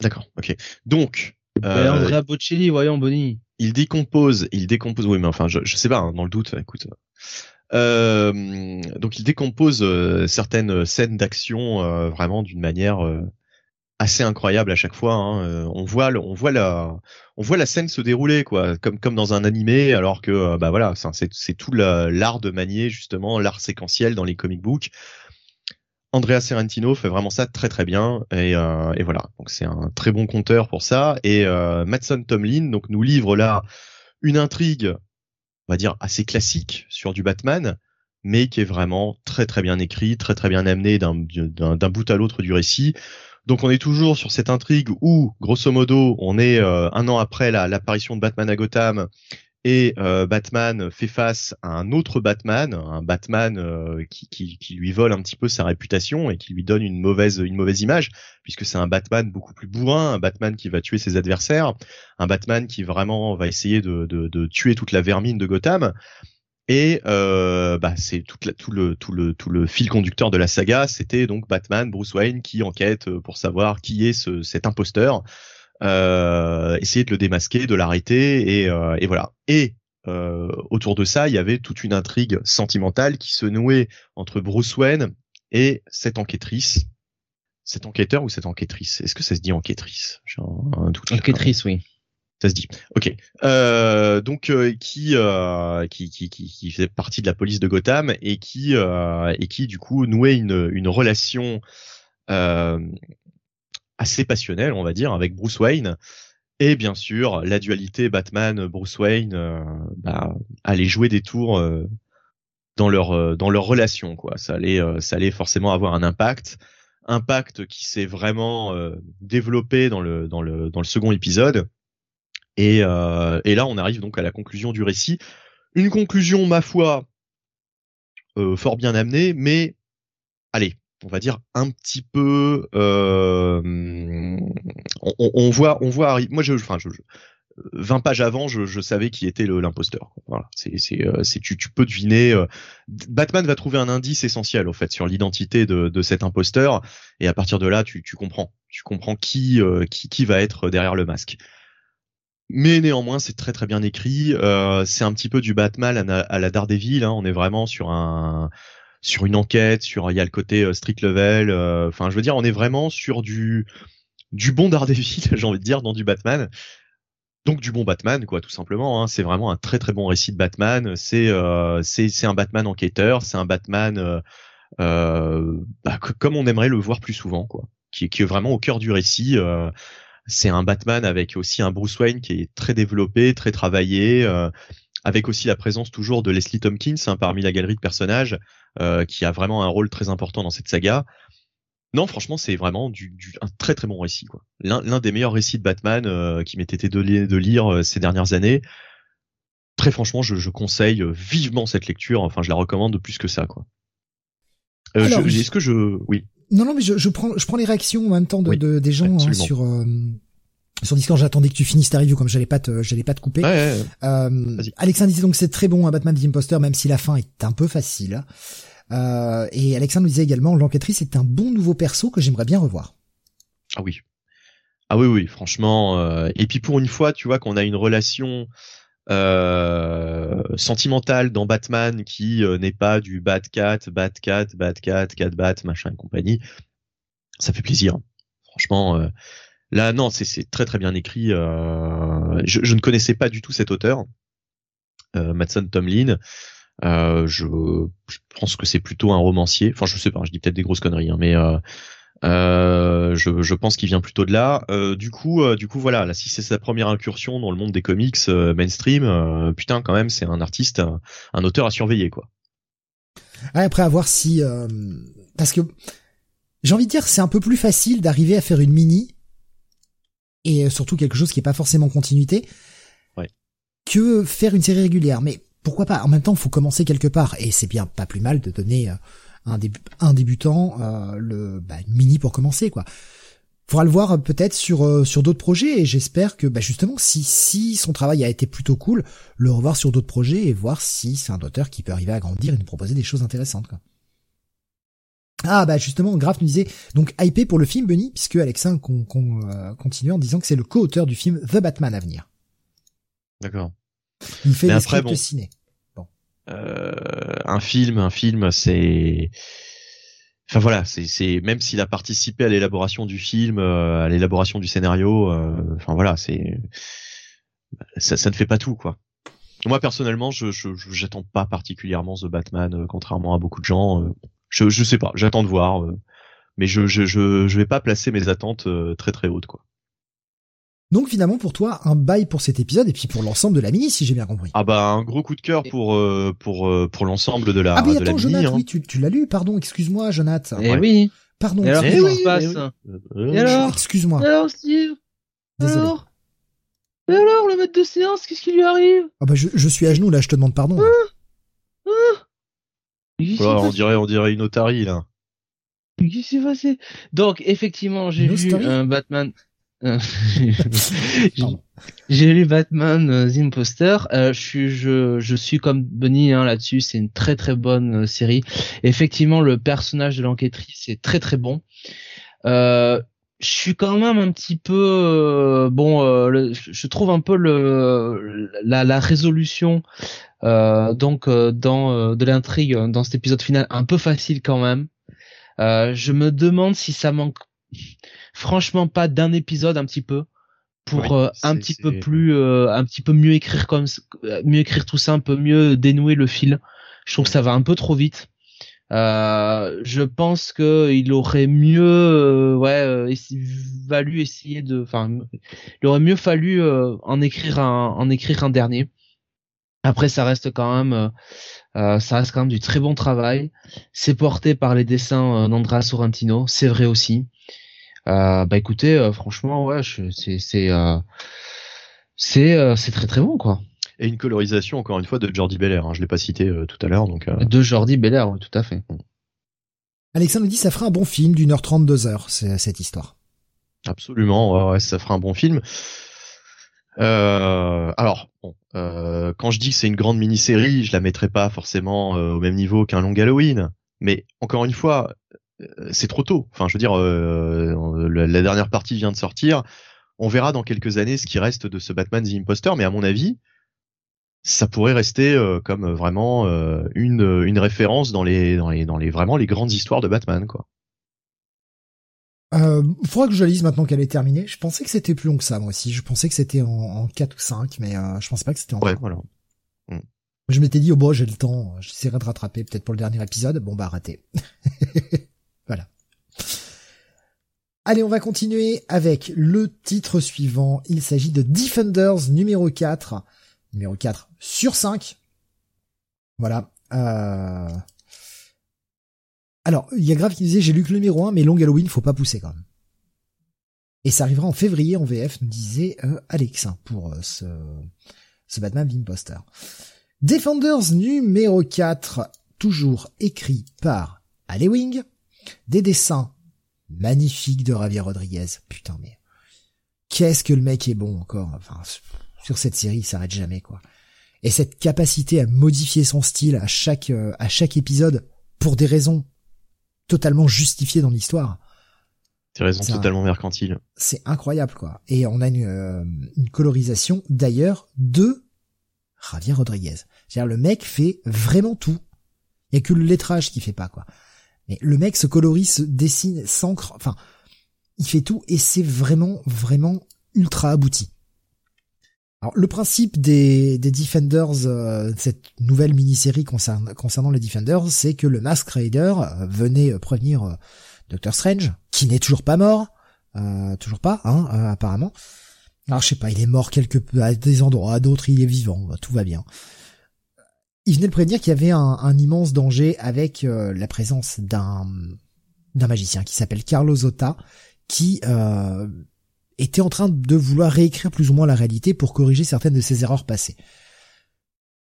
D'accord, ok. Donc. Euh, Andrea Bocelli, voyons Bonnie. Il décompose, il décompose. Oui, mais enfin, je, je sais pas. Hein, dans le doute, écoute. Euh, donc il décompose euh, certaines scènes d'action euh, vraiment d'une manière assez incroyable à chaque fois. Hein. on voit, on voit la, on voit la scène se dérouler quoi, comme comme dans un animé, alors que bah voilà, c'est tout l'art de manier justement l'art séquentiel dans les comic books. Andrea Serentino fait vraiment ça très très bien et, et voilà donc c'est un très bon conteur pour ça et euh, Matson Tomlin donc nous livre là une intrigue on va dire assez classique sur du Batman, mais qui est vraiment très très bien écrit, très très bien amené d'un bout à l'autre du récit. Donc on est toujours sur cette intrigue où, grosso modo, on est euh, un an après l'apparition de Batman à Gotham et euh, Batman fait face à un autre Batman, un Batman euh, qui, lui vole un petit peu sa réputation et qui lui donne une mauvaise une mauvaise image puisque c'est un Batman beaucoup plus bourrin, un Batman qui va tuer ses adversaires, un Batman qui vraiment va essayer de, de, tuer toute la vermine de Gotham. Et euh, bah, c'est tout, le, tout, le, tout le fil conducteur de la saga, c'était donc Batman, Bruce Wayne qui enquête pour savoir qui est ce, cet imposteur essayer de le démasquer, de l'arrêter et, euh, et, voilà. Et euh, autour de ça, il y avait toute une intrigue sentimentale qui se nouait entre Bruce Wayne et cette enquêtrice. Cet enquêteur ou cette enquêtrice? Est-ce que ça se dit enquêtrice? J'ai un, doute. Enquêtrice, oui. Ça se dit. Ok. Euh, donc euh, qui, euh, qui, qui, qui qui fait partie de la police de Gotham et qui et qui du coup nouait une une relation assez passionnel, on va dire, avec Bruce Wayne. Et bien sûr, la dualité Batman-Bruce Wayne euh, bah, allait jouer des tours euh, dans leur euh, dans leur relation, quoi. Ça allait ça allait forcément avoir un impact, impact qui s'est vraiment développé dans le dans le dans le second épisode. Et et là, on arrive donc à la conclusion du récit. Une conclusion, ma foi, fort bien amenée, mais allez, on va dire un petit peu euh, on, voit on voit moi je enfin je, 20 pages avant je, savais qui était l'imposteur voilà c'est euh, tu, peux deviner euh, Batman va trouver un indice essentiel au fait sur l'identité de, cet imposteur et à partir de là tu, comprends tu comprends qui qui va être derrière le masque mais néanmoins, c'est très très bien écrit. C'est un petit peu du Batman à, à la Daredevil. Hein. On est vraiment sur un sur une enquête, sur il y a le côté euh, street level. Euh, enfin, je veux dire, on est vraiment sur du du bon Daredevil, j'ai envie de dire, dans du Batman. Donc du bon Batman, quoi, tout simplement. Hein. C'est vraiment un très très bon récit de Batman. C'est euh, c'est un Batman enquêteur, c'est un Batman euh, euh, bah, comme on aimerait le voir plus souvent, quoi, qui, qui est vraiment au cœur du récit. c'est un Batman avec aussi un Bruce Wayne qui est très développé, très travaillé, avec aussi la présence toujours de Leslie Tompkins hein, parmi la galerie de personnages, euh, qui a vraiment un rôle très important dans cette saga. Non, franchement, c'est vraiment du, du, un très très bon récit, quoi. L'un des meilleurs récits de Batman euh, qui m'était été donné de lire euh, ces dernières années. Très franchement, je, je, conseille vivement cette lecture. Enfin, je la recommande plus que ça, quoi. Euh, Est-ce que je, oui. Non, non, mais je, je, prends, je prends les réactions en même temps de, de des gens hein, sur sur Discord, j'attendais que tu finisses ta review comme j'allais pas te, j'allais pas te couper. Ouais, euh, Alexandre disait donc c'est très bon un Batman The Imposter, même si la fin est un peu facile. Euh, et Alexandre nous disait également l'enquêtrice est un bon nouveau perso que j'aimerais bien revoir. Ah oui. Ah oui, oui, franchement. Euh, et puis pour une fois, tu vois qu'on a une relation sentimentale dans Batman qui n'est pas du Batcat, Batcat, Batcat, Cat Bat, machin et compagnie ça fait plaisir. Franchement, là non, c'est très très bien écrit. Euh, je, ne connaissais pas du tout cet auteur, euh, Tomlin. Euh, je, pense que c'est plutôt un romancier. Enfin, je sais pas, je dis peut-être des grosses conneries, hein, mais euh, je, pense qu'il vient plutôt de là. Du coup, voilà. Là, si c'est sa première incursion dans le monde des comics mainstream, putain, quand même, c'est un artiste, un, auteur à surveiller, quoi. Après, à voir si, parce que j'ai envie de dire, c'est un peu plus facile d'arriver à faire une mini et surtout quelque chose qui est pas forcément continuité, ouais. que faire une série régulière? Mais pourquoi pas? En même temps, il faut commencer quelque part et c'est bien pas plus mal de donner un, un débutant euh, le bah, une mini pour commencer quoi. Faudra le voir euh, peut-être sur euh, sur d'autres projets et j'espère que bah, justement si si son travail a été plutôt cool, le revoir sur d'autres projets et voir si c'est un auteur qui peut arriver à grandir et nous proposer des choses intéressantes quoi. Ah bah justement, Graf nous disait donc hypé pour le film Bunny puisque Alexa con, continue en disant que c'est le co-auteur du film The Batman à venir. D'accord. Il fait des scripts ciné. Euh, un film, un film, c'est Enfin voilà, c'est même s'il a participé à l'élaboration du film, euh, à l'élaboration du scénario, euh, enfin voilà, c'est ça, ça ne fait pas tout quoi. Moi personnellement, je j'attends pas particulièrement The Batman, contrairement à beaucoup de gens. Je je sais pas, j'attends de voir, mais je, je je je vais pas placer mes attentes très très hautes quoi. Donc finalement pour toi un bail pour cet épisode et puis pour l'ensemble de la mini si j'ai bien compris. Ah bah un gros coup de cœur pour euh, pour euh, pour l'ensemble de la Ah oui attends Jonathan, hein. oui tu, tu l'as lu pardon excuse-moi Jonathan. Eh oui. Pardon. Et alors passe Et alors Excuse-moi. Alors Steve? Désolé. Alors? Et alors le maître de séance qu'est-ce qui lui arrive? Ah bah je, je suis à genoux là je te demande pardon. Ah ah on dirait on dirait une otarie là. Qu'est-ce qui s'est passé? Donc effectivement j'ai vu un Batman j'ai lu Batman euh, The Imposter. Euh, je suis je, je suis comme Bunny hein, là-dessus. C'est une très très bonne euh, série. effectivement, le personnage de l'enquêtrice est très très bon. Euh, je suis quand même un petit peu euh, bon. Le, je trouve un peu le la, la résolution donc dans de l'intrigue dans cet épisode final un peu facile quand même. je me demande si ça manque franchement pas d'un épisode un petit peu pour euh, un petit peu plus euh, un petit peu mieux écrire comme euh, mieux écrire tout ça un peu mieux dénouer le fil je trouve que ça va un peu trop vite euh, je pense que il aurait mieux ouais valu essayer de enfin il aurait mieux fallu en écrire un en écrire un dernier. Après ça reste quand même ça reste quand même du très bon travail. C'est porté par les dessins d'Andrea Sorrentino c'est vrai aussi. Euh, bah écoutez, euh, franchement, ouais, c'est c'est euh, c'est c'est très très bon quoi. Et une colorisation encore une fois de Jordi Belair. Hein, je l'ai pas cité tout à l'heure, donc. De Jordi Belair, oui, tout à fait. Alexandre nous dit ça fera un bon film d'une heure trente, deux heures, cette histoire. Absolument, ouais, ça fera un bon film. Euh, alors, bon, euh, quand je dis que c'est une grande mini-série, je la mettrai pas forcément au même niveau qu'un long Halloween. Mais encore une fois, euh, c'est trop tôt. Enfin, je veux dire, euh, la, dernière partie vient de sortir. On verra dans quelques années ce qui reste de ce Batman The Imposter, mais à mon avis, ça pourrait rester euh, comme vraiment une, une référence dans les, dans les dans les vraiment les grandes histoires de Batman, quoi. Euh, faudra que je lise maintenant qu'elle est terminée. Je pensais que c'était plus long que ça, moi aussi. Je pensais que c'était en, en 4 ou 5, mais euh, je pensais pas que c'était en Ouais, voilà. Hmm. Je m'étais dit, oh bon, j'ai le temps, j'essaierai de rattraper peut-être pour le dernier épisode. Bon, bah, raté. Voilà. Allez, on va continuer avec le titre suivant. Il s'agit de Defenders numéro 4. Numéro 4 sur 5. Voilà. Euh... Alors, il y a Grave qui disait, j'ai lu que le numéro 1, mais Long Halloween, faut pas pousser quand même. Et ça arrivera en février en VF, nous disait euh, Alex, hein, pour euh, ce, ce Batman Poster. Defenders numéro 4, toujours écrit par Wing. Des dessins magnifiques de Javier Rodriguez. Putain, mais qu'est-ce que le mec est bon encore. Sur cette série, il s'arrête jamais, quoi. Et cette capacité à modifier son style à chaque, euh, à chaque épisode pour des raisons totalement justifiées dans l'histoire. Des raisons totalement mercantiles. C'est incroyable, quoi. Et on a une, euh, une colorisation, d'ailleurs, de Javier Rodriguez. C'est-à-dire, le mec fait vraiment tout. Il y a que le lettrage qui fait pas, quoi. Mais le mec se colorise, se dessine, s'ancre, enfin, il fait tout et c'est vraiment, vraiment ultra abouti. Alors, le principe des, des Defenders, euh, cette nouvelle mini-série concernant les Defenders, c'est que le Mask Raider euh, venait prévenir euh, Doctor Strange, qui n'est toujours pas mort, toujours pas, hein, apparemment. Alors je sais pas, il est mort quelque peu à des endroits, à d'autres il est vivant, tout va bien. Il venait de prévenir qu'il y avait un, immense danger avec la présence d'un d'un magicien qui s'appelle Carlos Zota, qui euh, était en train de vouloir réécrire plus ou moins la réalité pour corriger certaines de ses erreurs passées.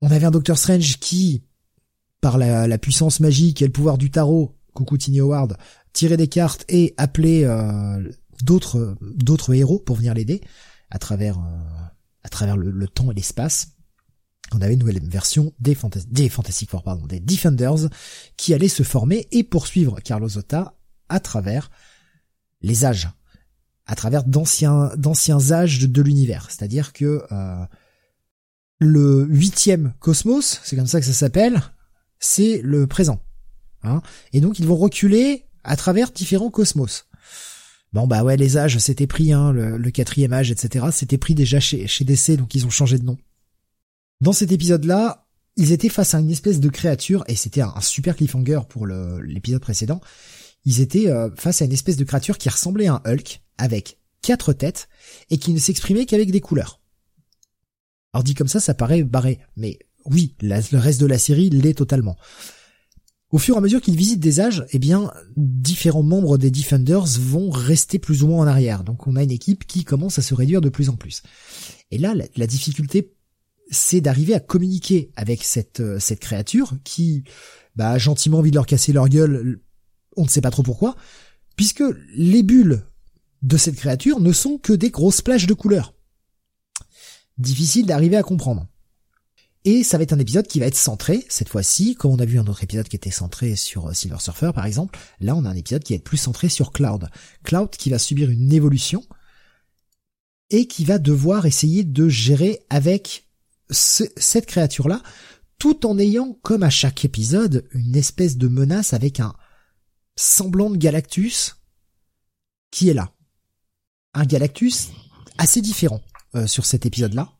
On avait un Docteur Strange qui, par la, puissance magique et le pouvoir du tarot, coucou Tiny Howard, tirait des cartes et appelait euh, d'autres héros pour venir l'aider à travers euh, le, temps et l'espace. On avait une nouvelle version des, des Fantastic Four, pardon, des Defenders, qui allait se former et poursuivre Carlos Zota à travers les âges, à travers d'anciens d'anciens âges de, l'univers. C'est-à-dire que euh, le huitième cosmos, c'est comme ça que ça s'appelle, c'est le présent. Hein et donc ils vont reculer à travers différents cosmos. Bon bah ouais, les âges, c'était pris, hein, le, quatrième âge, etc. C'était pris déjà chez, chez DC, donc ils ont changé de nom. Dans cet épisode-là, ils étaient face à une espèce de créature, et c'était un, super cliffhanger pour l'épisode précédent ils étaient euh, face à une espèce de créature qui ressemblait à un Hulk, avec quatre têtes, et qui ne s'exprimait qu'avec des couleurs. Alors dit comme ça, ça paraît barré, mais oui, le reste de la série l'est totalement. Au fur et à mesure qu'ils visitent des âges, eh bien, différents membres des Defenders vont rester plus ou moins en arrière. Donc on a une équipe qui commence à se réduire de plus en plus. Et là, la, difficulté, c'est d'arriver à communiquer avec cette, euh, créature qui, bah, gentiment envie de leur casser leur gueule on ne sait pas trop pourquoi, puisque les bulles de cette créature ne sont que des grosses plages de couleurs. Difficile d'arriver à comprendre. Et ça va être un épisode qui va être centré, cette fois-ci, comme on a vu un autre épisode qui était centré sur euh, Silver Surfer par exemple, là on a un épisode qui va être plus centré sur Cloud. Cloud qui va subir une évolution et qui va devoir essayer de gérer avec cette créature-là, tout en ayant, comme à chaque épisode, une espèce de menace avec un, semblant de Galactus qui est là. Un Galactus assez différent euh, sur cet épisode-là,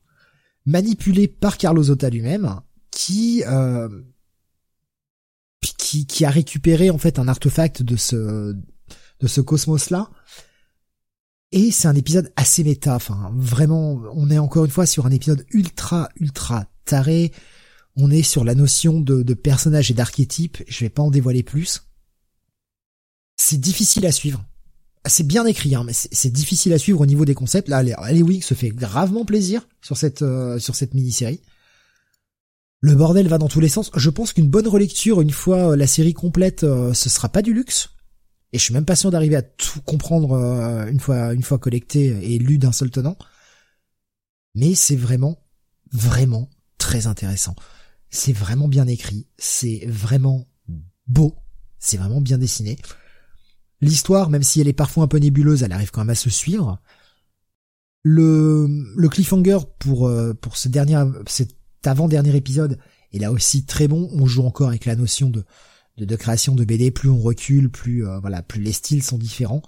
manipulé par Carlos Zota lui-même, qui, euh, qui qui a récupéré en fait un artefact de ce de ce cosmos-là. Et c'est un épisode assez méta, enfin vraiment, on est encore une fois sur un épisode ultra ultra taré. On est sur la notion de, de personnage et d'archétype. Je vais pas en dévoiler plus c'est difficile à suivre. C'est bien écrit, hein, mais c'est difficile à suivre au niveau des concepts. Là, Ali Wing se fait gravement plaisir sur cette euh, cette mini-série. Le bordel va dans tous les sens. Je pense qu'une bonne relecture, une fois euh, la série complète, euh, ce sera pas du luxe. Et je suis même pas sûr d'arriver à tout comprendre une fois une fois collecté et lu d'un seul tenant. Mais c'est vraiment, vraiment très intéressant. C'est vraiment bien écrit. C'est vraiment beau. C'est vraiment bien dessiné. L'histoire, même si elle est parfois un peu nébuleuse, elle arrive quand même à se suivre. Le, cliffhanger pour, euh, pour ce dernier, cet avant-dernier épisode est là aussi très bon. On joue encore avec la notion de, de, création de BD. Plus on recule, plus, euh, voilà, plus les styles sont différents.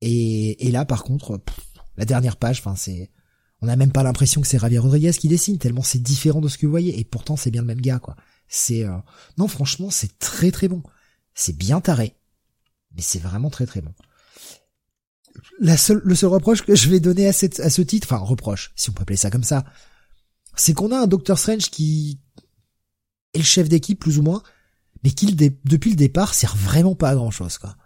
Et, et là, par contre, la dernière page, enfin, c'est, on n'a même pas l'impression que c'est Javier Rodriguez qui dessine, tellement c'est différent de ce que vous voyez. Et pourtant, c'est bien le même gars, quoi. C'est, euh, non, franchement, c'est très très bon. C'est bien taré mais c'est vraiment très très bon. La seule, le seul reproche que je vais donner à, cette, à ce titre, enfin reproche, si on peut appeler ça comme ça, c'est qu'on a un Doctor Strange qui est le chef d'équipe plus ou moins, mais qui depuis le départ sert vraiment pas à grand chose quoi.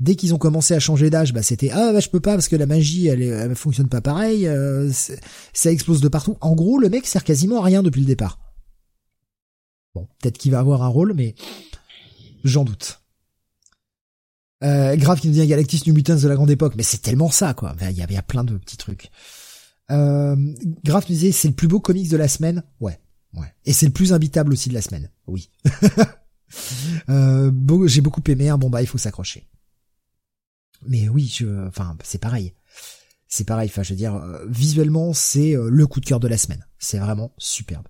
Dès qu'ils ont commencé à changer d'âge, bah c'était ah bah je peux pas parce que la magie elle, elle fonctionne pas pareil, euh, ça explose de partout. En gros le mec sert quasiment à rien depuis le départ. Bon peut-être qu'il va avoir un rôle, mais j'en doute. Euh, grave qui nous dit Galactus New Mutants de la grande époque, mais c'est tellement ça quoi. Il y avait plein de petits trucs. Euh, Graf nous disait c'est le plus beau comics de la semaine. Ouais, ouais. Et c'est le plus imbitable aussi de la semaine. Oui. euh, J'ai beaucoup aimé. Bon bah il faut s'accrocher. Mais oui, je, enfin c'est pareil. C'est pareil. Enfin je veux dire, euh, visuellement c'est euh, le coup de cœur de la semaine. C'est vraiment superbe.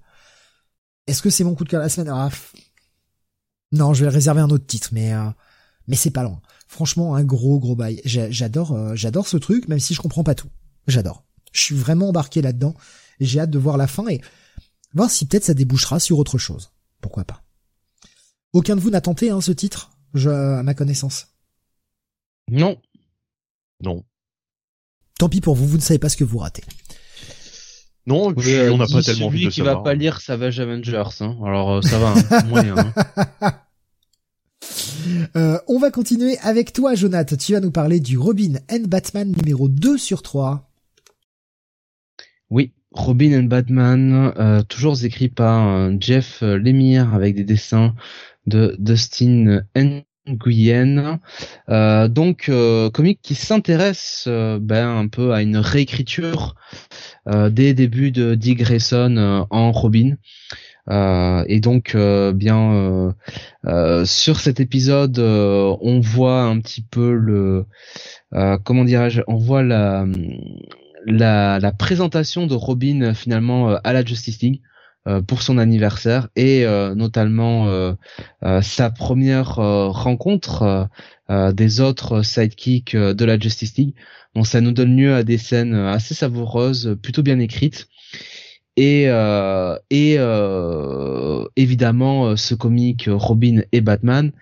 Est-ce que c'est mon coup de cœur de la semaine? Ah, Non, je vais réserver un autre titre, mais mais c'est pas loin. Franchement, un gros gros bail. J'adore euh, j'adore ce truc, même si je comprends pas tout. J'adore. Je suis vraiment embarqué là-dedans. J'ai hâte de voir la fin et voir si peut-être ça débouchera sur autre chose. Pourquoi pas. Aucun de vous n'a tenté hein, ce titre, je, à ma connaissance. Non. Non. Tant pis pour vous, vous ne savez pas ce que vous ratez. Non, et puis on n'a pas tellement envie de qui va pas lire Savage Avengers, hein. alors euh, ça va, hein, moyen. Hein. Euh, on va continuer avec toi, Jonathan. Tu vas nous parler du Robin and Batman numéro 2 sur 3. Oui, Robin and Batman, euh, toujours écrit par euh, Jeff Lemire avec des dessins de Dustin Nguyen. Donc, comique qui s'intéresse ben, un peu à une réécriture des débuts de Dick Grayson en Robin. Euh, et donc euh, bien euh, sur cet épisode, on voit un petit peu le comment dirais-je, on voit la, la, présentation de Robin finalement à la Justice League pour son anniversaire et notamment sa première rencontre des autres sidekicks de la Justice League. Donc ça nous donne lieu à des scènes assez savoureuses, plutôt bien écrites et euh, euh, évidemment euh, ce comique Robin et Batman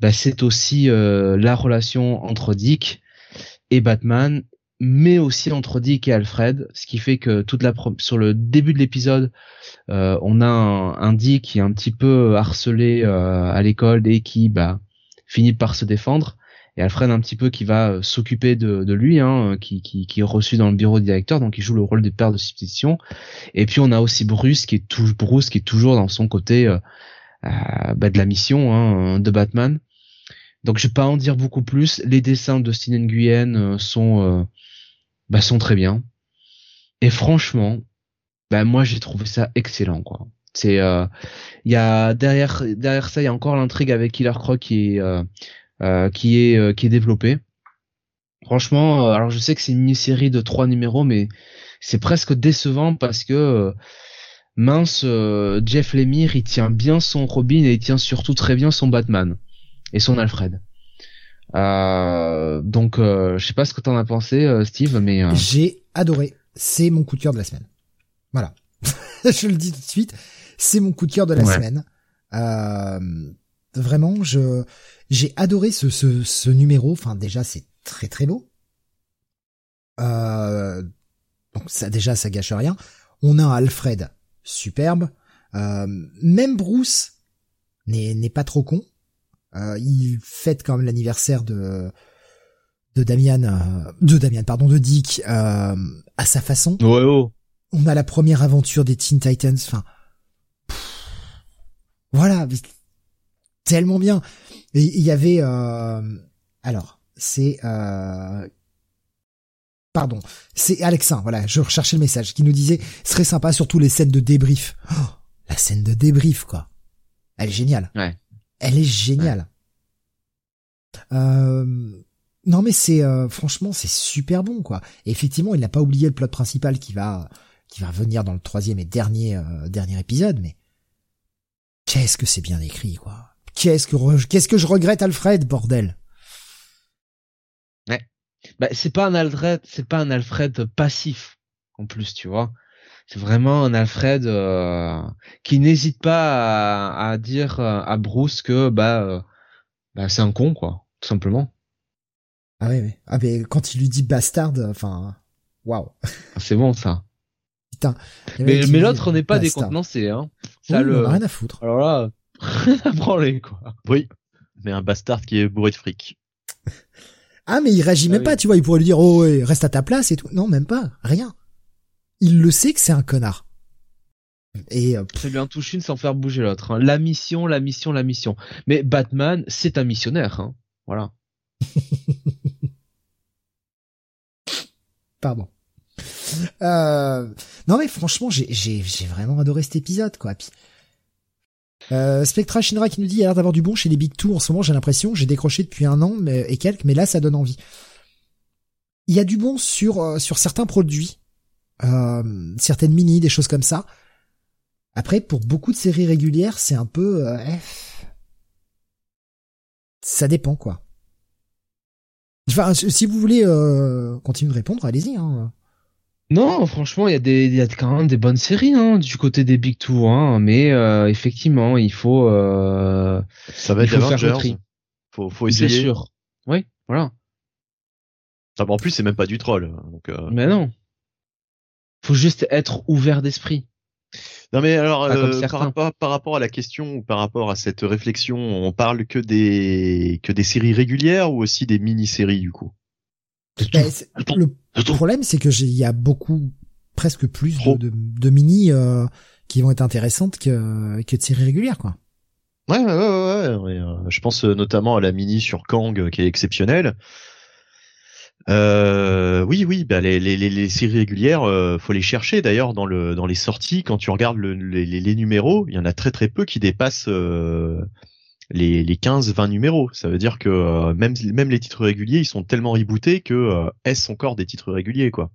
bah, c'est aussi la relation entre Dick et Batman mais aussi entre Dick et Alfred ce qui fait que toute la sur le début de l'épisode on a un, un, Dick qui est un petit peu harcelé à l'école et qui bah finit par se défendre et Alfred un petit peu qui va euh, s'occuper de, de, lui, hein, qui, qui, qui, est reçu dans le bureau directeur, donc il joue le rôle du père de substitution. Et puis on a aussi Bruce qui est toujours Bruce qui est toujours dans son côté euh, euh, bah, de la mission hein, de Batman. Donc je vais pas en dire beaucoup plus. Les dessins de Steven Nguyen sont bah, sont très bien. Et franchement, bah, moi j'ai trouvé ça excellent quoi. C'est il y a derrière derrière ça il y a encore l'intrigue avec Killer Croc qui est euh, qui est euh, qui est développé. Franchement, euh, alors je sais que c'est une mini-série de trois numéros, mais c'est presque décevant parce que mince, Jeff Lemire, il tient bien son Robin et il tient surtout très bien son Batman et son Alfred. Euh, donc, je sais pas ce que t'en as pensé, Steve, mais j'ai adoré. C'est mon coup de cœur de la semaine. Voilà, je le dis tout de suite, c'est mon coup de cœur de la semaine. vraiment, je j'ai adoré ce, ce, ce, numéro. Enfin, déjà, c'est très très beau. Euh, donc ça, déjà, ça gâche rien. On a Alfred, superbe. Euh, même Bruce n'est pas trop con. Euh, il fête quand même l'anniversaire de de Damian, euh, de Damian, pardon, de Dick euh, à sa façon. Ouais, oh. On a la première aventure des Teen Titans. Enfin, voilà, tellement bien. Il y avait euh, alors c'est euh, pardon, c'est Alexin, voilà, je recherchais le message qui nous disait serait sympa surtout les scènes de débrief. Oh, la scène de débrief quoi. Elle est géniale. Ouais. Elle est géniale. Euh, non mais c'est franchement c'est super bon quoi. Et effectivement il n'a pas oublié le plot principal qui va qui va revenir dans le troisième et dernier dernier épisode mais qu'est-ce que c'est bien écrit quoi. Qu'est-ce que qu'est-ce que je regrette Alfred, bordel? Ouais. Bah, c'est pas un Alfred, c'est pas un Alfred passif en plus, tu vois. C'est vraiment un Alfred euh, qui n'hésite pas à, dire euh, à Bruce que bah, euh, bah c'est un con quoi, tout simplement. Ah oui, oui. Ah mais quand il lui dit bastard, enfin, waouh. C'est bon ça. Putain. Mais, mais l'autre n'est pas décontenancé, hein. Ça le. rien à foutre. Alors là, rien à branler, quoi. Oui. Mais un bastard qui est bourré de fric. ah, mais il réagit même ah pas, tu vois, il pourrait lui dire, oh, reste à ta place et tout. Non, même pas. Rien. Il le sait que c'est un connard. Et euh, c'est lui en touche une sans faire bouger l'autre. Hein. La mission, la mission, la mission. Mais Batman, c'est un missionnaire. Hein. Voilà. Pardon. Euh... Non mais franchement, j'ai j'ai vraiment adoré cet épisode quoi. Puis euh, Spectra Shinra qui nous dit il a l'air d'avoir du bon chez les Big Two en ce moment, j'ai l'impression, j'ai décroché depuis un an mais, et quelques, mais là ça donne envie. Il y a du bon sur euh, sur certains produits, euh, certaines mini, des choses comme ça. Après, pour beaucoup de séries régulières, c'est un peu, euh, ça dépend quoi. Enfin, si vous voulez euh, continuer de répondre, allez-y. Hein. Non, franchement, il y a des, il y a quand même des bonnes séries hein, du côté des Big Two, hein, mais euh, effectivement, il faut. Euh, ça va être Avengers. Faut, faut essayer. Bien sûr. Oui, voilà. Ah, en plus, c'est même pas du troll. Donc, euh... Mais non. Faut juste être ouvert d'esprit. Non mais alors euh, par, rapport, par rapport à la question ou par rapport à cette réflexion, on parle que des que des séries régulières ou aussi des mini-séries du coup? Ben, Le problème c'est que il y a beaucoup presque plus de, de, mini euh, qui vont être intéressantes que que de séries régulières quoi. Ouais ouais ouais, ouais, euh, je pense notamment à la mini sur Kang qui est exceptionnelle. Euh, oui, oui, bah les, les, les, séries régulières, euh, faut les chercher. D'ailleurs, dans le dans les sorties, quand tu regardes le, les, les, numéros, il y en a très très peu qui dépassent euh, les, les 15-20 numéros. Ça veut dire que euh, même même les titres réguliers, ils sont tellement rebootés que euh, est-ce encore des titres réguliers, quoi?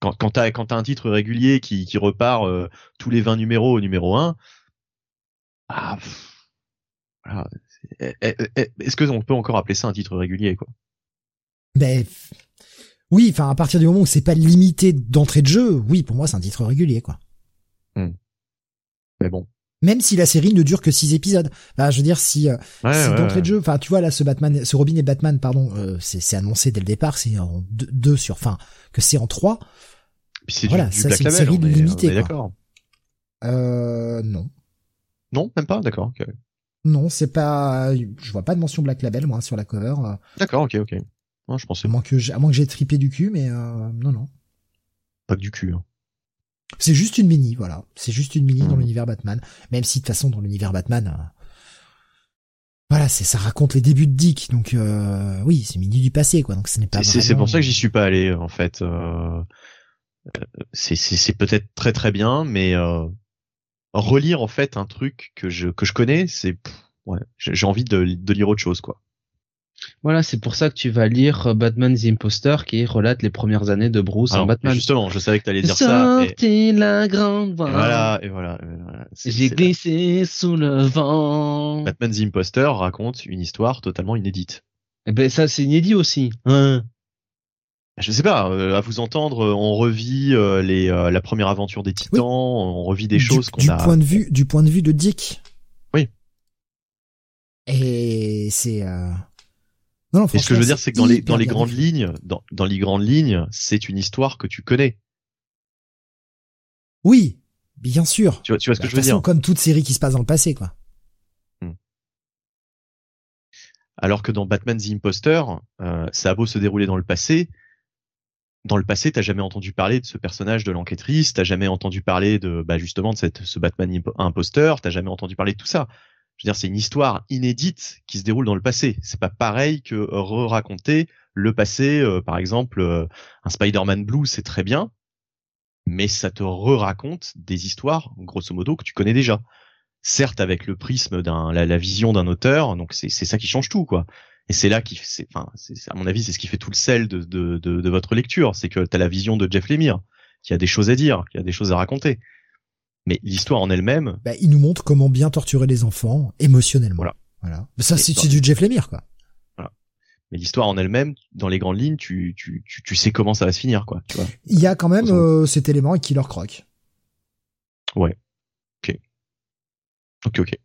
Quand quand t'as quand t'as un titre régulier qui qui repart tous les 20 numéros au numéro 1, ah, voilà. Est-ce que on peut encore appeler ça un titre régulier, quoi? Ben oui, enfin à partir du moment où c'est pas limité d'entrée de jeu, oui, pour moi c'est un titre régulier quoi. Hmm. Mais bon. Même si la série ne dure que six épisodes. Bah, je veux dire si, euh, d'entrée de jeu, enfin tu vois là ce Batman, ce Robin et Batman, pardon, euh, c'est annoncé dès le départ, c'est en deux, sur, enfin que c'est en trois. voilà, ça c'est une série limitée. D'accord. Euh, non. Non, même pas, d'accord. Non, c'est pas, je vois pas de mention Black Label moi sur la cover. D'accord, ok, ok je pensais. À moins que j'ai, à moins que j'ai tripé du cul, mais euh, non, non. Pas que du cul. Hein. C'est juste une mini, voilà. C'est juste une mini dans mmh. l'univers Batman. Même si de toute façon dans l'univers Batman, euh, voilà, c'est ça raconte les débuts de Dick. Donc euh, oui, c'est mini du passé, quoi. Donc ce n'est pas. C'est pour ça que j'y suis pas allé en fait. c'est c'est peut-être très très bien, mais relire en fait un truc que je que je connais, c'est ouais, j'ai envie de, de lire autre chose, quoi. Voilà, c'est pour ça que tu vas lire Batman the Imposter qui relate les premières années de Bruce en Batman. Justement, je savais que tu allais dire ça. Et... la grande Voilà, et voilà. J'ai glissé sous le vent. Batman the Imposter raconte une histoire totalement inédite. Eh ben ça c'est inédit aussi. Hein je sais pas, euh, à vous entendre, on revit euh, les, euh, la première aventure des Titans, on revit des choses qu'on a. Du point de vue, du point de vue de Dick. Oui. Et c'est non, Et ce que je veux dire, c'est que dans les dans les grandes lignes, dans dans les grandes lignes, c'est une histoire que tu connais. Oui, bien sûr. Tu vois, tu vois ce que bah, je veux dire Comme toute série qui se passe dans le passé, quoi. Hmm. Alors que dans Batman the Imposter, euh, ça a beau se dérouler dans le passé, dans le passé, t'as jamais entendu parler de ce personnage de l'enquêtrice, t'as jamais entendu parler de, bah justement, de cette, ce Batman imposteur, t'as jamais entendu parler de tout ça je veux dire, c'est une histoire inédite qui se déroule dans le passé. C'est pas pareil que re-raconter le passé. Euh, par exemple, euh, un Spider-Man Blue, c'est très bien, mais ça te re-raconte des histoires, grosso modo, que tu connais déjà. Certes, avec le prisme d'un, la, vision d'un auteur, donc c'est ça qui change tout, quoi. Et c'est là qui, c'est, à mon avis, c'est ce qui fait tout le sel de, de, votre lecture, c'est que tu la vision de Jeff Lemire, qui a des choses à dire, qui a des choses à raconter. Mais l'histoire en elle-même. Bah, il nous montre comment bien torturer les enfants émotionnellement. Voilà. Voilà. Ça, c'est du Jeff Lemire, quoi. Voilà. Mais l'histoire en elle-même, dans les grandes lignes, tu, tu, tu, tu, sais comment ça va se finir, quoi. Tu vois. Il y a quand même euh, cet élément avec Killer Croc. Ouais. Ok. Ok, ok.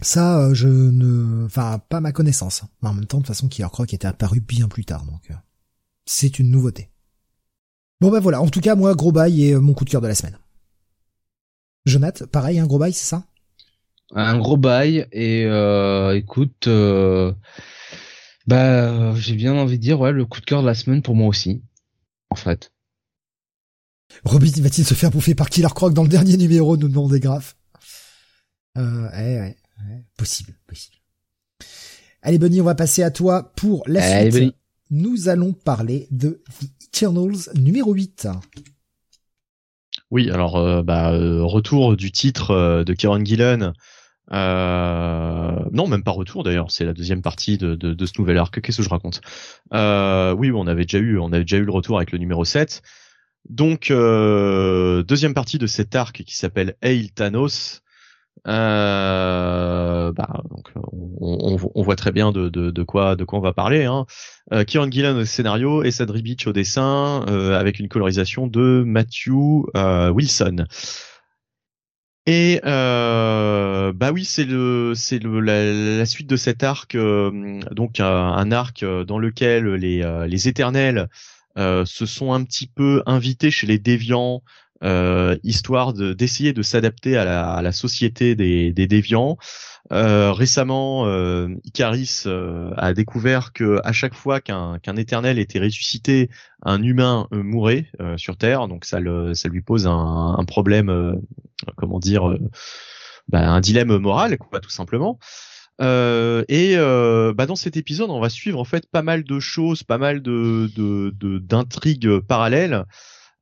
Ça, euh, je ne, enfin, pas ma connaissance. Mais en même temps, de toute façon, Killer Croc était apparu bien plus tard, donc euh, c'est une nouveauté. Bon ben voilà. En tout cas, moi, gros bail et mon coup de cœur de la semaine. Jonathan, pareil, un gros bail, c'est ça? Un gros bail et euh, écoute, euh, bah j'ai bien envie de dire ouais le coup de cœur de la semaine pour moi aussi, en fait. Robin va-t-il se faire bouffer par Killer Croc dans le dernier numéro nous demande des graphes? Euh, ouais, ouais, possible, possible. Allez Bonnie, on va passer à toi pour la suite. Nous allons parler de The Eternals numéro 8. Oui, alors euh, bah, euh, retour du titre euh, de Kieron Gillen. non, même pas retour d'ailleurs. C'est la deuxième partie de ce nouvel arc. Qu'est-ce que je raconte? Oui, on avait déjà eu, on avait déjà eu le retour avec le numéro 7. Donc deuxième partie de cet arc qui s'appelle Hail Thanos. Euh, bah, donc on, voit très bien de, quoi de quoi on va parler. Hein. Euh, Kieran Gillen au scénario et Sadri Beach au dessin, euh, avec une colorisation de Matthew euh, Wilson. Et euh, bah oui, c'est la, suite de cet arc, donc un arc dans lequel les éternels se sont un petit peu invités chez les déviants euh, histoire d'essayer de, s'adapter à la, à la, société des, des déviants. Euh, récemment, euh, Icaris euh, a découvert que à chaque fois qu'un éternel était ressuscité, un humain euh, mourait sur Terre. Donc ça, le, ça lui pose un, un problème, comment dire, bah, un dilemme moral, quoi, tout simplement. Euh, et euh, bah dans cet épisode, on va suivre en fait pas mal de choses, pas mal de d'intrigues de, parallèles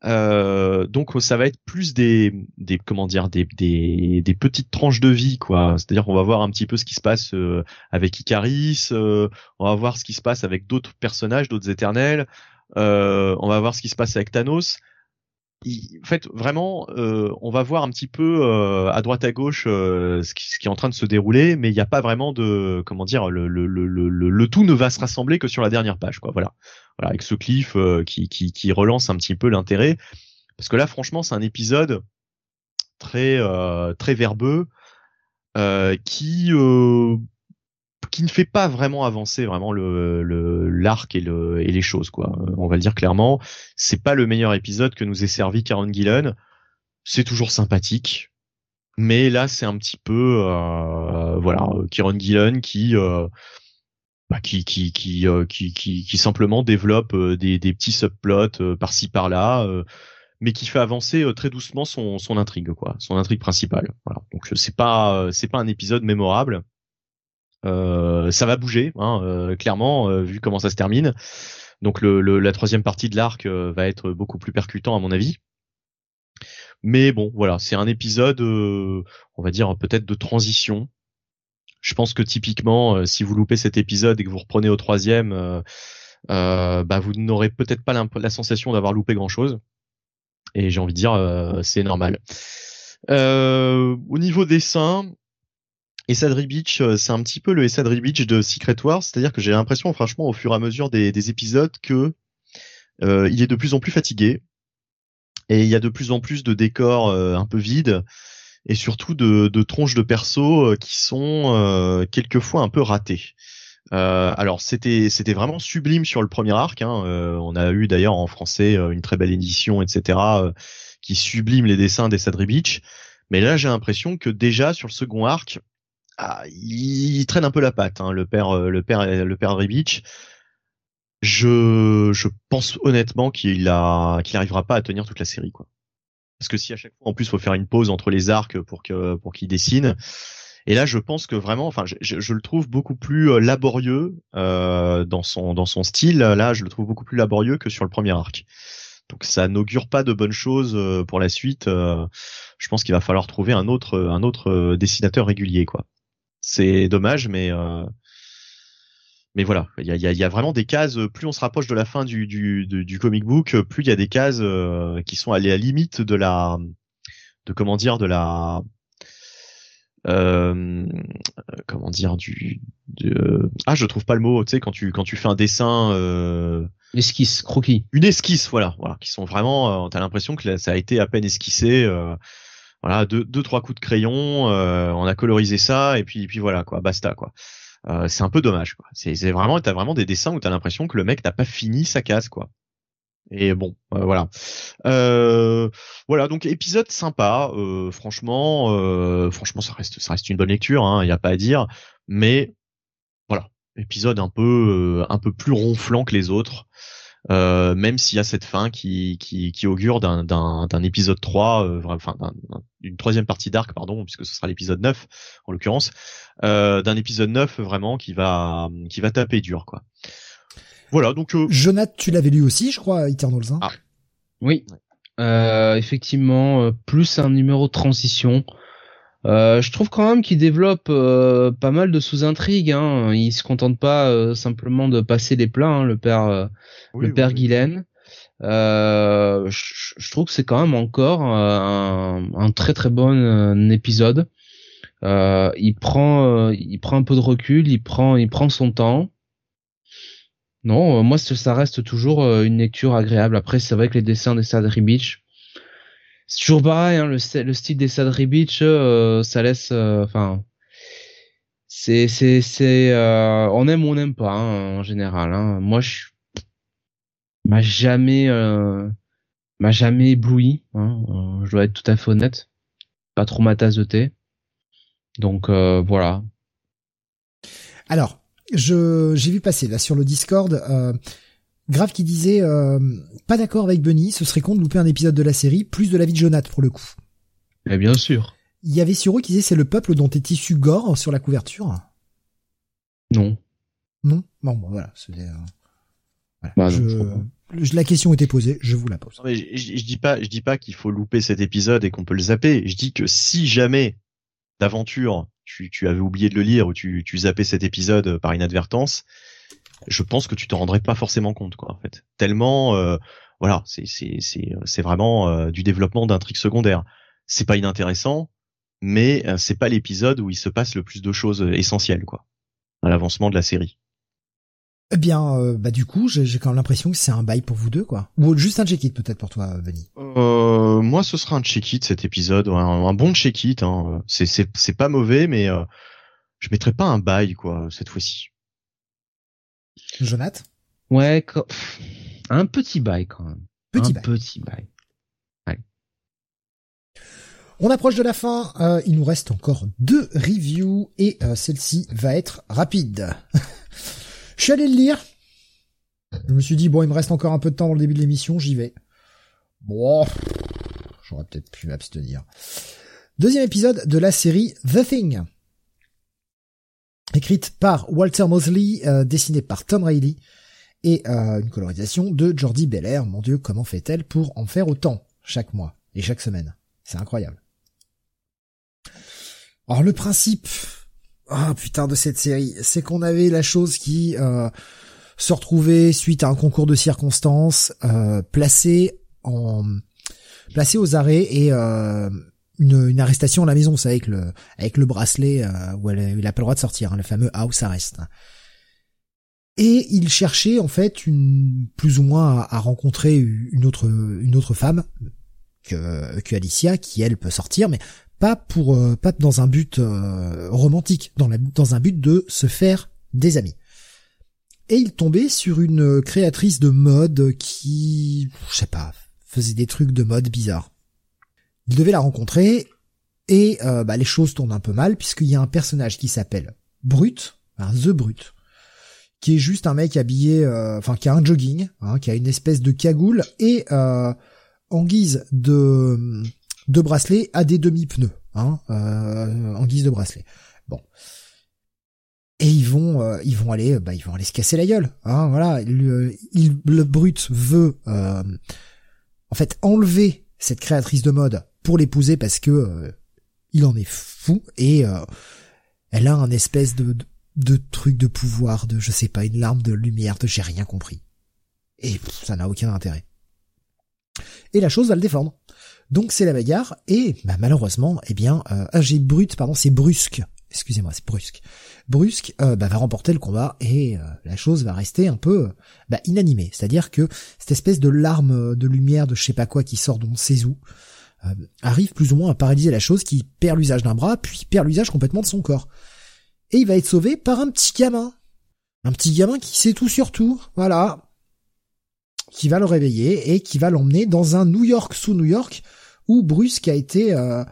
euh, donc ça va être plus des, des comment dire des, des, des petites tranches de vie quoi. C'est-à-dire qu'on va voir un petit peu ce qui se passe euh, avec Icaris, euh, on va voir ce qui se passe avec d'autres personnages, d'autres éternels, on va voir ce qui se passe avec Thanos en fait, vraiment, euh, on va voir un petit peu euh, à droite à gauche euh, ce qui, ce, qui, est en train de se dérouler, mais il n'y a pas vraiment de, comment dire, le, le, le, le, tout ne va se rassembler que sur la dernière page, quoi. Voilà, voilà, avec ce cliff qui, qui, qui relance un petit peu l'intérêt, parce que là, franchement, c'est un épisode très très verbeux qui qui ne fait pas vraiment avancer vraiment le l'arc et le et les choses quoi. On va le dire clairement, c'est pas le meilleur épisode que nous ait servi Karen Gillen. C'est toujours sympathique, mais là c'est un petit peu euh, voilà Kieron Gillen qui euh, bah, qui qui qui, euh, qui, qui qui simplement développe euh, des, des petits subplots euh, par-ci par-là mais qui fait avancer très doucement son, son intrigue quoi son intrigue principale voilà donc c'est pas c'est pas un épisode mémorable euh, ça va bouger, hein, euh, clairement, euh, vu comment ça se termine. Donc le, la troisième partie de l'arc va être beaucoup plus percutant à mon avis. Mais bon, voilà, c'est un épisode, on va dire peut-être de transition. Je pense que typiquement, si vous loupez cet épisode et que vous reprenez au troisième, bah vous n'aurez peut-être pas la, sensation d'avoir loupé grand-chose. Et j'ai envie de dire, c'est normal. au niveau dessin, Sadri Beach, euh, c'est un petit peu le Sadri Beach de Secret Wars, c'est-à-dire que j'ai l'impression, franchement, au fur et à mesure des, épisodes, que euh, il est de plus en plus fatigué et il y a de plus en plus de décors euh, un peu vides et surtout de, de tronches de persos qui sont quelquefois un peu ratés. alors c'était c'était vraiment sublime sur le premier arc. Hein, on a eu d'ailleurs en français une très belle édition, etc. qui sublime les dessins des Sadri Beach. Mais là, j'ai l'impression que déjà sur le second arc, ah, il, traîne un peu la patte, hein, le père, euh, le père, le père. Je, je pense honnêtement qu'il a, qu'il arrivera pas à tenir toute la série, quoi. Parce que si à chaque fois, en plus, faut faire une pause entre les arcs pour que, pour qu'il dessine. Et là, je pense que vraiment, enfin, je, le trouve beaucoup plus euh, laborieux euh, dans son dans son style. Là, je le trouve beaucoup plus laborieux que sur le premier arc. Donc ça n'augure pas de bonnes choses euh, pour la suite. je pense qu'il va falloir trouver un autre un autre dessinateur régulier, quoi. C'est dommage, mais mais voilà, il y a, y a, vraiment des cases. Plus on se rapproche de la fin du du, du, comic book, plus il y a des cases euh, qui sont à la limite de la de comment dire de la euh, comment dire du ah je trouve pas le mot tu sais quand tu quand tu fais un dessin euh, esquisse croquis une esquisse voilà voilà qui sont vraiment t'as l'impression que ça a été à peine esquissé voilà deux, deux trois coups de crayon euh, on a colorisé ça et puis puis voilà quoi basta quoi euh, c'est un peu dommage c'est vraiment t'as vraiment des dessins où t'as l'impression que le mec n'a pas fini sa case quoi. Et bon euh, voilà. Voilà donc épisode sympa. Franchement franchement ça reste ça reste une bonne lecture hein il y a pas à dire. Mais voilà. Épisode un peu un peu plus ronflant que les autres euh, même s'il y a cette fin qui, qui, qui augure d'un, d'un, d'un épisode 3, euh, enfin d'une troisième partie d'arc, pardon, puisque ce sera l'épisode 9 en l'occurrence, euh, d'un épisode 9 vraiment qui va, qui va taper dur, quoi. Voilà, donc... Euh... Jonathan, tu l'avais lu aussi, je crois, Eternals 1 ah. Oui, euh, effectivement, plus un numéro de transition. Euh, je trouve quand même qu'il développe euh, pas mal de sous-intrigues. Hein. Il se contente pas euh, simplement de passer les plats, hein, le père, le père oui. Guylaine. Je, je, trouve que c'est quand même encore un, un, très très bon épisode. Euh, il prend, euh, il prend un peu de recul, il prend, il prend son temps. Non, moi ça reste toujours une lecture agréable. Après, c'est vrai que les dessins des Sadri Beach, c'est toujours pareil. Hein, le, le, style des Sadri Beach, ça laisse, enfin, c'est, c'est, c'est, on aime ou on n'aime pas hein, en général. Hein. Moi, je m'a jamais m'a jamais ébloui. Hein, euh, je dois être tout à fait honnête. Pas trop ma tasse de thé. Donc euh, voilà. Alors, je j'ai vu passer là sur le Discord. Euh, Grave qui disait pas d'accord avec Bunny, ce serait con de louper un épisode de la série, plus de la vie de Jonathan pour le coup. Mais bien sûr. Il y avait Siro qui disait c'est le peuple dont est issu Gore sur la couverture. Non. Non? Bon, bon voilà. Bah, la question était posée, je vous la pose. mais je, dis pas, je dis pas qu'il faut louper cet épisode et qu'on peut le zapper. Je dis que si jamais d'aventure tu, tu avais oublié de le lire ou tu, tu zappais cet épisode par inadvertance, je pense que tu t'en rendrais pas forcément compte, quoi, en fait. Tellement, euh, voilà, c'est c'est c'est c'est vraiment euh, du développement d'intrigues secondaires. C'est pas inintéressant, mais euh, c'est pas l'épisode où il se passe le plus de choses essentielles, quoi, à l'avancement de la série. Eh bien, euh, bah du coup, j'ai quand même l'impression que c'est un bail pour vous deux, quoi. Ou juste un check-it peut-être pour toi, Benny. Euh, moi, ce sera un check-it cet épisode, un, bon check-it. Hein. C'est c'est pas mauvais, mais euh, je mettrai pas un bail, quoi, cette fois-ci. Jonath Ouais, un petit bail quand même. Petit un bail. Petit bail. Ouais. On approche de la fin. Euh, il nous reste encore deux reviews et celle-ci va être rapide. Je suis allé le lire. Je me suis dit, bon, il me reste encore un peu de temps dans le début de l'émission, j'y vais. Bon, j'aurais peut-être pu m'abstenir. Deuxième épisode de la série The Thing. Écrite par Walter Mosley, euh, dessinée par Tom Reilly, et euh, une colorisation de Jordi Belair. Mon dieu, comment fait-elle pour en faire autant chaque mois et chaque semaine? C'est incroyable. Alors le principe, ah putain de cette série, c'est qu'on avait la chose qui euh, se retrouvait suite à un concours de circonstances, euh, placé en placé aux arrêts et euh, une, arrestation à la maison, savez, avec le avec le bracelet euh, où elle, il a pas le droit de sortir, hein, le fameux house arrest. Et il cherchait en fait plus ou moins à, rencontrer une autre une autre femme que, que Alicia qui elle peut sortir, mais pas pour euh, pas dans un but euh, romantique, dans, dans un but de se faire des amis. Et il tombait sur une créatrice de mode qui, je sais pas, faisait des trucs de mode bizarres. Il devait la rencontrer et euh, bah, les choses tournent un peu mal puisqu'il y a un personnage qui s'appelle Brut, The Brut, qui est juste un mec habillé, enfin qui a un jogging, hein, qui a une espèce de cagoule et en guise de bracelet à des demi-pneus, hein, euh, en guise de bracelet. Bon. Et ils vont, euh, ils vont aller, bah, ils vont aller se casser la gueule, hein, voilà. Le, le brut veut, euh, en fait, enlever cette créatrice de mode pour l'épouser parce que il en est fou et elle a un espèce de, truc de pouvoir, de je sais pas, une larme de lumière, de j'ai rien compris. Et ça n'a aucun intérêt. Et la chose va le défendre. Donc c'est la bagarre et bah, malheureusement, eh bien, euh, ah, j'ai brut, pardon, c'est brusque. Excusez-moi, c'est brusque. Brusque euh, bah, va remporter le combat et euh, la chose va rester un peu bah, inanimée. C'est-à-dire que cette espèce de larme de lumière de je sais pas quoi qui sort d'on sait où arrive plus ou moins à paralyser la chose qui perd l'usage d'un bras puis perd l'usage complètement de son corps. Et il va être sauvé par un petit gamin. Un petit gamin qui sait tout sur tout. Voilà. Qui va le réveiller et qui va l'emmener dans un New York sous New York où Brusque a été, euh,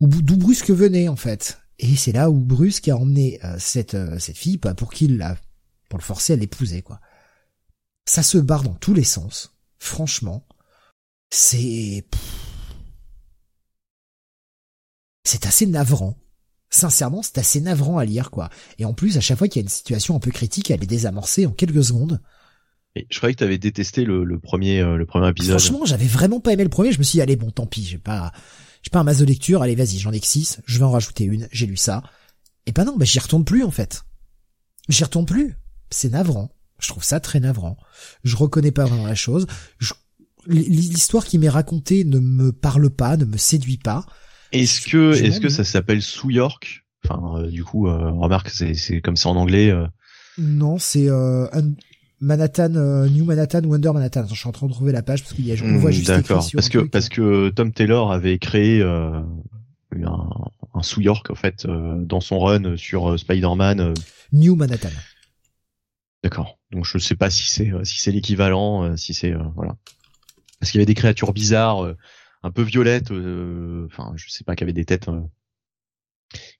d'où Brusque venait en fait. Et c'est là où Brusque a emmené euh, cette euh, cette fille bah, pour qu'il la, pour le forcer à l'épouser quoi. Ça se barre dans tous les sens. Franchement, c'est c'est assez navrant. Sincèrement, c'est assez navrant à lire, quoi. Et en plus, à chaque fois qu'il y a une situation un peu critique, elle est désamorcée en quelques secondes je croyais que tu avais détesté le, le premier euh, le premier épisode. Franchement, j'avais vraiment pas aimé le premier. Je me suis dit allez bon, tant pis, j'ai pas j'ai pas un masse de lecture. Allez vas-y, j'en ai que six. Je vais en rajouter une. J'ai lu ça. Et ben non, ben j'y retourne plus en fait. J'y retourne plus. C'est navrant. Je trouve ça très navrant. Je reconnais pas vraiment la chose. L'histoire qui m'est racontée ne me parle pas, ne me séduit pas. Est-ce que, est-ce que ça s'appelle Sous York? Enfin, euh, du coup, euh, remarque, c'est, c'est comme c'est en anglais. Euh. Non, c'est euh, Manhattan, New Manhattan ou Under Manhattan. je suis en train de trouver la page parce qu'il y a, on voit hmm, juste D'accord. Parce que parce que Tom Taylor avait créé un, un Sous York en fait dans son run sur Spider-Man. New Manhattan. D'accord. Donc je sais pas si c'est si c'est l'équivalent, si c'est voilà. Parce qu'il y avait des créatures bizarres un peu violette, euh, enfin je sais pas, qui avait des têtes euh,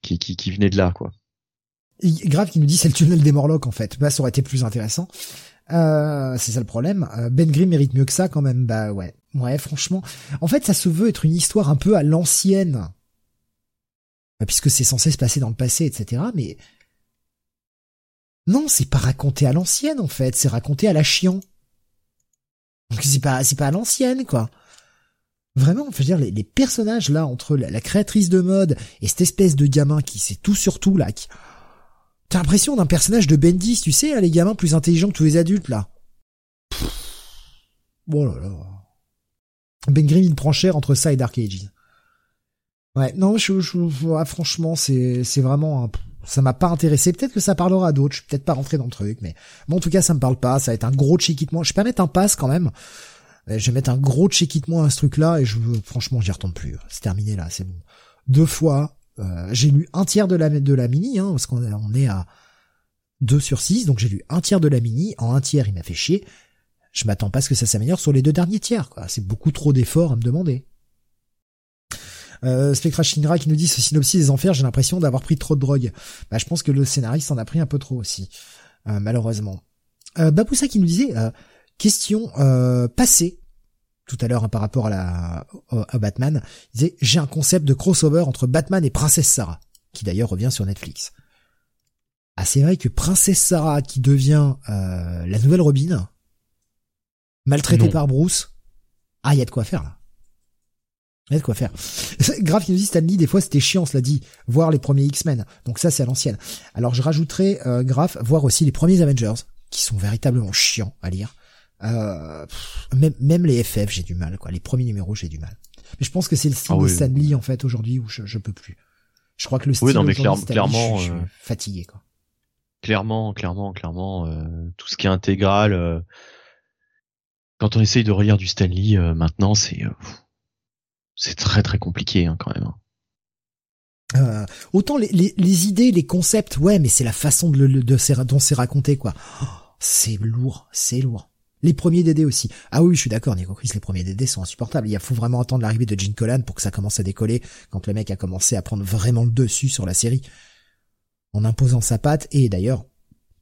qui, qui, qui venaient de là quoi. grave qui nous dit c'est le tunnel des Morlocks en fait. Bah ça aurait été plus intéressant. Euh, c'est ça le problème. Ben Grimm mérite mieux que ça quand même. Bah ouais, ouais franchement. En fait ça se veut être une histoire un peu à l'ancienne, bah, puisque c'est censé se passer dans le passé, etc. Mais non, c'est pas raconté à l'ancienne en fait, c'est raconté à la chiant. Donc c'est pas c'est pas à l'ancienne quoi. Vraiment, je veux dire, les, personnages là, entre la, créatrice de mode et cette espèce de gamin qui sait tout sur tout là, qui... t'as l'impression d'un personnage de Bendis, tu sais, hein, les gamins plus intelligents que tous les adultes là. Bon là là. Ben Grimm il prend cher entre ça et Dark Ages. Ouais, non, je, je, franchement, c'est, c'est vraiment, un, ça m'a pas intéressé. Peut-être que ça parlera à d'autres. Je suis peut-être pas rentré dans le truc, mais bon, en tout cas, ça me parle pas. Ça va être un gros check-it-moi. Je vais pas mettre un pass quand même. Euh, je vais mettre un gros check-it-moi à ce truc-là et je veux, franchement, j'y retourne plus. C'est terminé là, c'est bon. Deux fois, euh, j'ai lu un tiers de la mini, hein, parce qu'on est, à 2 sur 6, donc j'ai lu un tiers de la mini. En un tiers, il m'a fait chier. Je m'attends pas à ce que ça s'améliore sur les deux derniers tiers. C'est beaucoup trop d'efforts à me demander. Euh, Spectra Shinra qui nous dit ce synopsis des enfers, j'ai l'impression d'avoir pris trop de drogue. Bah, je pense que le scénariste en a pris un peu trop aussi, euh, malheureusement. Euh, Baboussa qui nous disait question euh, passée tout à l'heure hein, par rapport à la à Batman, il disait j'ai un concept de crossover entre Batman et Princesse Sarah, qui d'ailleurs revient sur Netflix. Ah c'est vrai que Princesse Sarah qui devient euh, la nouvelle Robin, maltraitée par Bruce, ah il y a de quoi faire là. Il y a de quoi faire. Grave qui nous dit Stanley, des fois c'était chiant, cela dit, voir les premiers X-Men. Donc ça c'est à l'ancienne. Alors je rajouterai, euh, Graf, voir aussi les premiers Avengers, qui sont véritablement chiants à lire. Euh, même, même les FF, j'ai du mal, quoi. Les premiers numéros, j'ai du mal. Mais je pense que c'est le style ah de Stanley, en fait, aujourd'hui, où je, je peux plus. Je crois que le style oui, non, mais clairement, je, suis euh, fatigué, quoi. Clairement, clairement, clairement, euh, tout ce qui est intégral, euh, quand on essaye de relire du Stanley, euh, maintenant, c'est, c'est très très compliqué, hein, quand même. Hein. Euh, autant les, les, les, idées, les concepts, ouais, mais c'est la façon de, de, de dont c'est raconté, quoi. Oh, c'est lourd, c'est lourd. Les premiers DD aussi. Ah oui, je suis d'accord, Nico Chris, les premiers DD sont insupportables. Il faut vraiment attendre l'arrivée de Gene Colan pour que ça commence à décoller, quand le mec a commencé à prendre vraiment le dessus sur la série. En imposant sa patte, et d'ailleurs,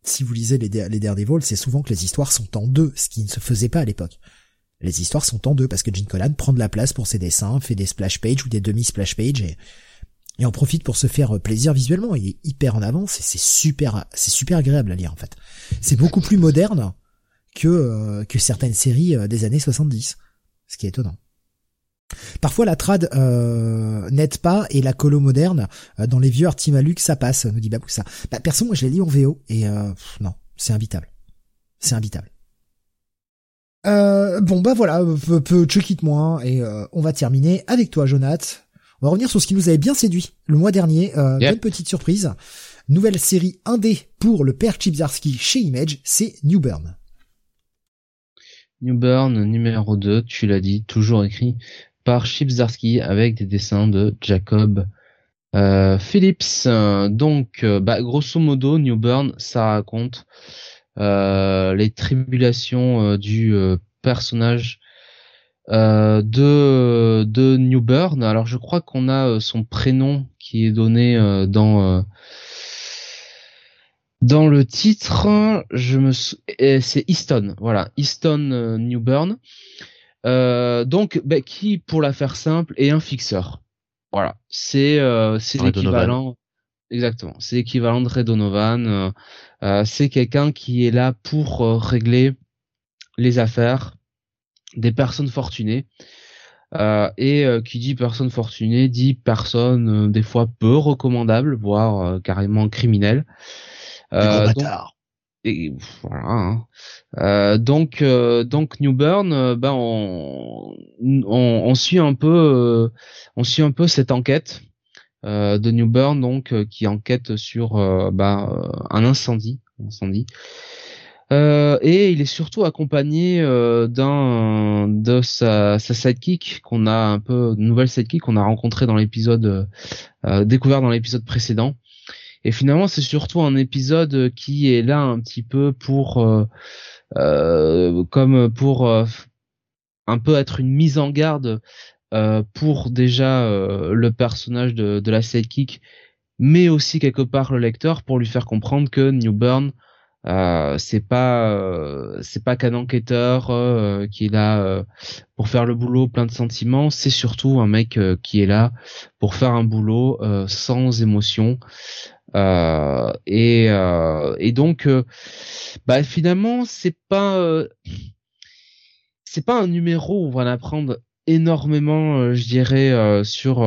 si vous lisez les, les Daredevil, c'est souvent que les histoires sont en deux, ce qui ne se faisait pas à l'époque. Les histoires sont en deux, parce que Gene Colan prend de la place pour ses dessins, fait des splash pages ou des demi-splash pages, et, et en profite pour se faire plaisir visuellement. Il est hyper en avance, et c'est super, c'est super agréable à lire, en fait. C'est beaucoup plus moderne, que, euh, que certaines séries euh, des années 70. Ce qui est étonnant. Parfois la trad euh, n'aide pas et la colo moderne euh, dans les vieux Artimalux ça passe, nous dit Baboussa. Bah perso moi je l'ai lu en VO et non, c'est invitable. C'est invitable. bon bah voilà, peu check moi et on va terminer avec toi Jonath. On va revenir sur ce qui nous avait bien séduit le mois dernier. Une petite surprise. Nouvelle série indé pour le père Chibzarski chez Image, c'est New Burn. New Burn numéro 2, tu l'as dit, toujours écrit par Chip avec des dessins de Jacob euh, Phillips. Donc, euh, bah, grosso modo, New Burn, ça raconte euh, les tribulations du personnage de de. Alors, je crois qu'on a son prénom qui est donné dans dans le titre, je me c'est Easton, voilà, Easton euh, Newburn. Euh, donc, bah, qui, pour la faire simple, est un fixeur. Voilà, c'est euh, c'est l'équivalent. Exactement, c'est l'équivalent de Ray Donovan. Euh, c'est quelqu'un qui est là pour régler les affaires des personnes fortunées. et qui dit personne fortunée dit personne des fois peu recommandable, voire carrément criminelle. Euh, et voilà. Hein. Euh, donc euh, donc New Burn, euh, ben on, on, on, suit un peu on suit un peu cette enquête de New Burn donc qui enquête sur ben, un incendie incendie et il est surtout accompagné d'un de sa, sa sidekick qu'on a un peu nouvelle sidekick qu'on a rencontré dans l'épisode découvert dans l'épisode précédent et finalement, c'est surtout un épisode qui est là un petit peu pour, euh, euh comme pour euh, un peu être une mise en garde euh, pour déjà le personnage de, de la sidekick, mais aussi quelque part le lecteur pour lui faire comprendre que New Burn euh, c'est pas c'est pas qu'un enquêteur euh, qui est là pour faire le boulot plein de sentiments. C'est surtout un mec qui est là pour faire un boulot sans émotion. Euh, et, euh, et donc, euh, bah, finalement, c'est pas c'est pas un numéro où on va en apprendre énormément je dirais sur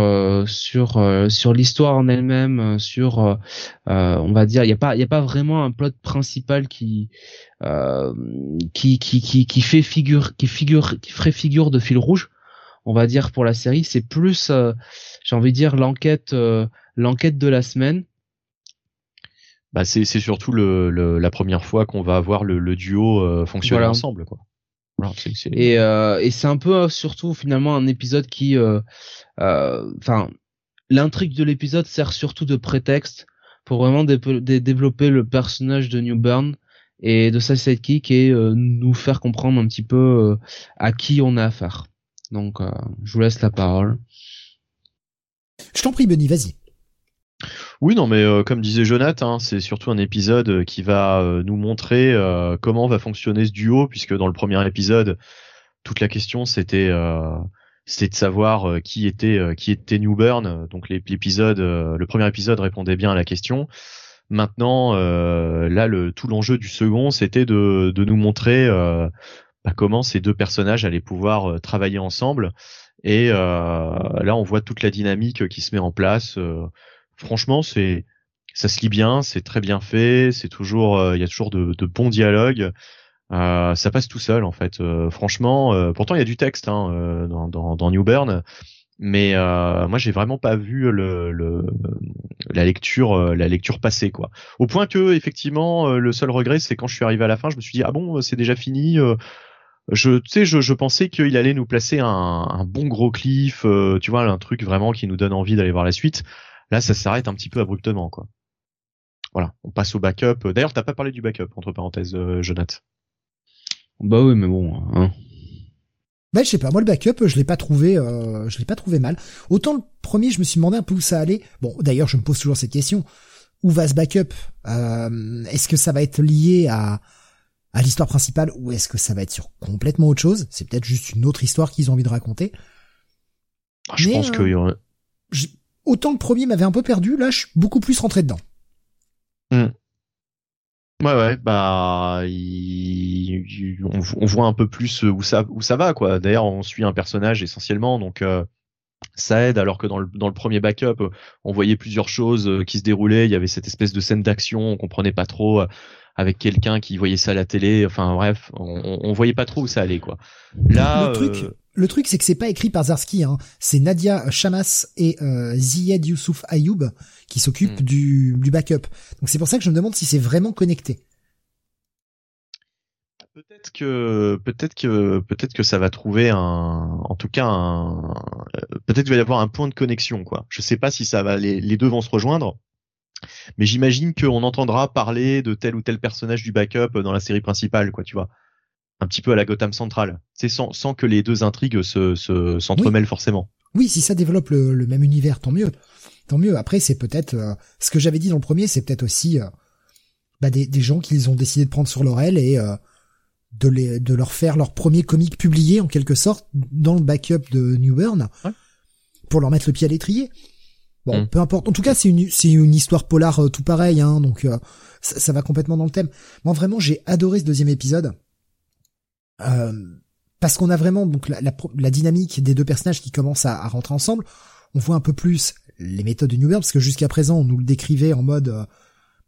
sur sur l'histoire en elle-même sur on va dire il y a pas il y a pas vraiment un plot principal qui qui, qui qui qui fait figure qui figure qui ferait figure de fil rouge on va dire pour la série. C'est plus j'ai envie de dire l'enquête l'enquête de la semaine. Bah c'est surtout le, la première fois qu'on va avoir le, duo euh, fonctionner ensemble quoi. Et, euh, et c'est un peu euh, surtout finalement un épisode qui, enfin, l'intrigue de l'épisode sert surtout de prétexte pour vraiment développer le personnage de New Burn et de sa sidekick et nous faire comprendre un petit peu à qui on a affaire. Donc, je vous laisse la parole. Je t'en prie, Benny, vas-y. Oui, non, mais euh, comme disait Jonathan, hein, c'est surtout un épisode euh, qui va euh, nous montrer comment va fonctionner ce duo, puisque dans le premier épisode, toute la question c'était c'était de savoir qui était qui était New Burn. Donc l'épisode, le premier épisode répondait bien à la question. Maintenant, là, le tout l'enjeu du second, c'était de de nous montrer bah, comment ces deux personnages allaient pouvoir travailler ensemble. Et là, on voit toute la dynamique qui se met en place franchement, c'est ça se lit bien, c'est très bien fait, c'est toujours, euh, il y a toujours de, de bons dialogues. Euh, ça passe tout seul en fait. Euh, franchement, euh, pourtant il y a du texte hein, dans, dans, dans, New Burn, mais moi j'ai vraiment pas vu le, le la lecture la lecture passer quoi. Au point que effectivement le seul regret c'est quand je suis arrivé à la fin, je me suis dit ah bon c'est déjà fini. je sais je, je pensais qu'il allait nous placer un, un bon gros cliff, tu vois un truc vraiment qui nous donne envie d'aller voir la suite. Là, ça s'arrête un petit peu abruptement, quoi. Voilà, on passe au backup. D'ailleurs, t'as pas parlé du backup entre parenthèses, euh, Jonathan. Bah oui, mais bon. Hein. Bah je sais pas, moi le backup, je l'ai pas trouvé, euh, je l'ai pas trouvé mal. Autant le premier, je me suis demandé un peu où ça allait. Bon, d'ailleurs, je me pose toujours cette question. Où va ce backup? Euh, Est-ce que ça va être lié à à l'histoire principale ou est-ce que ça va être sur complètement autre chose? C'est peut-être juste une autre histoire qu'ils ont envie de raconter. Ah, je pense que autant le premier m'avait un peu perdu, là je suis beaucoup plus rentré dedans. Hmm. Ouais ouais bah on, voit un peu plus où ça où ça va quoi. D'ailleurs on suit un personnage essentiellement donc euh, ça aide alors que dans le dans le premier backup on voyait plusieurs choses euh, qui se déroulaient. Il y avait cette espèce de scène d'action on comprenait pas trop euh, avec quelqu'un qui voyait ça à la télé. Enfin bref on, on voyait pas trop où ça allait quoi. Là le truc le truc, c'est que c'est pas écrit par Zarski, hein. c'est Nadia Chamas et euh, Ziyed Youssouf Ayoub qui s'occupent hmm. du, du backup. Donc c'est pour ça que je me demande si c'est vraiment connecté. Peut-être que peut-être que peut-être que ça va trouver un en tout cas un peut-être qu'il va y avoir un point de connexion quoi. Je sais pas si ça va les, les deux vont se rejoindre. Mais j'imagine qu'on entendra parler de tel ou tel personnage du backup dans la série principale quoi, tu vois un petit peu à la Gotham Central, c'est sans, sans que les deux intrigues se s'entremêlent forcément. Oui, si ça développe le, même univers, tant mieux, tant mieux. Après, c'est peut-être euh, ce que j'avais dit dans le premier, c'est peut-être aussi euh, bah, des, des gens qu'ils ont décidé de prendre sur leur aile et euh, de les de leur faire leur premier comic publié en quelque sorte dans le backup de New Burn pour leur mettre le pied à l'étrier. Bon, mm. peu importe. En tout cas, c'est une c'est une histoire polar tout pareil, hein, donc ça, ça, va complètement dans le thème. Moi, vraiment, j'ai adoré ce deuxième épisode. Euh, parce qu'on a vraiment donc la, la, dynamique des deux personnages qui commencent à, à, rentrer ensemble. On voit un peu plus les méthodes de New parce que jusqu'à présent on nous le décrivait en mode euh,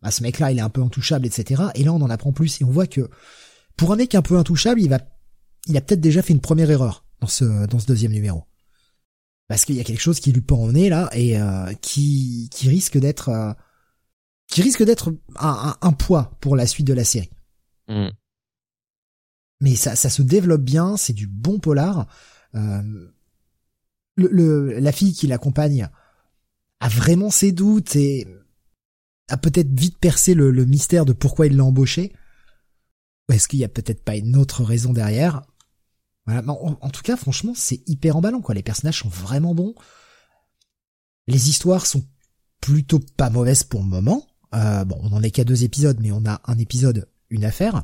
bah, ce mec-là, il est un peu intouchable, etc. Et là, on en apprend plus et on voit que pour un mec un peu intouchable, il va, il a peut-être déjà fait une première erreur dans ce dans ce deuxième numéro. Parce qu'il y a quelque chose qui lui pend au nez là et euh, qui qui risque d'être euh, qui risque d'être un, un, poids pour la suite de la série. Mm. Mais ça se développe bien, c'est du bon polar. Euh, la fille qui l'accompagne a vraiment ses doutes et a peut-être vite percé le, le mystère de pourquoi il l'a embauché. Est-ce qu'il y a peut-être pas une autre raison derrière? Voilà. En, tout cas, franchement, c'est hyper emballant, quoi. Les personnages sont vraiment bons. Les histoires sont plutôt pas mauvaises pour le moment. Euh, bon, on en est qu'à deux épisodes, mais on a un épisode, une affaire.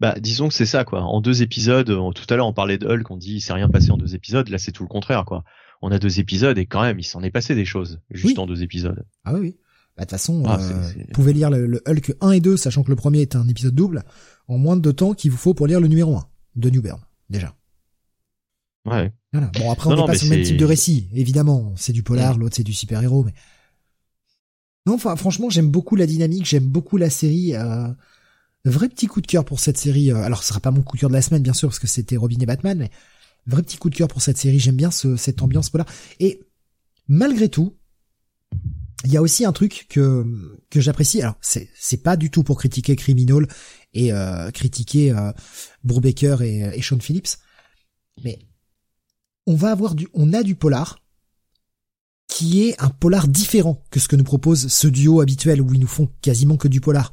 Bah, disons que c'est ça, quoi. En deux épisodes, euh, tout à l'heure on parlait de Hulk, on dit il s'est rien passé en deux épisodes. Là, c'est tout le contraire, quoi. On a deux épisodes et quand même, il s'en est passé des choses juste en deux épisodes. Ah oui, oui. Bah, de toute façon, ah, euh, vous pouvez lire le, Hulk 1 et 2, sachant que le premier est un épisode double, en moins de temps qu'il vous faut pour lire le numéro 1 de New Bern, déjà. Ouais. Voilà. Bon, après, on n'est pas sur le même type de récit, évidemment. C'est du polar, l'autre c'est du super-héros, mais... Non, enfin, franchement, j'aime beaucoup la dynamique, j'aime beaucoup la série. Euh... Vrai petit coup de cœur pour cette série. Euh, alors, ce sera pas mon coup de cœur de la semaine, bien sûr, parce que c'était Robin et Batman, mais vrai petit coup de cœur pour cette série. J'aime bien ce, cette ambiance polar. Et malgré tout, il y a aussi un truc que que j'apprécie. Alors c'est c'est pas du tout pour critiquer Criminal et euh, critiquer euh, et, et Sean Phillips, mais on va avoir du on a du polar qui est un polar différent que ce que nous propose ce duo habituel où ils nous font quasiment que du polar.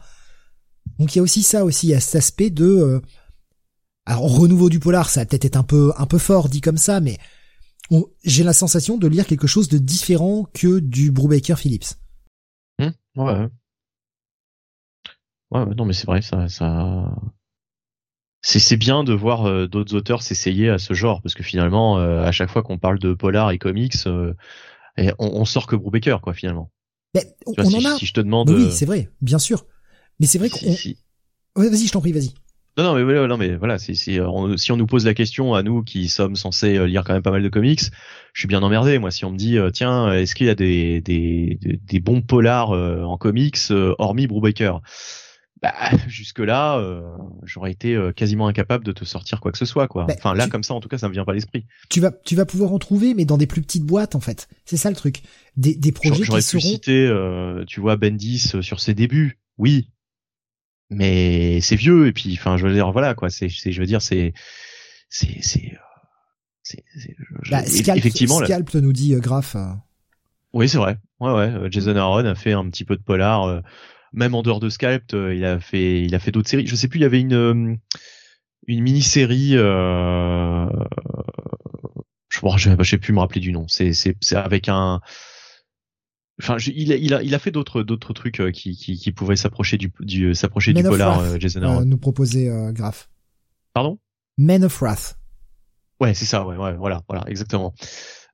Donc il y a aussi ça aussi, il y a cet aspect de euh, alors renouveau du polar, ça a peut-être être un peu un peu fort dit comme ça, mais j'ai la sensation de lire quelque chose de différent que du Brubaker Phillips. Mmh, ouais. Ouais, non, mais c'est vrai, ça, ça, c'est bien de voir euh, d'autres auteurs s'essayer à ce genre parce que finalement, euh, à chaque fois qu'on parle de polar et comics, euh, on, sort que Brubaker, quoi, finalement. Mais on, si, en a. Si je te demande. oui, c'est vrai, bien sûr. Mais c'est vrai qu'on. vas-y, je t'en prie, vas-y. Non, non, mais voilà, non, mais voilà, c'est, si on nous pose la question à nous qui sommes censés euh, lire quand même pas mal de comics, je suis bien emmerdé. Moi, si on me dit, euh, tiens, est-ce qu'il y a des, des, des, bons polars euh, en comics hormis Brubaker? Bah, jusque là, j'aurais été quasiment incapable de te sortir quoi que ce soit, quoi. Bah, enfin, là, comme ça, en tout cas, ça me vient pas à l'esprit. Tu vas, tu vas pouvoir en trouver, mais dans des plus petites boîtes, en fait. C'est ça le truc. Des, des projets J'aurais pu citer, tu vois, Bendis sur ses débuts. Oui, mais c'est vieux et puis enfin je veux dire voilà quoi c'est je veux dire c'est c'est c'est c'est bah, effectivement Scalp nous dit euh, Graf euh. oui c'est vrai. Ouais ouais euh, Jason Aaron a fait un petit peu de polar euh, même en dehors de Scalp il a fait il a fait d'autres séries. Je sais plus il y avait une une mini série euh, je, je, je sais plus me rappeler du nom. C'est c'est c'est avec un Enfin, il, a, il, a, il a fait d'autres d'autres trucs euh, qui, qui, qui pouvaient s'approcher du, du s'approcher du polar. Euh, Jason Aaron. Euh, nous proposer euh, Graf. Pardon? Men of Wrath. Ouais, c'est ça. Ouais, ouais, voilà, voilà, exactement.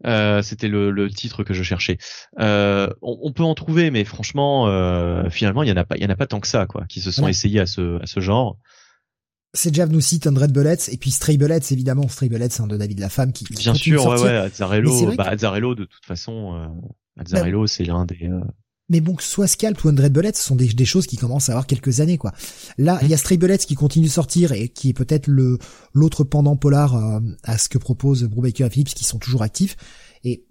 Euh, C'était le, le, titre que je cherchais. Euh, on, on, peut en trouver, mais franchement, euh, finalement, il y en a pas, il y en a pas tant que ça, quoi, qui se sont essayés à ce à ce genre. C'est Jav nous cite Red Bullets et puis Stray Bullets évidemment Stray Bullets c'est un de David Lafemme qui bien sûr ouais ouais Azzarello bah Azzarello de toute façon Azzarello, c'est l'un des. Euh, mais bon, que soit Scalp ou Andred Bullets, ce sont des, des, choses qui commencent à avoir quelques années, quoi. Là, il y a Stray Bullets qui continue de sortir et qui est peut-être le l'autre pendant polar euh, à ce que propose Brubaker et Phillips, qui sont toujours actifs. Et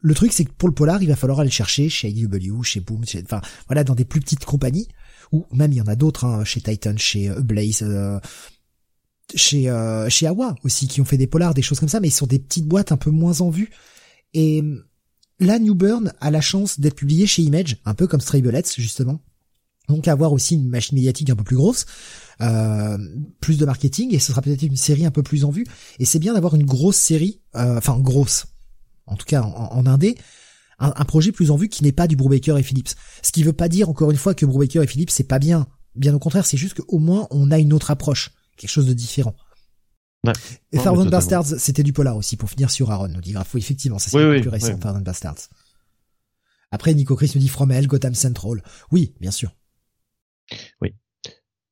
le truc, c'est que pour le polar, il va falloir aller chercher chez IDW, chez Boom, chez, enfin, voilà, dans des plus petites compagnies, ou même il y en a d'autres, hein, chez Titan, chez euh, Blaze, chez chez Awa aussi, qui ont fait des polars, des choses comme ça, mais sur des petites boîtes un peu moins en vue. Et Là, New Burn a la chance d'être publié chez Image, un peu comme Stray Bullets, justement. Donc avoir aussi une machine médiatique un peu plus grosse, euh, plus de marketing, et ce sera peut-être une série un peu plus en vue. Et c'est bien d'avoir une grosse série, euh, enfin grosse, en tout cas en, indé, un, projet plus en vue qui n'est pas du Brubaker et Phillips. Ce qui veut pas dire encore une fois que Brubaker et Phillips c'est pas bien. Bien au contraire, c'est juste qu'au moins on a une autre approche, quelque chose de différent. Ouais. Et Thousand Bastards, c'était du polar aussi, pour finir sur Aaron, nous dit Grafo. Effectivement, ça c'est oui, plus récent, oui. Bastards. Après, Nico Chris nous dit From Hell, Gotham Central. Oui, bien sûr. Oui.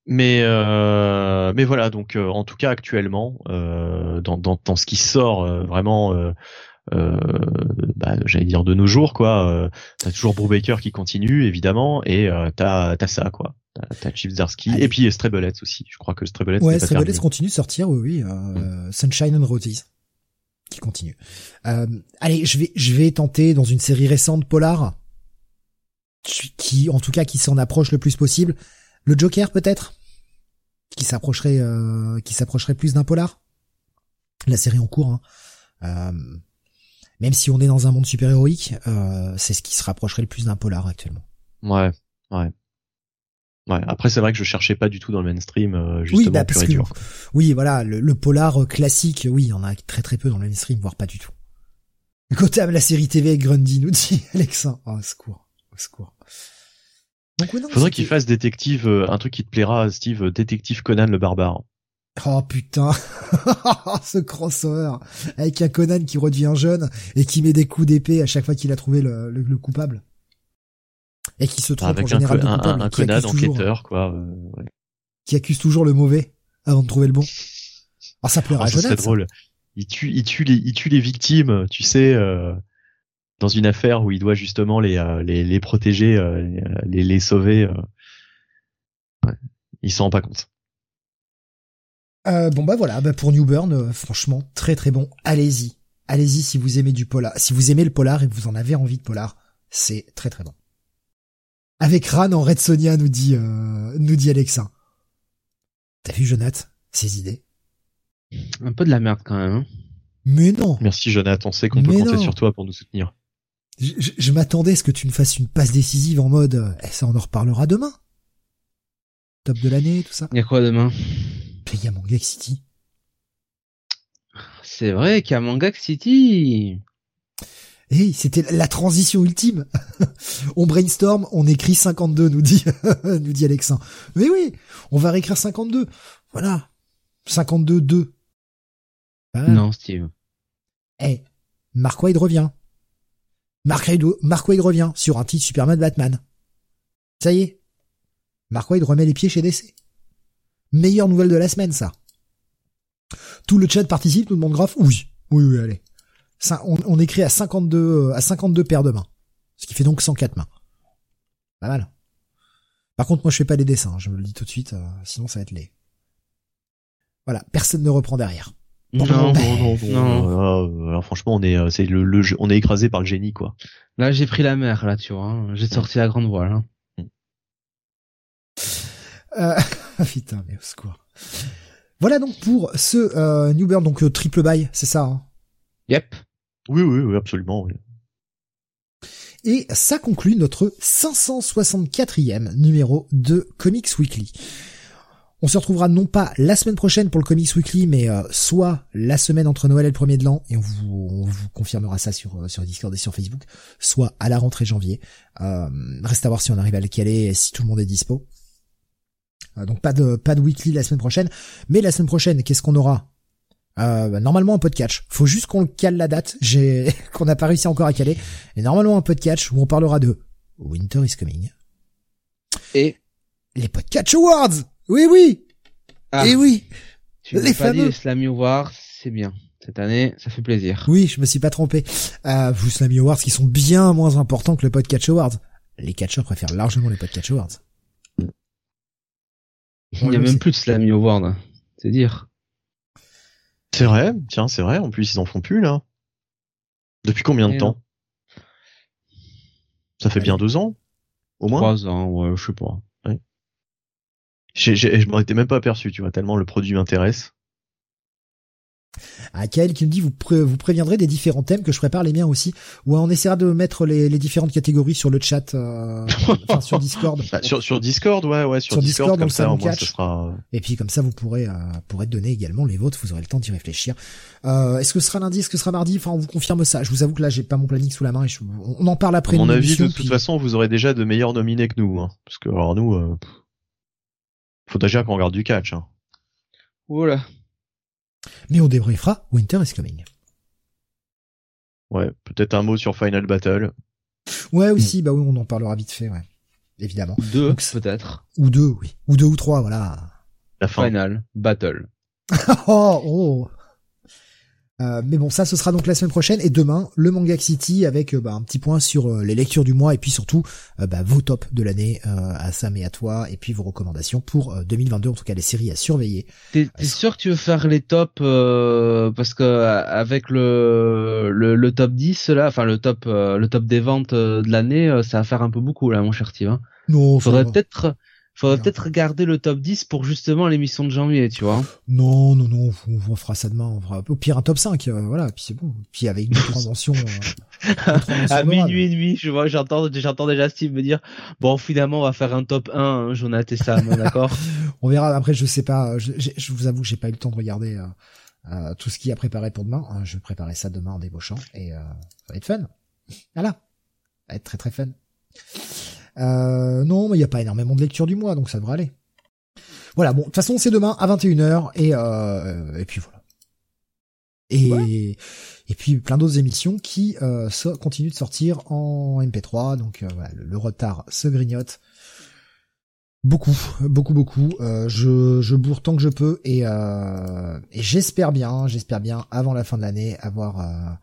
Mais euh, mais voilà donc euh, en tout cas actuellement euh, dans, dans, dans ce qui sort euh, vraiment euh, bah, j'allais dire de nos jours quoi. Euh, t'as toujours Brubaker qui continue évidemment et euh, t'as t'as ça quoi. T'as Chief Zarsky et puis Strebelets aussi. Je crois que Strebelets. Ouais, Strebelets continue de sortir, oui, oui. Euh, mm. Sunshine and Roses qui continue. Euh, allez, je vais je vais tenter dans une série récente Polar qui en tout cas qui s'en approche le plus possible. Le Joker peut-être? Qui s'approcherait euh, qui s'approcherait plus d'un polar? La série en cours. Hein. Euh, même si on est dans un monde super héroïque, euh, c'est ce qui se rapprocherait le plus d'un polar actuellement. Ouais, ouais. Ouais. Après, c'est vrai que je cherchais pas du tout dans le mainstream, euh, justement, oui, bah, parce que, Oui, voilà, le, polar classique, oui, il y en a très très peu dans le mainstream, voire pas du tout. Gotham, la série TV Grundy, nous dit Alexa. Oh, au secours, au secours. Donc, Faudrait qu'il fasse détective, euh, un truc qui te plaira, Steve, détective Conan le barbare. Oh putain, ce crossover avec un Conan qui redevient jeune et qui met des coups d'épée à chaque fois qu'il a trouvé le, le, coupable et qui se trompe avec en général un, de coupable, un, Conan enquêteur quoi, euh, ouais. qui accuse toujours le mauvais avant de trouver le bon. Alors ah, ça plaira oh, à drôle. Il tue, il tue les, il tue les victimes, tu sais, euh, dans une affaire où il doit justement les euh, les, les protéger, euh, les les sauver. Ouais. Il s'en rend pas compte. Euh, bon bah voilà, bah pour New Burn, euh, franchement très très bon. Allez-y, allez-y si vous aimez du polar, si vous aimez le polar et que vous en avez envie de polar, c'est très très bon. Avec Ran en Red Sonia nous dit euh, nous dit Alexa. T'as vu Jonathan ses idées? Un peu de la merde quand même. Hein Mais non. Merci Jonathan, on sait qu'on peut compter sur toi pour nous soutenir. Je, m'attendais à ce que tu ne fasses une passe décisive en mode, eh, ça on en reparlera demain. Top de l'année, tout ça. Il y a quoi demain? Il y a Mangak City. C'est vrai qu'il y a Mangak City. Hey, c'était la transition ultime. on brainstorm, on écrit 52, nous dit, nous dit Alexin. Mais oui, on va réécrire 52. Voilà. 52, 2. Non, Steve. Eh, Mark Wade revient. Mark Wade, Mark Wade revient sur un titre Superman Batman. Ça y est. Mark Wade remet les pieds chez DC. Meilleure nouvelle de la semaine, ça. Tout le chat participe, tout le monde grave. Oui, oui, oui, allez. Ça, on, écrit à 52, euh, à 52 paires de mains. Ce qui fait donc 104 mains. Pas mal. Par contre, moi, je fais pas les dessins, hein, je me le dis tout de suite, euh, sinon ça va être laid. Voilà, personne ne reprend derrière. Non, non, non, non. Alors, franchement, on est, euh, c'est le, le, on est écrasé par le génie, quoi. Là, j'ai pris la mer, là, tu vois. Hein. J'ai sorti la grande voile. Hein. Euh, putain, mais au secours. Voilà donc pour ce euh, New Burn, donc euh, triple buy, c'est ça hein? Yep. Oui, oui, oui, absolument. Oui. Et ça conclut notre 564e numéro de Comics Weekly. On se retrouvera non pas la semaine prochaine pour le Comics Weekly, mais euh, soit la semaine entre Noël et le premier de l'an, et on vous, on vous confirmera ça sur sur Discord et sur Facebook, soit à la rentrée janvier. Euh, reste à voir si on arrive à le caler et si tout le monde est dispo. Euh, donc pas de pas de weekly la semaine prochaine. Mais la semaine prochaine, qu'est-ce qu'on aura? Euh, bah, Normalement un peu de catch. Faut juste qu'on cale la date. J'ai qu'on n'a pas réussi encore à caler. Et normalement un peu de catch où on parlera de Winter is Coming. Et les Podcatch Awards. Oui oui. Ah. Et oui. Tu les fameux. Slammy Awards, c'est bien. Cette année, ça fait plaisir. Oui, je me suis pas trompé. Euh, vous Slammy Awards qui sont bien moins importants que le Podcatch Awards. Les catcheurs préfèrent largement les Podcatch Awards. Il n'y a même plus de Slammy Award. C'est dire. C'est vrai, tiens, c'est vrai. En plus, ils en font plus, là. Depuis combien de temps? Ça fait bien deux ans Au moins? Trois ans, ouais, je sais pas. Ouais. Je m'en étais même pas aperçu, tu vois, tellement le produit m'intéresse. À Kael qui me dit vous, vous préviendrez des différents thèmes que je prépare les miens aussi. Ou on essaiera de mettre les, les différentes catégories sur le chat euh, enfin, sur Discord. Bah, sur, sur Discord ouais ouais sur, Discord, comme ça au moins ce sera et puis comme ça vous pourrez euh, pourrez donner également les vôtres vous aurez le temps d'y réfléchir. Euh, est-ce que ce sera lundi est-ce que ce sera mardi? Enfin on vous confirme ça. Je vous avoue que là j'ai pas mon planning sous la main et on en parle après à mon avis de toute façon vous aurez déjà de meilleurs nominés que nous hein, parce que alors nous euh, faut déjà qu'on regarde du catch hein. Oula. Mais on débriefera Winter is Coming. Ouais, peut-être un mot sur Final Battle. Ouais, aussi, bah oui, on en parlera vite fait, ouais. Évidemment. Deux, peut-être. Ou deux, oui. Ou deux ou trois, voilà. La fin. Final Battle. oh, oh. Euh, mais bon, ça, ce sera donc la semaine prochaine et demain le Manga City avec euh, bah, un petit point sur euh, les lectures du mois et puis surtout bah, vos tops de l'année à Sam et à toi et puis vos recommandations pour 2022 en tout cas les séries à surveiller. T'es sûr que tu veux faire les tops parce que avec le, le, top 10 là, enfin le top le top des ventes de l'année, ça va faire un peu beaucoup là, mon cher Steve. Hein. Non, faudrait peut-être Faudrait peut-être regarder le top 10 pour justement l'émission de janvier, tu vois. Non, non, non, on, fera ça demain. On fera au pire un top 5, euh, voilà, puis c'est bon. Puis avec une. Euh, à minuit et demi, je vois, j'entends, j'entends déjà Steve me dire, bon, finalement, on va faire un top 1, hein, Jonathan et Sam, d'accord? On verra. Après, je sais pas. Je, je vous avoue, j'ai pas eu le temps de regarder euh, tout ce qui a préparé pour demain. Hein, je vais préparer ça demain en débauchant et ça va être fun. Voilà, ça va être très très fun. Euh, non, mais il n'y a pas énormément de lecture du mois, donc ça devrait aller. Voilà, bon, de toute façon, c'est demain à 21h, et, euh, et puis voilà. Et, et puis plein d'autres émissions qui euh, continuent de sortir en MP3, donc euh, voilà, le, retard se grignote. Beaucoup, beaucoup, beaucoup. Euh, je, je bourre tant que je peux et, euh, et j'espère bien, j'espère bien avant la fin de l'année avoir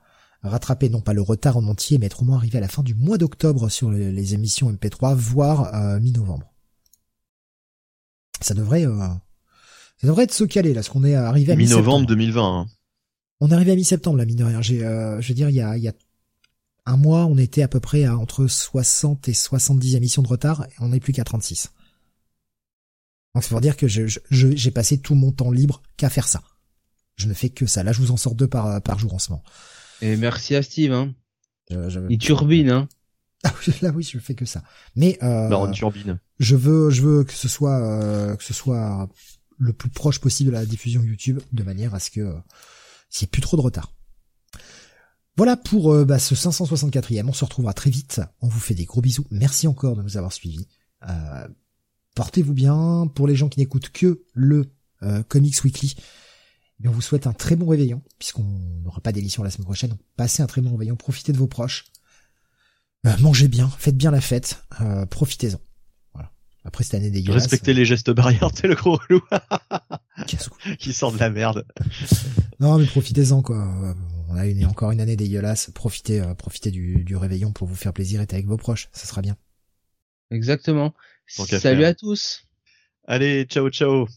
rattraper non pas le retard en entier, mais être au moins arrivé à la fin du mois d'octobre sur les, émissions MP3, voire euh, mi-novembre. Ça devrait, euh, ça devrait être se caler là, parce qu'on est arrivé à mi-novembre 2020. Hein. On est arrivé à mi-septembre là, mine de rien. J'ai, euh, je veux dire, il y a, il y a un mois, on était à peu près à entre 60 et 70 émissions de retard, et on n'est plus qu'à 36. Donc c'est pour dire que je, j'ai passé tout mon temps libre qu'à faire ça. Je ne fais que ça. Là, je vous en sors deux par, par jour en ce moment. Et merci à Steve, hein. Euh, Il turbine, hein. Ah là oui, je fais que ça. Mais euh, non, turbine. Je veux, je veux que ce soit, euh, que ce soit le plus proche possible de la diffusion YouTube, de manière à ce que euh, s'il n'y ait plus trop de retard. Voilà pour euh, bah, ce 564e. On se retrouvera très vite. On vous fait des gros bisous. Merci encore de nous avoir suivis. Portez-vous bien. Pour les gens qui n'écoutent que le Comics Weekly, on vous souhaite un très bon réveillon, puisqu'on n'aura pas d'émission la semaine prochaine. passez un très bon réveillon, profitez de vos proches. Euh, mangez bien, faites bien la fête, euh, profitez-en. Voilà. Après cette année dégueulasse. Respectez les gestes barrières, t'es le gros relou. qui sort de la merde. non mais profitez-en quoi. On a une, encore une année dégueulasse. Profitez, euh, profitez du, du réveillon pour vous faire plaisir et être avec vos proches. Ça sera bien. Exactement. Salut à tous. Allez, ciao ciao.